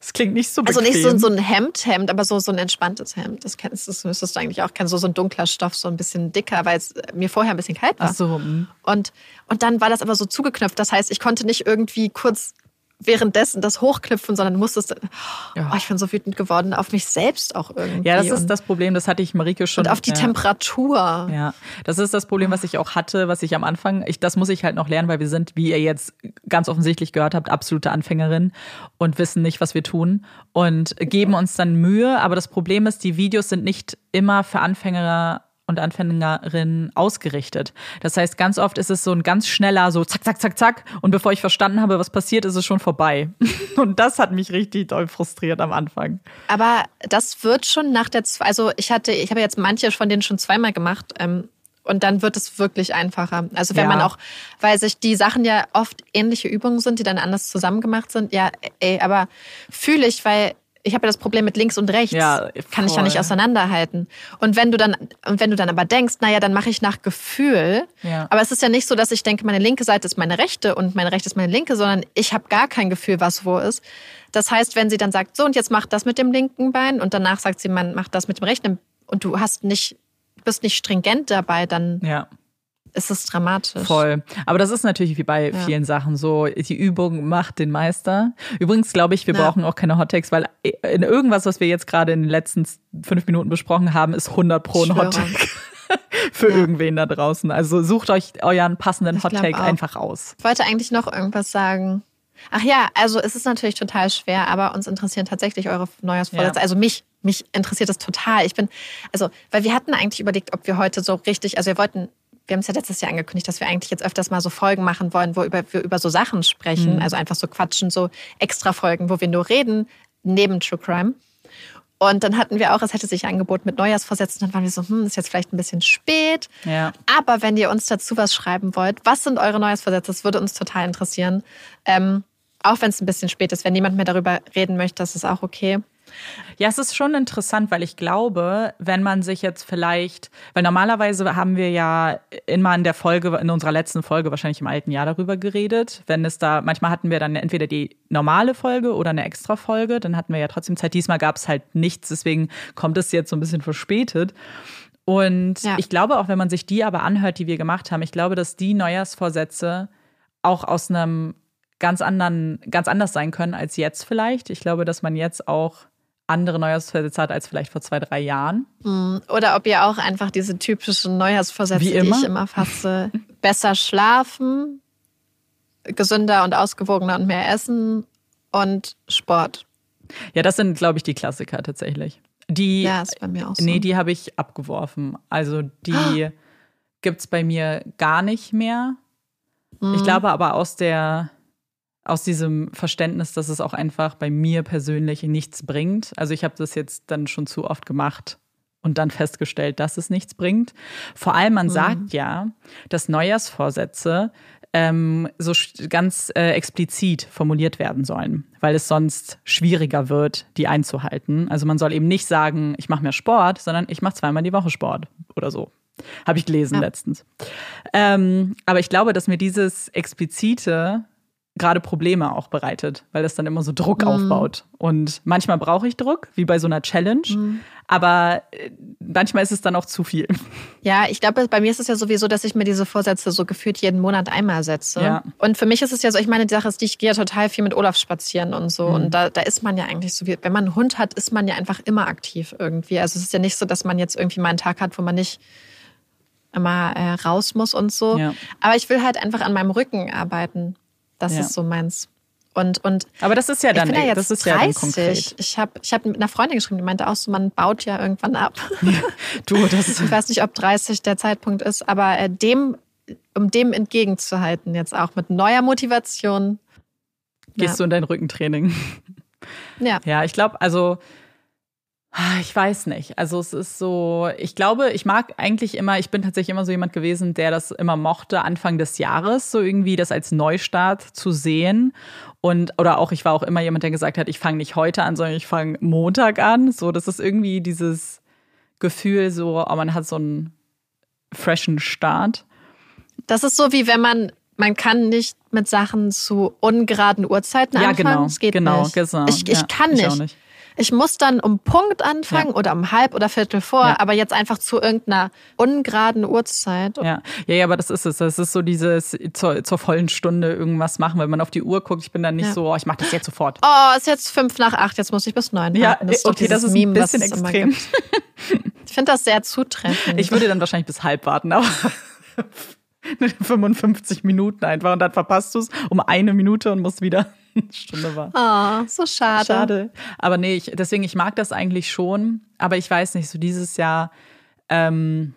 das klingt nicht so bequem. Also nicht so, so ein Hemdhemd, aber so, so ein entspanntes Hemd. Das kennst das müsstest du eigentlich auch kennen. So, so ein dunkler Stoff, so ein bisschen dicker, weil es mir vorher ein bisschen kalt war. Ach so. Hm. Und, und dann war das aber so zugeknöpft. Das heißt, ich konnte nicht irgendwie kurz währenddessen das hochknüpfen, sondern musstest, ja. oh, ich bin so wütend geworden auf mich selbst auch irgendwie. Ja, das ist das Problem, das hatte ich Marike schon. Und auf die ja. Temperatur. Ja, das ist das Problem, was ich auch hatte, was ich am Anfang, ich, das muss ich halt noch lernen, weil wir sind, wie ihr jetzt ganz offensichtlich gehört habt, absolute Anfängerinnen und wissen nicht, was wir tun und geben uns dann Mühe, aber das Problem ist, die Videos sind nicht immer für Anfänger und Anfängerinnen ausgerichtet. Das heißt, ganz oft ist es so ein ganz schneller, so zack, zack, zack, zack. Und bevor ich verstanden habe, was passiert, ist es schon vorbei. Und das hat mich richtig doll frustriert am Anfang. Aber das wird schon nach der, also ich hatte, ich habe jetzt manche von denen schon zweimal gemacht. Ähm, und dann wird es wirklich einfacher. Also wenn ja. man auch, weil sich die Sachen ja oft ähnliche Übungen sind, die dann anders zusammengemacht sind, ja, ey, aber fühle ich, weil ich habe ja das Problem mit links und rechts. Ja, Kann ich ja nicht auseinanderhalten. Und wenn du dann, und wenn du dann aber denkst, naja, dann mache ich nach Gefühl. Ja. Aber es ist ja nicht so, dass ich denke, meine linke Seite ist meine rechte und meine rechte ist meine linke, sondern ich habe gar kein Gefühl, was wo ist. Das heißt, wenn sie dann sagt, so und jetzt mach das mit dem linken Bein und danach sagt sie, man macht das mit dem rechten und du hast nicht, bist nicht stringent dabei, dann ja ist es dramatisch. Voll. Aber das ist natürlich wie bei ja. vielen Sachen so, die Übung macht den Meister. Übrigens glaube ich, wir ja. brauchen auch keine Hottakes, weil in irgendwas, was wir jetzt gerade in den letzten fünf Minuten besprochen haben, ist 100 pro ein Hottake. für ja. irgendwen da draußen. Also sucht euch euren passenden Hottake einfach aus. Ich wollte eigentlich noch irgendwas sagen. Ach ja, also es ist natürlich total schwer, aber uns interessieren tatsächlich eure Neujahrsvorsätze. Ja. Also mich, mich interessiert das total. Ich bin, also, weil wir hatten eigentlich überlegt, ob wir heute so richtig, also wir wollten wir haben es ja letztes Jahr angekündigt, dass wir eigentlich jetzt öfters mal so Folgen machen wollen, wo über, wir über so Sachen sprechen, mhm. also einfach so quatschen, so extra Folgen, wo wir nur reden, neben True Crime. Und dann hatten wir auch, es hätte sich angeboten mit Neujahrsvorsätzen. Dann waren wir so, hm, ist jetzt vielleicht ein bisschen spät. Ja. Aber wenn ihr uns dazu was schreiben wollt, was sind eure Neujahrsvorsätze? Das würde uns total interessieren. Ähm, auch wenn es ein bisschen spät ist. Wenn niemand mehr darüber reden möchte, das ist auch okay. Ja, es ist schon interessant, weil ich glaube, wenn man sich jetzt vielleicht, weil normalerweise haben wir ja immer in der Folge, in unserer letzten Folge, wahrscheinlich im alten Jahr darüber geredet. Wenn es da, manchmal hatten wir dann entweder die normale Folge oder eine extra Folge, dann hatten wir ja trotzdem Zeit. Diesmal gab es halt nichts, deswegen kommt es jetzt so ein bisschen verspätet. Und ja. ich glaube auch, wenn man sich die aber anhört, die wir gemacht haben, ich glaube, dass die Neujahrsvorsätze auch aus einem ganz anderen, ganz anders sein können als jetzt vielleicht. Ich glaube, dass man jetzt auch andere Neujahrsvorsätze hat als vielleicht vor zwei, drei Jahren. Hm, oder ob ihr auch einfach diese typischen Neujahrsvorsätze, die ich immer fasse, besser schlafen, gesünder und ausgewogener und mehr essen und Sport. Ja, das sind, glaube ich, die Klassiker tatsächlich. Die, ja, ist bei mir auch so. Nee, die habe ich abgeworfen. Also die gibt es bei mir gar nicht mehr. Mhm. Ich hm. glaube aber aus der aus diesem Verständnis, dass es auch einfach bei mir persönlich nichts bringt. Also ich habe das jetzt dann schon zu oft gemacht und dann festgestellt, dass es nichts bringt. Vor allem, man mhm. sagt ja, dass Neujahrsvorsätze ähm, so ganz äh, explizit formuliert werden sollen, weil es sonst schwieriger wird, die einzuhalten. Also man soll eben nicht sagen, ich mache mehr Sport, sondern ich mache zweimal die Woche Sport oder so. Habe ich gelesen ja. letztens. Ähm, aber ich glaube, dass mir dieses explizite gerade Probleme auch bereitet, weil das dann immer so Druck mhm. aufbaut. Und manchmal brauche ich Druck, wie bei so einer Challenge, mhm. aber äh, manchmal ist es dann auch zu viel. Ja, ich glaube, bei mir ist es ja sowieso, dass ich mir diese Vorsätze so gefühlt jeden Monat einmal setze. Ja. Und für mich ist es ja so, ich meine, die Sache ist, ich gehe ja total viel mit Olaf spazieren und so. Mhm. Und da, da ist man ja eigentlich so wie, wenn man einen Hund hat, ist man ja einfach immer aktiv irgendwie. Also es ist ja nicht so, dass man jetzt irgendwie mal einen Tag hat, wo man nicht immer äh, raus muss und so. Ja. Aber ich will halt einfach an meinem Rücken arbeiten. Das ja. ist so meins. Und, und Aber das ist ja dann, ich bin ja jetzt das ist 30. ja dann konkret. Ich habe ich hab mit einer Freundin geschrieben, die meinte auch so, man baut ja irgendwann ab. Ja, du, das ich weiß nicht, ob 30 der Zeitpunkt ist, aber äh, dem, um dem entgegenzuhalten, jetzt auch mit neuer Motivation. Gehst ja. du in dein Rückentraining? Ja. Ja, ich glaube, also ich weiß nicht. Also es ist so, ich glaube, ich mag eigentlich immer, ich bin tatsächlich immer so jemand gewesen, der das immer mochte, Anfang des Jahres so irgendwie das als Neustart zu sehen. Und, oder auch, ich war auch immer jemand, der gesagt hat, ich fange nicht heute an, sondern ich fange Montag an. So, das ist irgendwie dieses Gefühl, so, oh, man hat so einen freshen Start. Das ist so, wie wenn man man kann nicht mit Sachen zu ungeraden Uhrzeiten ja, anfangen. Ja, genau. Es geht genau, nicht. Genau, ich, ich ja, kann nicht. Ich nicht. Ich muss dann um Punkt anfangen ja. oder um halb oder Viertel vor, ja. aber jetzt einfach zu irgendeiner ungeraden Uhrzeit. Ja. ja, ja, aber das ist es. Das ist so dieses zur, zur vollen Stunde irgendwas machen, wenn man auf die Uhr guckt. Ich bin dann nicht ja. so, oh, ich mache das jetzt sofort. Oh, ist jetzt fünf nach acht, jetzt muss ich bis neun. Ja, das ist okay, das ist Meme, ein bisschen extrem. ich finde das sehr zutreffend. Ich würde dann wahrscheinlich bis halb warten, aber 55 Minuten einfach und dann verpasst du es um eine Minute und musst wieder Stunde war. Oh, so schade. Schade. Aber nee, ich, deswegen, ich mag das eigentlich schon. Aber ich weiß nicht, so dieses Jahr, ähm,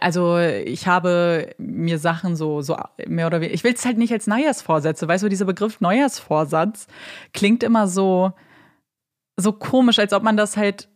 also ich habe mir Sachen so, so mehr oder weniger, ich will es halt nicht als Neujahrsvorsätze, weißt du, dieser Begriff Neujahrsvorsatz klingt immer so, so komisch, als ob man das halt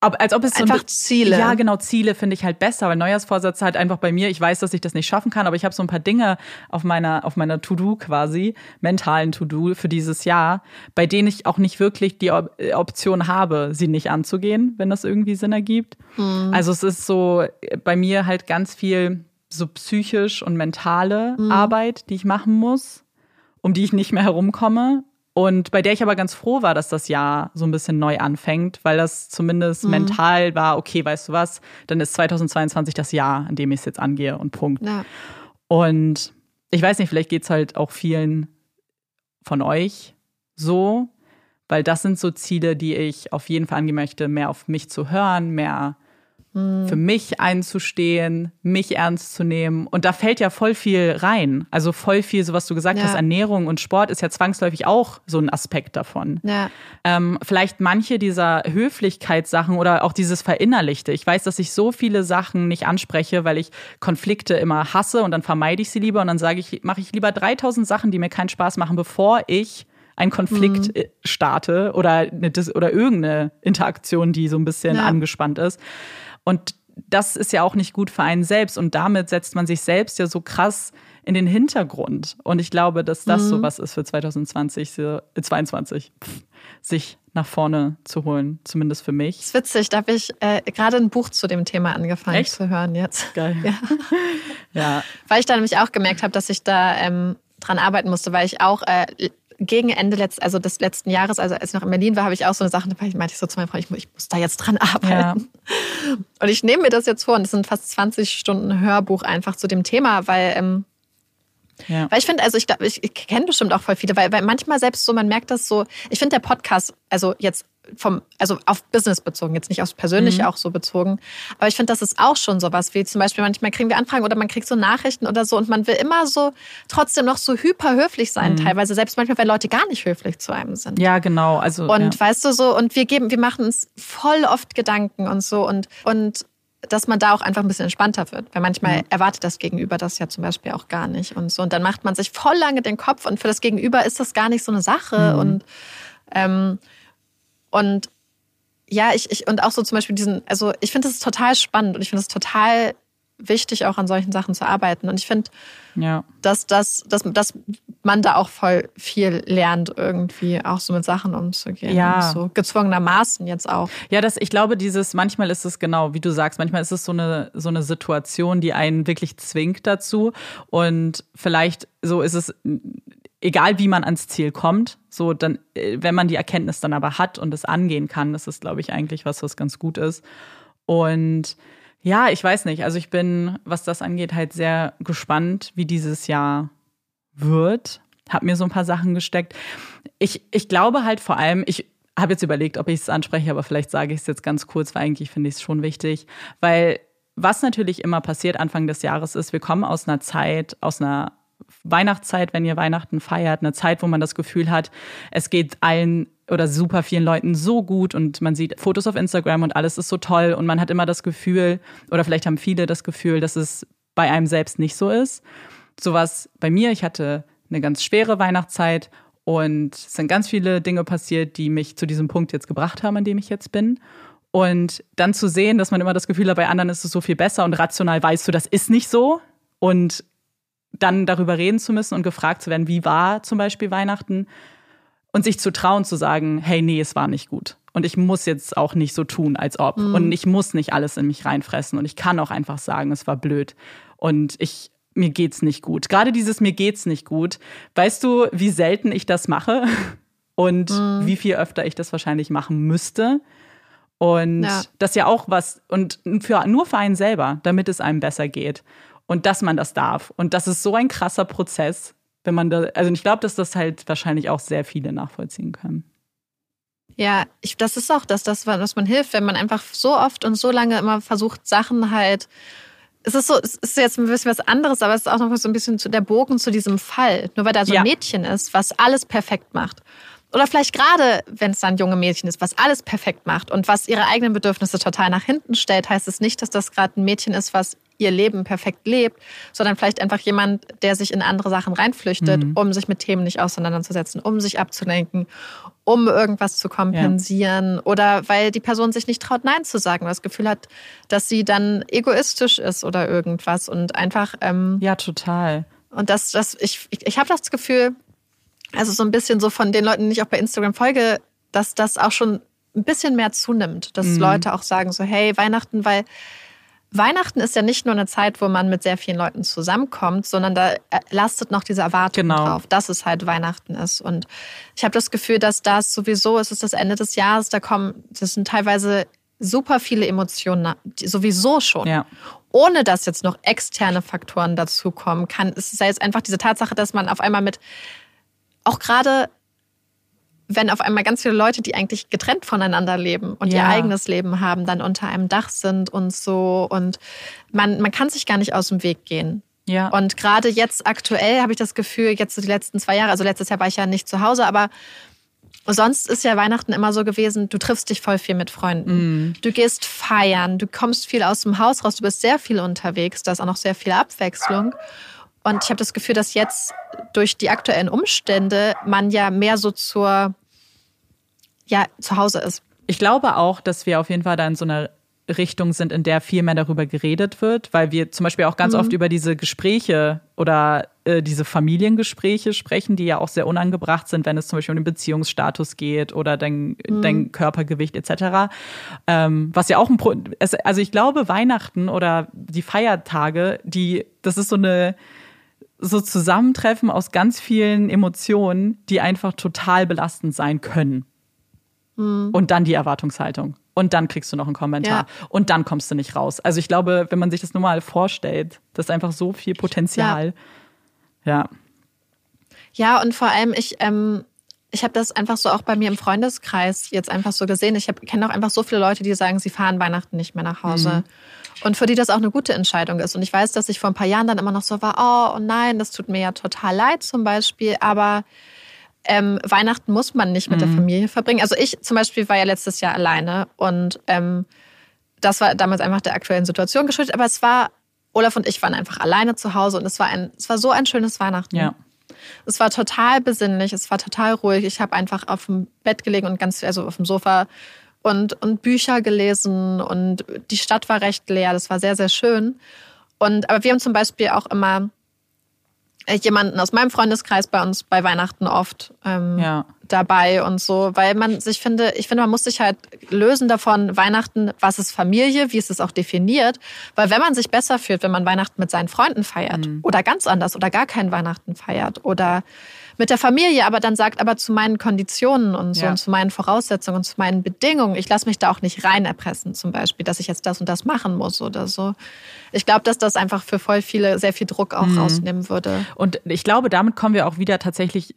aber als ob es so einfach Ziele. Ja, genau, Ziele finde ich halt besser, weil Neujahrsvorsatz halt einfach bei mir, ich weiß, dass ich das nicht schaffen kann, aber ich habe so ein paar Dinge auf meiner auf meiner To-Do quasi, mentalen To-Do für dieses Jahr, bei denen ich auch nicht wirklich die Option habe, sie nicht anzugehen, wenn das irgendwie Sinn ergibt. Mhm. Also es ist so bei mir halt ganz viel so psychisch und mentale mhm. Arbeit, die ich machen muss, um die ich nicht mehr herumkomme und bei der ich aber ganz froh war, dass das Jahr so ein bisschen neu anfängt, weil das zumindest mhm. mental war, okay, weißt du was, dann ist 2022 das Jahr, an dem ich es jetzt angehe und Punkt. Ja. Und ich weiß nicht, vielleicht geht es halt auch vielen von euch so, weil das sind so Ziele, die ich auf jeden Fall angehen möchte, mehr auf mich zu hören, mehr für mich einzustehen, mich ernst zu nehmen. Und da fällt ja voll viel rein. Also voll viel, so was du gesagt ja. hast, Ernährung und Sport ist ja zwangsläufig auch so ein Aspekt davon. Ja. Ähm, vielleicht manche dieser Höflichkeitssachen oder auch dieses Verinnerlichte. Ich weiß, dass ich so viele Sachen nicht anspreche, weil ich Konflikte immer hasse und dann vermeide ich sie lieber und dann sage ich, mache ich lieber 3000 Sachen, die mir keinen Spaß machen, bevor ich einen Konflikt mhm. starte oder, eine, oder irgendeine Interaktion, die so ein bisschen ja. angespannt ist. Und das ist ja auch nicht gut für einen selbst. Und damit setzt man sich selbst ja so krass in den Hintergrund. Und ich glaube, dass das mhm. so was ist für 2020, äh, 22, pff, sich nach vorne zu holen, zumindest für mich. Das ist witzig, da habe ich äh, gerade ein Buch zu dem Thema angefangen Echt? zu hören jetzt. Geil. Ja. ja. Weil ich da nämlich auch gemerkt habe, dass ich da ähm, dran arbeiten musste, weil ich auch äh, gegen Ende letzt, also des letzten Jahres, also als ich noch in Berlin war, habe ich auch so eine Sache, da meinte ich so zu meiner Frau, ich, ich muss da jetzt dran arbeiten. Ja. Und ich nehme mir das jetzt vor und es sind fast 20 Stunden Hörbuch einfach zu dem Thema, weil ähm, ja. Weil ich finde, also ich glaube, ich, ich kenne bestimmt auch voll viele, weil, weil manchmal selbst so, man merkt das so, ich finde der Podcast, also jetzt vom, also auf Business bezogen, jetzt nicht aufs Persönliche mhm. auch so bezogen. Aber ich finde, das ist auch schon sowas, wie zum Beispiel manchmal kriegen wir Anfragen oder man kriegt so Nachrichten oder so und man will immer so trotzdem noch so hyper höflich sein, mhm. teilweise, selbst manchmal, wenn Leute gar nicht höflich zu einem sind. Ja, genau. Also, und ja. weißt du so, und wir geben, wir machen uns voll oft Gedanken und so und, und dass man da auch einfach ein bisschen entspannter wird. Weil manchmal mhm. erwartet das Gegenüber das ja zum Beispiel auch gar nicht. Und so. Und dann macht man sich voll lange den Kopf und für das Gegenüber ist das gar nicht so eine Sache. Mhm. Und ähm, und ja, ich, ich, und auch so zum Beispiel diesen, also ich finde das total spannend und ich finde es total wichtig, auch an solchen Sachen zu arbeiten. Und ich finde, ja. dass, dass, dass, dass man da auch voll viel lernt, irgendwie auch so mit Sachen umzugehen. Ja. So gezwungenermaßen jetzt auch. Ja, das, ich glaube, dieses, manchmal ist es genau, wie du sagst, manchmal ist es so eine, so eine Situation, die einen wirklich zwingt dazu. Und vielleicht so ist es egal wie man ans Ziel kommt, so dann, äh, wenn man die Erkenntnis dann aber hat und es angehen kann, das ist, glaube ich, eigentlich was, was ganz gut ist. Und ja, ich weiß nicht. Also ich bin, was das angeht, halt sehr gespannt, wie dieses Jahr wird. Hab mir so ein paar Sachen gesteckt. Ich, ich glaube halt vor allem, ich habe jetzt überlegt, ob ich es anspreche, aber vielleicht sage ich es jetzt ganz kurz, weil eigentlich finde ich es schon wichtig. Weil was natürlich immer passiert Anfang des Jahres ist, wir kommen aus einer Zeit, aus einer Weihnachtszeit, wenn ihr Weihnachten feiert, eine Zeit, wo man das Gefühl hat, es geht allen oder super vielen Leuten so gut und man sieht Fotos auf Instagram und alles ist so toll und man hat immer das Gefühl, oder vielleicht haben viele das Gefühl, dass es bei einem selbst nicht so ist. Sowas bei mir, ich hatte eine ganz schwere Weihnachtszeit und es sind ganz viele Dinge passiert, die mich zu diesem Punkt jetzt gebracht haben, an dem ich jetzt bin. Und dann zu sehen, dass man immer das Gefühl hat, bei anderen ist es so viel besser und rational weißt du, das ist nicht so. Und dann darüber reden zu müssen und gefragt zu werden, wie war zum Beispiel Weihnachten und sich zu trauen zu sagen, hey, nee, es war nicht gut. Und ich muss jetzt auch nicht so tun, als ob. Mhm. Und ich muss nicht alles in mich reinfressen. Und ich kann auch einfach sagen, es war blöd. Und ich, mir geht's nicht gut. Gerade dieses mir geht's nicht gut. Weißt du, wie selten ich das mache? Und mhm. wie viel öfter ich das wahrscheinlich machen müsste? Und ja. das ja auch was, und für, nur für einen selber, damit es einem besser geht und dass man das darf. Und das ist so ein krasser Prozess, wenn man da, also ich glaube, dass das halt wahrscheinlich auch sehr viele nachvollziehen können. Ja, ich, das ist auch das, das, was man hilft, wenn man einfach so oft und so lange immer versucht, Sachen halt. Es ist so, es ist jetzt ein bisschen was anderes, aber es ist auch noch so ein bisschen der Bogen zu diesem Fall. Nur weil da so ein ja. Mädchen ist, was alles perfekt macht. Oder vielleicht gerade, wenn es dann junge Mädchen ist, was alles perfekt macht und was ihre eigenen Bedürfnisse total nach hinten stellt, heißt es nicht, dass das gerade ein Mädchen ist, was ihr Leben perfekt lebt, sondern vielleicht einfach jemand, der sich in andere Sachen reinflüchtet, mhm. um sich mit Themen nicht auseinanderzusetzen, um sich abzulenken, um irgendwas zu kompensieren ja. oder weil die Person sich nicht traut, Nein zu sagen, weil das Gefühl hat, dass sie dann egoistisch ist oder irgendwas und einfach. Ähm, ja, total. Und das, das, ich, ich, ich habe das Gefühl, also so ein bisschen so von den Leuten, die ich auch bei Instagram folge, dass das auch schon ein bisschen mehr zunimmt, dass mhm. Leute auch sagen so, hey, Weihnachten, weil Weihnachten ist ja nicht nur eine Zeit, wo man mit sehr vielen Leuten zusammenkommt, sondern da äh, lastet noch diese Erwartung genau. drauf, dass es halt Weihnachten ist. Und ich habe das Gefühl, dass das sowieso, es ist das Ende des Jahres, da kommen, das sind teilweise super viele Emotionen, sowieso schon. Ja. Ohne dass jetzt noch externe Faktoren dazukommen, kann es sei jetzt einfach diese Tatsache, dass man auf einmal mit auch gerade wenn auf einmal ganz viele Leute, die eigentlich getrennt voneinander leben und ja. ihr eigenes Leben haben, dann unter einem Dach sind und so. Und man, man kann sich gar nicht aus dem Weg gehen. Ja. Und gerade jetzt aktuell habe ich das Gefühl, jetzt so die letzten zwei Jahre, also letztes Jahr war ich ja nicht zu Hause, aber sonst ist ja Weihnachten immer so gewesen, du triffst dich voll viel mit Freunden. Mm. Du gehst feiern, du kommst viel aus dem Haus raus, du bist sehr viel unterwegs, da ist auch noch sehr viel Abwechslung. Und ich habe das Gefühl, dass jetzt durch die aktuellen Umstände man ja mehr so zur, ja, zu Hause ist. Ich glaube auch, dass wir auf jeden Fall da in so einer Richtung sind, in der viel mehr darüber geredet wird, weil wir zum Beispiel auch ganz mhm. oft über diese Gespräche oder äh, diese Familiengespräche sprechen, die ja auch sehr unangebracht sind, wenn es zum Beispiel um den Beziehungsstatus geht oder dein, mhm. dein Körpergewicht etc. Ähm, was ja auch ein Pro also ich glaube Weihnachten oder die Feiertage, die das ist so eine so Zusammentreffen aus ganz vielen Emotionen, die einfach total belastend sein können. Mhm. Und dann die Erwartungshaltung. Und dann kriegst du noch einen Kommentar. Ja. Und dann kommst du nicht raus. Also ich glaube, wenn man sich das nur mal vorstellt, das ist einfach so viel Potenzial. Ja. Ja, ja und vor allem, ich, ähm, ich habe das einfach so auch bei mir im Freundeskreis jetzt einfach so gesehen. Ich kenne auch einfach so viele Leute, die sagen, sie fahren Weihnachten nicht mehr nach Hause. Mhm. Und für die das auch eine gute Entscheidung ist. Und ich weiß, dass ich vor ein paar Jahren dann immer noch so war, oh, oh nein, das tut mir ja total leid zum Beispiel. Aber ähm, Weihnachten muss man nicht mit mhm. der Familie verbringen. Also ich zum Beispiel war ja letztes Jahr alleine und ähm, das war damals einfach der aktuellen Situation geschuldet. Aber es war, Olaf und ich waren einfach alleine zu Hause und es war ein, es war so ein schönes Weihnachten. Ja. Es war total besinnlich, es war total ruhig. Ich habe einfach auf dem Bett gelegen und ganz, also auf dem Sofa und, und Bücher gelesen und die Stadt war recht leer. Das war sehr, sehr schön. Und, aber wir haben zum Beispiel auch immer jemanden aus meinem Freundeskreis bei uns bei Weihnachten oft ähm, ja. dabei und so, weil man sich finde, ich finde, man muss sich halt lösen davon, Weihnachten, was ist Familie, wie ist es auch definiert, weil wenn man sich besser fühlt, wenn man Weihnachten mit seinen Freunden feiert mhm. oder ganz anders oder gar kein Weihnachten feiert oder mit der Familie, aber dann sagt aber zu meinen Konditionen und so ja. und zu meinen Voraussetzungen und zu meinen Bedingungen, ich lasse mich da auch nicht rein erpressen, zum Beispiel, dass ich jetzt das und das machen muss oder so. Ich glaube, dass das einfach für voll viele sehr viel Druck auch mhm. rausnehmen würde. Und ich glaube, damit kommen wir auch wieder tatsächlich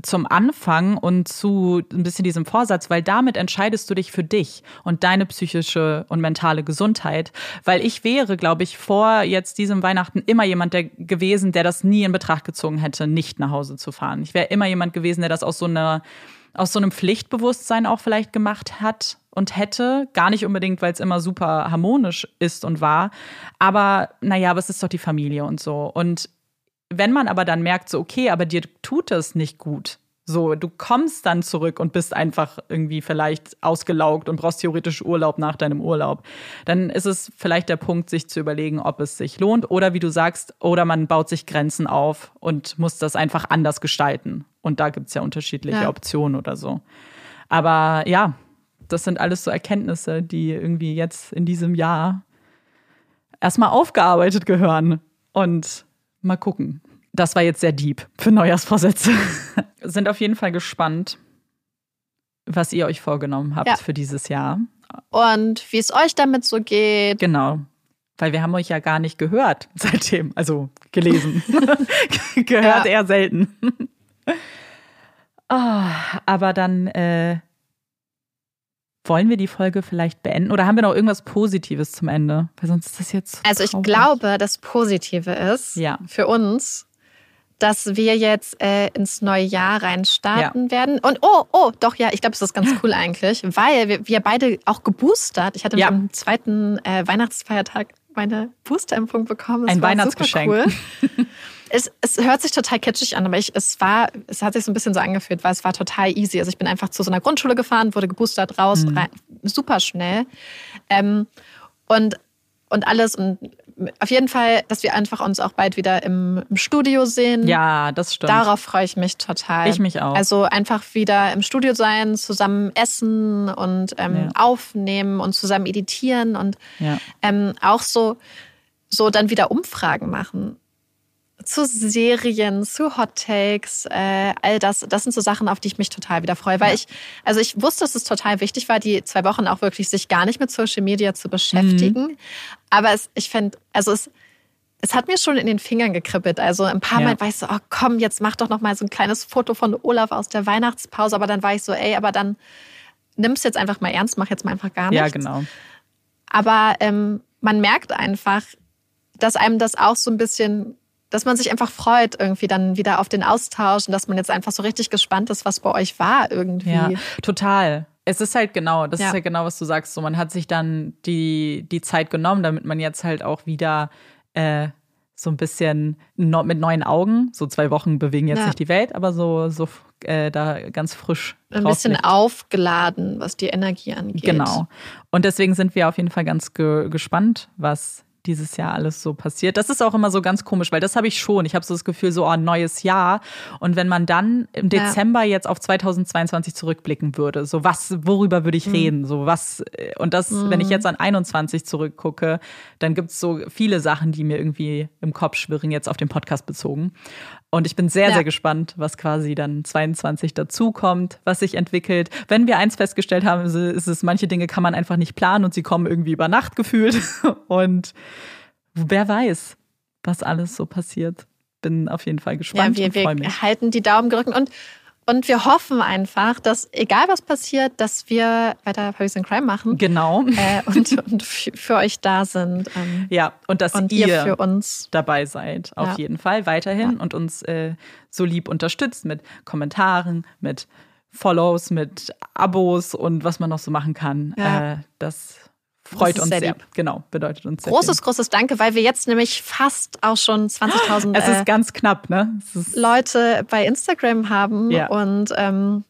zum Anfang und zu ein bisschen diesem Vorsatz, weil damit entscheidest du dich für dich und deine psychische und mentale Gesundheit. Weil ich wäre, glaube ich, vor jetzt diesem Weihnachten immer jemand der gewesen, der das nie in Betracht gezogen hätte, nicht nach Hause zu fahren. Ich wäre immer jemand gewesen, der das aus so einer aus so einem Pflichtbewusstsein auch vielleicht gemacht hat und hätte. Gar nicht unbedingt, weil es immer super harmonisch ist und war. Aber naja, aber es ist doch die Familie und so. Und wenn man aber dann merkt, so, okay, aber dir tut es nicht gut. So, du kommst dann zurück und bist einfach irgendwie vielleicht ausgelaugt und brauchst theoretisch Urlaub nach deinem Urlaub. Dann ist es vielleicht der Punkt, sich zu überlegen, ob es sich lohnt oder wie du sagst, oder man baut sich Grenzen auf und muss das einfach anders gestalten. Und da gibt es ja unterschiedliche ja. Optionen oder so. Aber ja, das sind alles so Erkenntnisse, die irgendwie jetzt in diesem Jahr erstmal aufgearbeitet gehören. Und Mal gucken. Das war jetzt sehr deep für Neujahrsvorsätze. Sind auf jeden Fall gespannt, was ihr euch vorgenommen habt ja. für dieses Jahr. Und wie es euch damit so geht. Genau. Weil wir haben euch ja gar nicht gehört seitdem. Also gelesen. gehört ja. eher selten. oh, aber dann äh, wollen wir die Folge vielleicht beenden oder haben wir noch irgendwas Positives zum Ende? Weil sonst ist das jetzt. Also ich glaube, das Positive ist ja. für uns, dass wir jetzt äh, ins neue Jahr reinstarten ja. werden. Und oh, oh, doch, ja, ich glaube, es ist ganz cool eigentlich, weil wir, wir beide auch geboostert. Ich hatte ja. am zweiten äh, Weihnachtsfeiertag meine Boosterimpfung bekommen. Das Ein Weihnachtsgeschenk. Cool. es, es hört sich total kitschig an, aber ich, es war, es hat sich so ein bisschen so angefühlt, weil es war total easy. Also ich bin einfach zu so einer Grundschule gefahren, wurde geboostert raus, mhm. rein, super schnell. Ähm, und, und alles und auf jeden Fall, dass wir einfach uns auch bald wieder im, im, Studio sehen. Ja, das stimmt. Darauf freue ich mich total. Ich mich auch. Also einfach wieder im Studio sein, zusammen essen und ähm, ja. aufnehmen und zusammen editieren und ja. ähm, auch so, so dann wieder Umfragen machen zu Serien, zu Hot Takes, äh, all das. Das sind so Sachen, auf die ich mich total wieder freue, weil ja. ich, also ich wusste, dass es total wichtig war, die zwei Wochen auch wirklich sich gar nicht mit Social Media zu beschäftigen. Mhm. Aber es, ich fände, also es, es hat mir schon in den Fingern gekribbelt. Also ein paar ja. Mal war ich so, oh komm, jetzt mach doch noch mal so ein kleines Foto von Olaf aus der Weihnachtspause. Aber dann war ich so, ey, aber dann nimm's jetzt einfach mal ernst, mach jetzt mal einfach gar nichts. Ja, genau. Aber ähm, man merkt einfach, dass einem das auch so ein bisschen dass man sich einfach freut irgendwie dann wieder auf den Austausch und dass man jetzt einfach so richtig gespannt ist, was bei euch war irgendwie. Ja, total. Es ist halt genau, das ja. ist halt genau, was du sagst. So, man hat sich dann die, die Zeit genommen, damit man jetzt halt auch wieder äh, so ein bisschen no, mit neuen Augen, so zwei Wochen bewegen jetzt ja. nicht die Welt, aber so, so äh, da ganz frisch. Ein bisschen aufgeladen, was die Energie angeht. Genau. Und deswegen sind wir auf jeden Fall ganz ge gespannt, was dieses Jahr alles so passiert. Das ist auch immer so ganz komisch, weil das habe ich schon. Ich habe so das Gefühl, so oh, ein neues Jahr. Und wenn man dann im Dezember ja. jetzt auf 2022 zurückblicken würde, so was, worüber würde ich mhm. reden? So was, und das, mhm. wenn ich jetzt an 21 zurückgucke, dann gibt es so viele Sachen, die mir irgendwie im Kopf schwirren, jetzt auf den Podcast bezogen. Und ich bin sehr, ja. sehr gespannt, was quasi dann 22 dazukommt, was sich entwickelt. Wenn wir eins festgestellt haben, ist es, manche Dinge kann man einfach nicht planen und sie kommen irgendwie über Nacht gefühlt. Und wer weiß, was alles so passiert. Bin auf jeden Fall gespannt ja, wir, und wir halten die Daumen gerückt und und wir hoffen einfach, dass egal was passiert, dass wir weiter Puppies in Crime machen. Genau. Äh, und, und für euch da sind. Ähm, ja, und dass und ihr, ihr, für uns dabei seid, auf ja. jeden Fall weiterhin ja. und uns äh, so lieb unterstützt mit Kommentaren, mit Follows, mit Abos und was man noch so machen kann. Ja. Äh, das freut uns sehr. sehr. Genau, bedeutet uns sehr. Großes, viel. großes Danke, weil wir jetzt nämlich fast auch schon 20.000 Es ist äh, ganz knapp, ne? Leute bei Instagram haben ja. und ähm,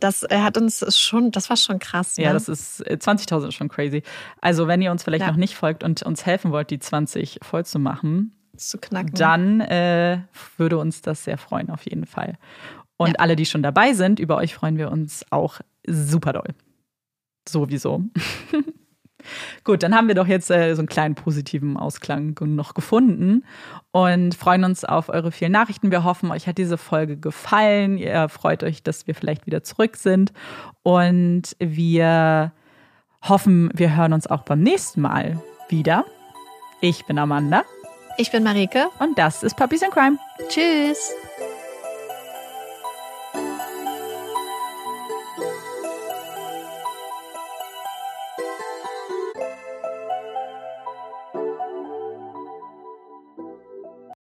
das hat uns schon, das war schon krass. Ne? Ja, das ist 20.000 äh, ist schon crazy. Also wenn ihr uns vielleicht ja. noch nicht folgt und uns helfen wollt, die 20 voll zu machen, zu knacken, dann äh, würde uns das sehr freuen auf jeden Fall. Und ja. alle, die schon dabei sind, über euch freuen wir uns auch super doll. Sowieso. Gut, dann haben wir doch jetzt äh, so einen kleinen positiven Ausklang noch gefunden und freuen uns auf eure vielen Nachrichten. Wir hoffen, euch hat diese Folge gefallen. Ihr freut euch, dass wir vielleicht wieder zurück sind. Und wir hoffen, wir hören uns auch beim nächsten Mal wieder. Ich bin Amanda. Ich bin Marike. Und das ist Puppies in Crime. Tschüss.